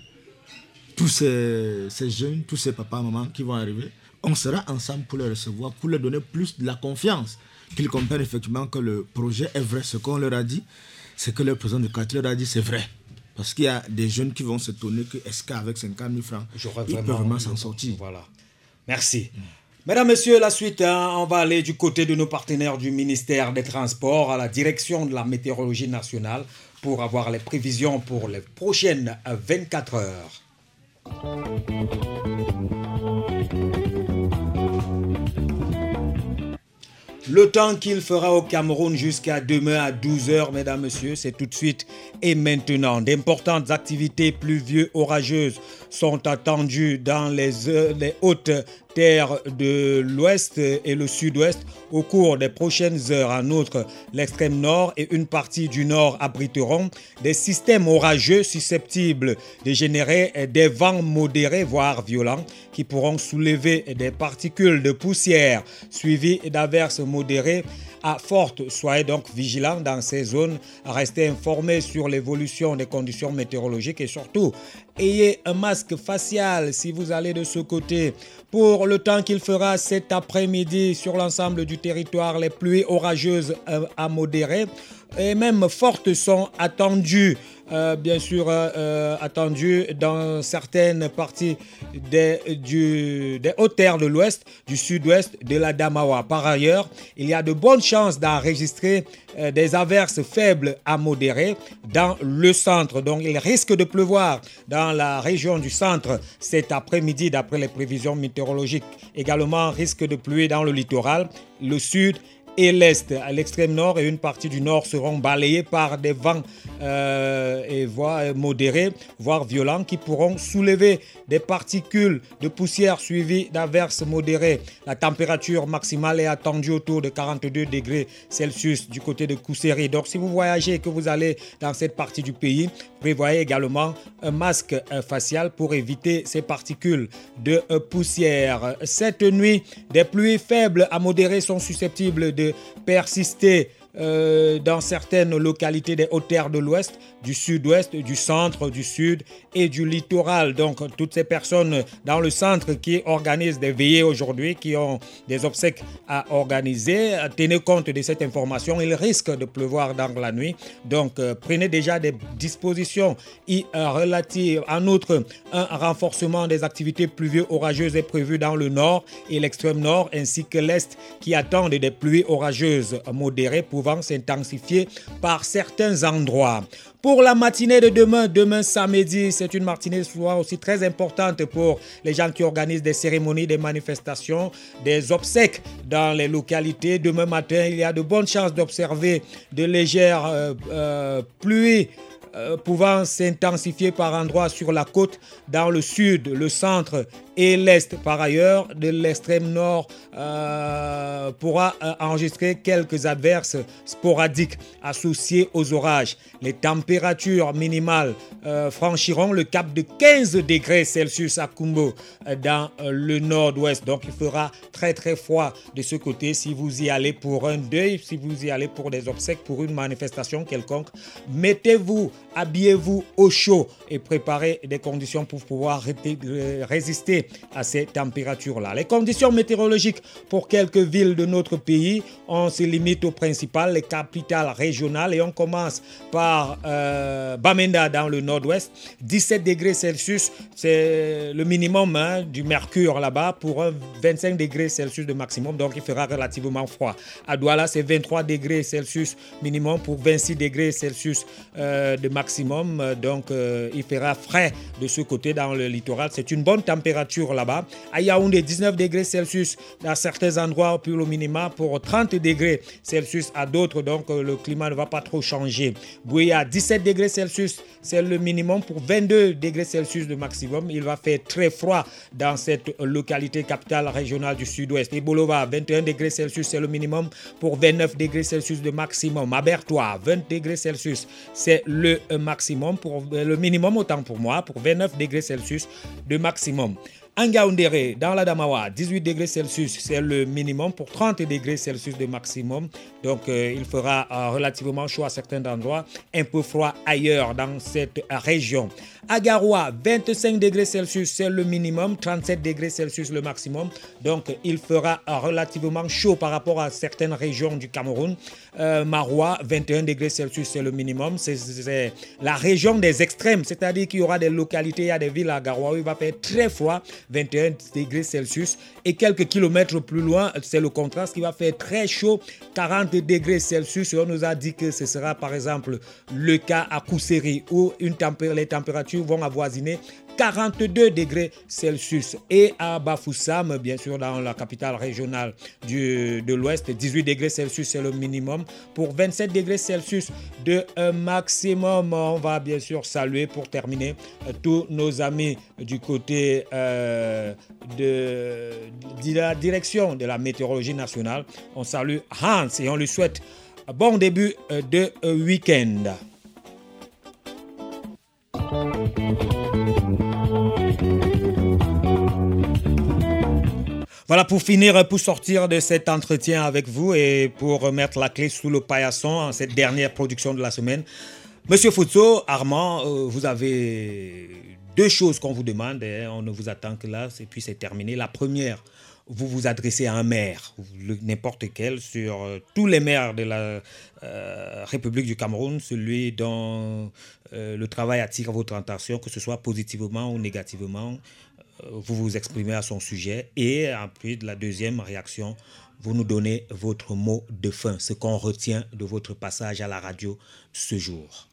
tous ces, jeunes, tous ces papas, mamans qui vont arriver. On sera ensemble pour les recevoir, pour leur donner plus de la confiance, qu'ils comprennent effectivement que le projet est vrai. Ce qu'on leur a dit, c'est que le président du quartier leur a dit, c'est vrai. Parce qu'il y a des jeunes qui vont se tourner que est-ce qu'avec 50 000 francs, ils peuvent vraiment s'en sortir. Voilà. Merci. Mesdames, Messieurs, la suite, hein, on va aller du côté de nos partenaires du ministère des Transports à la direction de la météorologie nationale pour avoir les prévisions pour les prochaines 24 heures. Le temps qu'il fera au Cameroun jusqu'à demain à 12h, mesdames, messieurs, c'est tout de suite et maintenant. D'importantes activités pluvieuses orageuses sont attendues dans les, les hautes de l'ouest et le sud-ouest au cours des prochaines heures. En outre, l'extrême nord et une partie du nord abriteront des systèmes orageux susceptibles de générer des vents modérés, voire violents, qui pourront soulever des particules de poussière suivies d'averses modérées à forte. Soyez donc vigilants dans ces zones, restez informés sur l'évolution des conditions météorologiques et surtout, ayez un masque facial si vous allez de ce côté. Pour le temps qu'il fera cet après-midi sur l'ensemble du territoire, les pluies orageuses euh, à modérées et même fortes sont attendues euh, bien sûr euh, euh, attendu dans certaines parties des, du, des hautes terres de l'ouest, du sud-ouest de la Damawa. Par ailleurs, il y a de bonnes chances d'enregistrer des averses faibles à modérées dans le centre. Donc il risque de pleuvoir dans la région du centre cet après-midi d'après les prévisions météorologiques. Également risque de pluie dans le littoral, le sud et l'est, à l'extrême nord et une partie du nord seront balayés par des vents euh, modérés, voire violents, qui pourront soulever des particules de poussière suivies d'averses modérées. La température maximale est attendue autour de 42 degrés Celsius du côté de Kousseri. Donc si vous voyagez et que vous allez dans cette partie du pays, prévoyez également un masque facial pour éviter ces particules de poussière. Cette nuit, des pluies faibles à modérées sont susceptibles de persister euh, dans certaines localités des hautes terres de l'Ouest, du Sud-Ouest, du centre, du Sud et du littoral. Donc toutes ces personnes dans le centre qui organisent des veillées aujourd'hui, qui ont des obsèques à organiser, tenez compte de cette information. Il risque de pleuvoir dans la nuit. Donc euh, prenez déjà des dispositions y relatives. En outre, un renforcement des activités pluvieuses orageuses est prévu dans le nord et l'extrême nord ainsi que l'est qui attendent des pluies orageuses modérées pour s'intensifier par certains endroits. Pour la matinée de demain, demain samedi, c'est une matinée souvent aussi très importante pour les gens qui organisent des cérémonies, des manifestations, des obsèques dans les localités. Demain matin, il y a de bonnes chances d'observer de légères euh, euh, pluies euh, pouvant s'intensifier par endroits sur la côte, dans le sud, le centre et l'est. Par ailleurs, de l'extrême nord euh, pourra euh, enregistrer quelques averses sporadiques associées aux orages. Les températures minimales franchiront le cap de 15 degrés Celsius à Kumbo dans le nord-ouest. Donc il fera très très froid de ce côté si vous y allez pour un deuil, si vous y allez pour des obsèques, pour une manifestation quelconque. Mettez-vous habillez-vous au chaud et préparez des conditions pour pouvoir résister à ces températures-là. Les conditions météorologiques pour quelques villes de notre pays, on se limite aux principales, les capitales régionales et on commence par euh, Bamenda dans le nord-ouest. 17 degrés Celsius, c'est le minimum hein, du mercure là-bas pour un 25 degrés Celsius de maximum, donc il fera relativement froid. À Douala, c'est 23 degrés Celsius minimum pour 26 degrés Celsius euh, de maximum maximum. Donc, il fera frais de ce côté dans le littoral. C'est une bonne température là-bas. À Yaoundé, 19 degrés Celsius dans certains endroits pour le minima, pour 30 degrés Celsius à d'autres. Donc, le climat ne va pas trop changer. Bouya, 17 degrés Celsius, c'est le minimum pour 22 degrés Celsius de maximum. Il va faire très froid dans cette localité capitale régionale du sud-ouest. Et Bolova, 21 degrés Celsius, c'est le minimum pour 29 degrés Celsius de maximum. Abertois, 20 degrés Celsius, c'est le maximum pour le minimum autant pour moi pour 29 degrés Celsius de maximum. Angaoundéré, dans la Damawa, 18 degrés Celsius, c'est le minimum pour 30 degrés Celsius de maximum. Donc, euh, il fera euh, relativement chaud à certains endroits, un peu froid ailleurs dans cette région. Agaroua, 25 degrés Celsius, c'est le minimum, 37 degrés Celsius le maximum. Donc, il fera euh, relativement chaud par rapport à certaines régions du Cameroun. Maroua, 21 degrés Celsius, c'est le minimum. C'est la région des extrêmes, c'est-à-dire qu'il y aura des localités, il y a des villes à Garoua où il va faire très froid. 21 degrés Celsius. Et quelques kilomètres plus loin, c'est le contraste qui va faire très chaud, 40 degrés Celsius. Et on nous a dit que ce sera par exemple le cas à Kousseri où les températures vont avoisiner 42 degrés Celsius. Et à Bafoussam, bien sûr, dans la capitale régionale de l'Ouest, 18 degrés Celsius, c'est le minimum. Pour 27 degrés Celsius de maximum, on va bien sûr saluer pour terminer euh, tous nos amis du côté euh, de, de la direction de la météorologie nationale. On salue Hans et on lui souhaite un bon début euh, de week-end. Voilà pour finir, pour sortir de cet entretien avec vous et pour remettre la clé sous le paillasson en cette dernière production de la semaine. Monsieur Foutso, Armand, euh, vous avez deux choses qu'on vous demande. Hein. on ne vous attend que là, et puis c'est terminé. La première, vous vous adressez à un maire, n'importe quel, sur euh, tous les maires de la euh, République du Cameroun, celui dont le travail attire votre attention, que ce soit positivement ou négativement vous vous exprimez à son sujet et puis de la deuxième réaction, vous nous donnez votre mot de fin, ce qu'on retient de votre passage à la radio ce jour.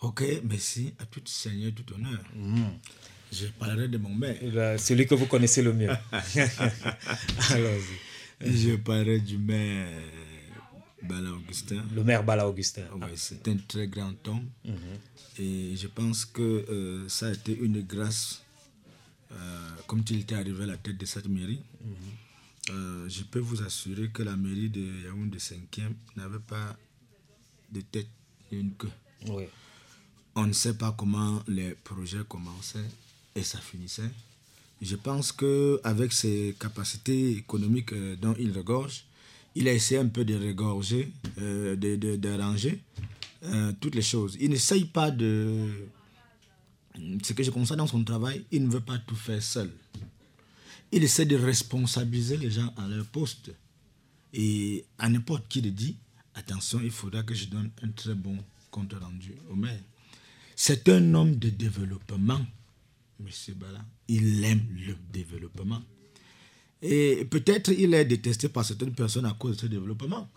Ok, merci à tout Seigneur, tout honneur. Mm. Je parlerai de mon maire. Celui que vous connaissez le mieux. Allons-y. Je parlerai du maire Bala Augustin. Le maire Bala Augustin. c'est un très grand homme. Mm-hmm. Et je pense que euh, ça a été une grâce comme il était arrivé à la tête de cette mairie, euh, je peux vous assurer que la mairie de Yaoundé 5e n'avait pas de tête ni une queue. On ne sait pas comment les projets commençaient et ça finissait. Je pense qu'avec ses capacités économiques euh, dont il regorge, il a essayé un peu de regorger, d'arranger toutes les choses. Il n'essaye pas de ce que je constate dans son travail, il ne veut pas tout faire seul. Il essaie de responsabiliser les gens à leur poste. Et à n'importe qui le dit, attention, il faudra que je donne un très bon compte rendu au maire. C'est un homme de développement, M. Bala. Il aime le développement. Et peut-être il est détesté par certaines personnes à cause de ce développement.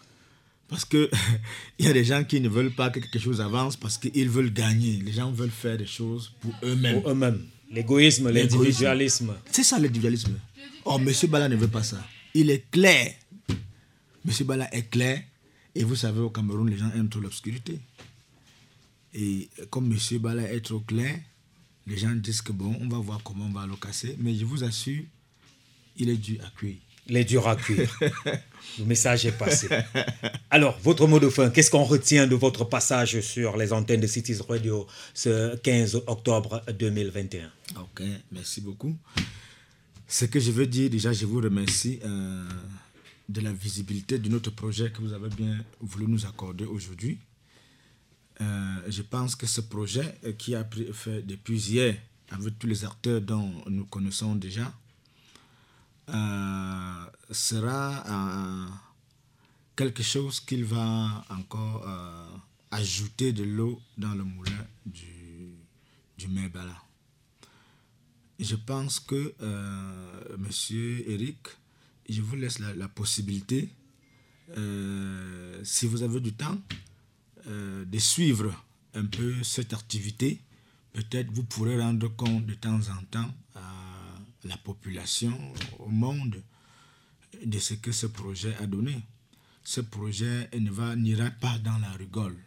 Parce qu'il y a des gens qui ne veulent pas que quelque chose avance parce qu'ils veulent gagner. Les gens veulent faire des choses pour eux-mêmes. Pour eux-mêmes. L'égoïsme, l'individualisme. C'est ça l'individualisme. Oh, M. Bala ne veut pas ça. Il est clair. M. Bala est clair. Et vous savez, au Cameroun, les gens aiment trop l'obscurité. Et comme M. Bala est trop clair, les gens disent que bon, on va voir comment on va le casser. Mais je vous assure, il est dû à cuire les durs à cuire. Le message est passé. Alors, votre mot de fin, qu'est-ce qu'on retient de votre passage sur les antennes de Cities Radio ce 15 octobre 2021 Ok, merci beaucoup. Ce que je veux dire, déjà, je vous remercie euh, de la visibilité de notre projet que vous avez bien voulu nous accorder aujourd'hui. Euh, je pense que ce projet euh, qui a fait depuis hier avec tous les acteurs dont nous connaissons déjà, sera euh, quelque chose qu'il va encore euh, ajouter de l'eau dans le moulin du, du Mébala. Je pense que, monsieur Eric, je vous laisse la, possibilité, si vous avez du temps, de suivre un peu cette activité, peut-être vous pourrez rendre compte de temps en temps la population, au monde, de ce que ce projet a donné. Ce projet n'ira pas dans la rigole.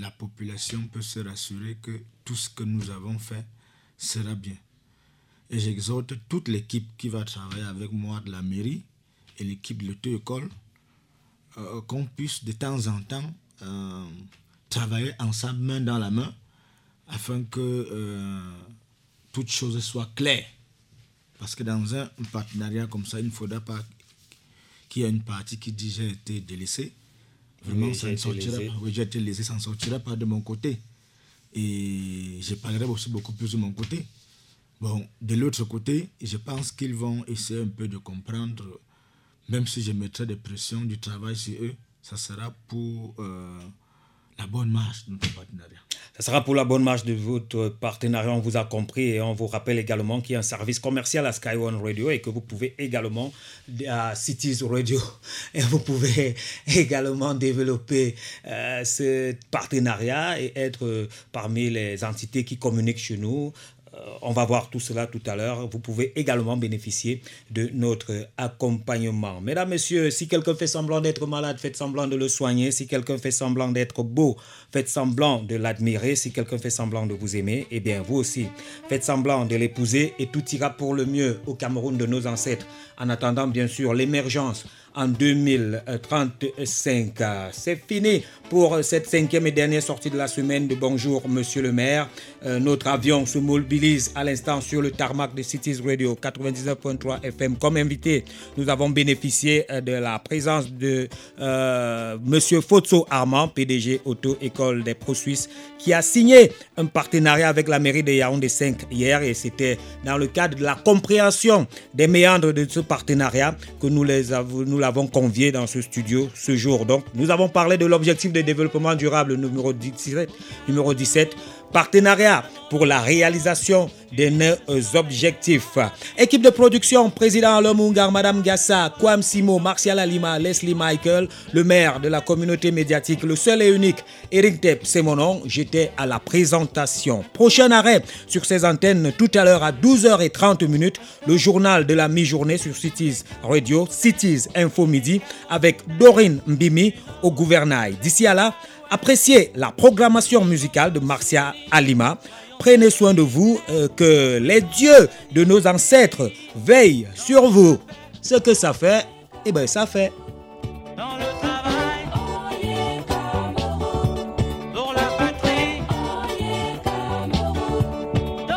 La population peut se rassurer que tout ce que nous avons fait sera bien. Et j'exhorte toute l'équipe qui va travailler avec moi de la mairie et l'équipe de l'auto-école euh, qu'on puisse de temps en temps euh, travailler ensemble, main dans la main, afin que euh, toutes choses soient claires. Parce que dans un, partenariat comme ça, il ne faudra pas qu'il y ait une partie qui dit j'ai été délaissé. Vraiment, ça ne sortira pas. Oui, j'ai été laissé, ça ne sortira pas de mon côté. Et je parlerai aussi beaucoup plus de mon côté. Bon, de l'autre côté, je pense qu'ils vont essayer un peu de comprendre, même si je mettrai des pressions du travail sur eux, ça sera pour euh, bonne marche de notre partenariat. Ça sera pour la bonne marche de votre partenariat, on vous a compris et on vous rappelle également qu'il y a un service commercial à Sky One Radio et que vous pouvez également à Cities Radio et vous pouvez également développer euh, ce partenariat et être parmi les entités qui communiquent chez nous euh, on va voir tout cela tout à l'heure. Vous pouvez également bénéficier de notre accompagnement. Mesdames, Messieurs, si quelqu'un fait semblant d'être malade, faites semblant de le soigner. Si quelqu'un fait semblant d'être beau, faites semblant de l'admirer. Si quelqu'un fait semblant de vous aimer, eh bien, vous aussi, faites semblant de l'épouser et tout ira pour le mieux au Cameroun de nos ancêtres. En attendant, bien sûr, l'émergence en 2035. C'est fini pour cette cinquième et dernière sortie de la semaine de Bonjour Monsieur le maire. Euh, notre avion se mobilise à l'instant sur le tarmac de Cities Radio 99.3 FM. Comme invité, nous avons bénéficié euh, de la présence de euh, Monsieur Fotso Armand, PDG Auto-École des Pro Suisses, qui a signé un partenariat avec la mairie de Yaoundé 5 hier et c'était dans le cadre de la compréhension des méandres de ce partenariat que nous les avons, l'avons convié dans ce studio ce jour. Donc, nous avons parlé de l'objectif de développement durable numéro 17, numéro 17 partenariat pour la réalisation de nos objectifs. Équipe de production, président Lomungar, Madame Gassa, Kwam Simo, Martial Alima, Leslie Michael, le maire de la communauté médiatique, le seul et unique, Eric Tep, c'est mon nom. J'étais à la présentation. Prochain arrêt sur ces antennes tout à l'heure à 12h30 minutes, le journal de la mi-journée sur Cities Radio, Cities Info Midi, avec Dorine Mbimi au gouvernail. D'ici à là, Appréciez la programmation musicale de Marcia Alima. Prenez soin de vous, euh, que les dieux de nos ancêtres veillent sur vous. Ce que ça fait, eh bien ça fait.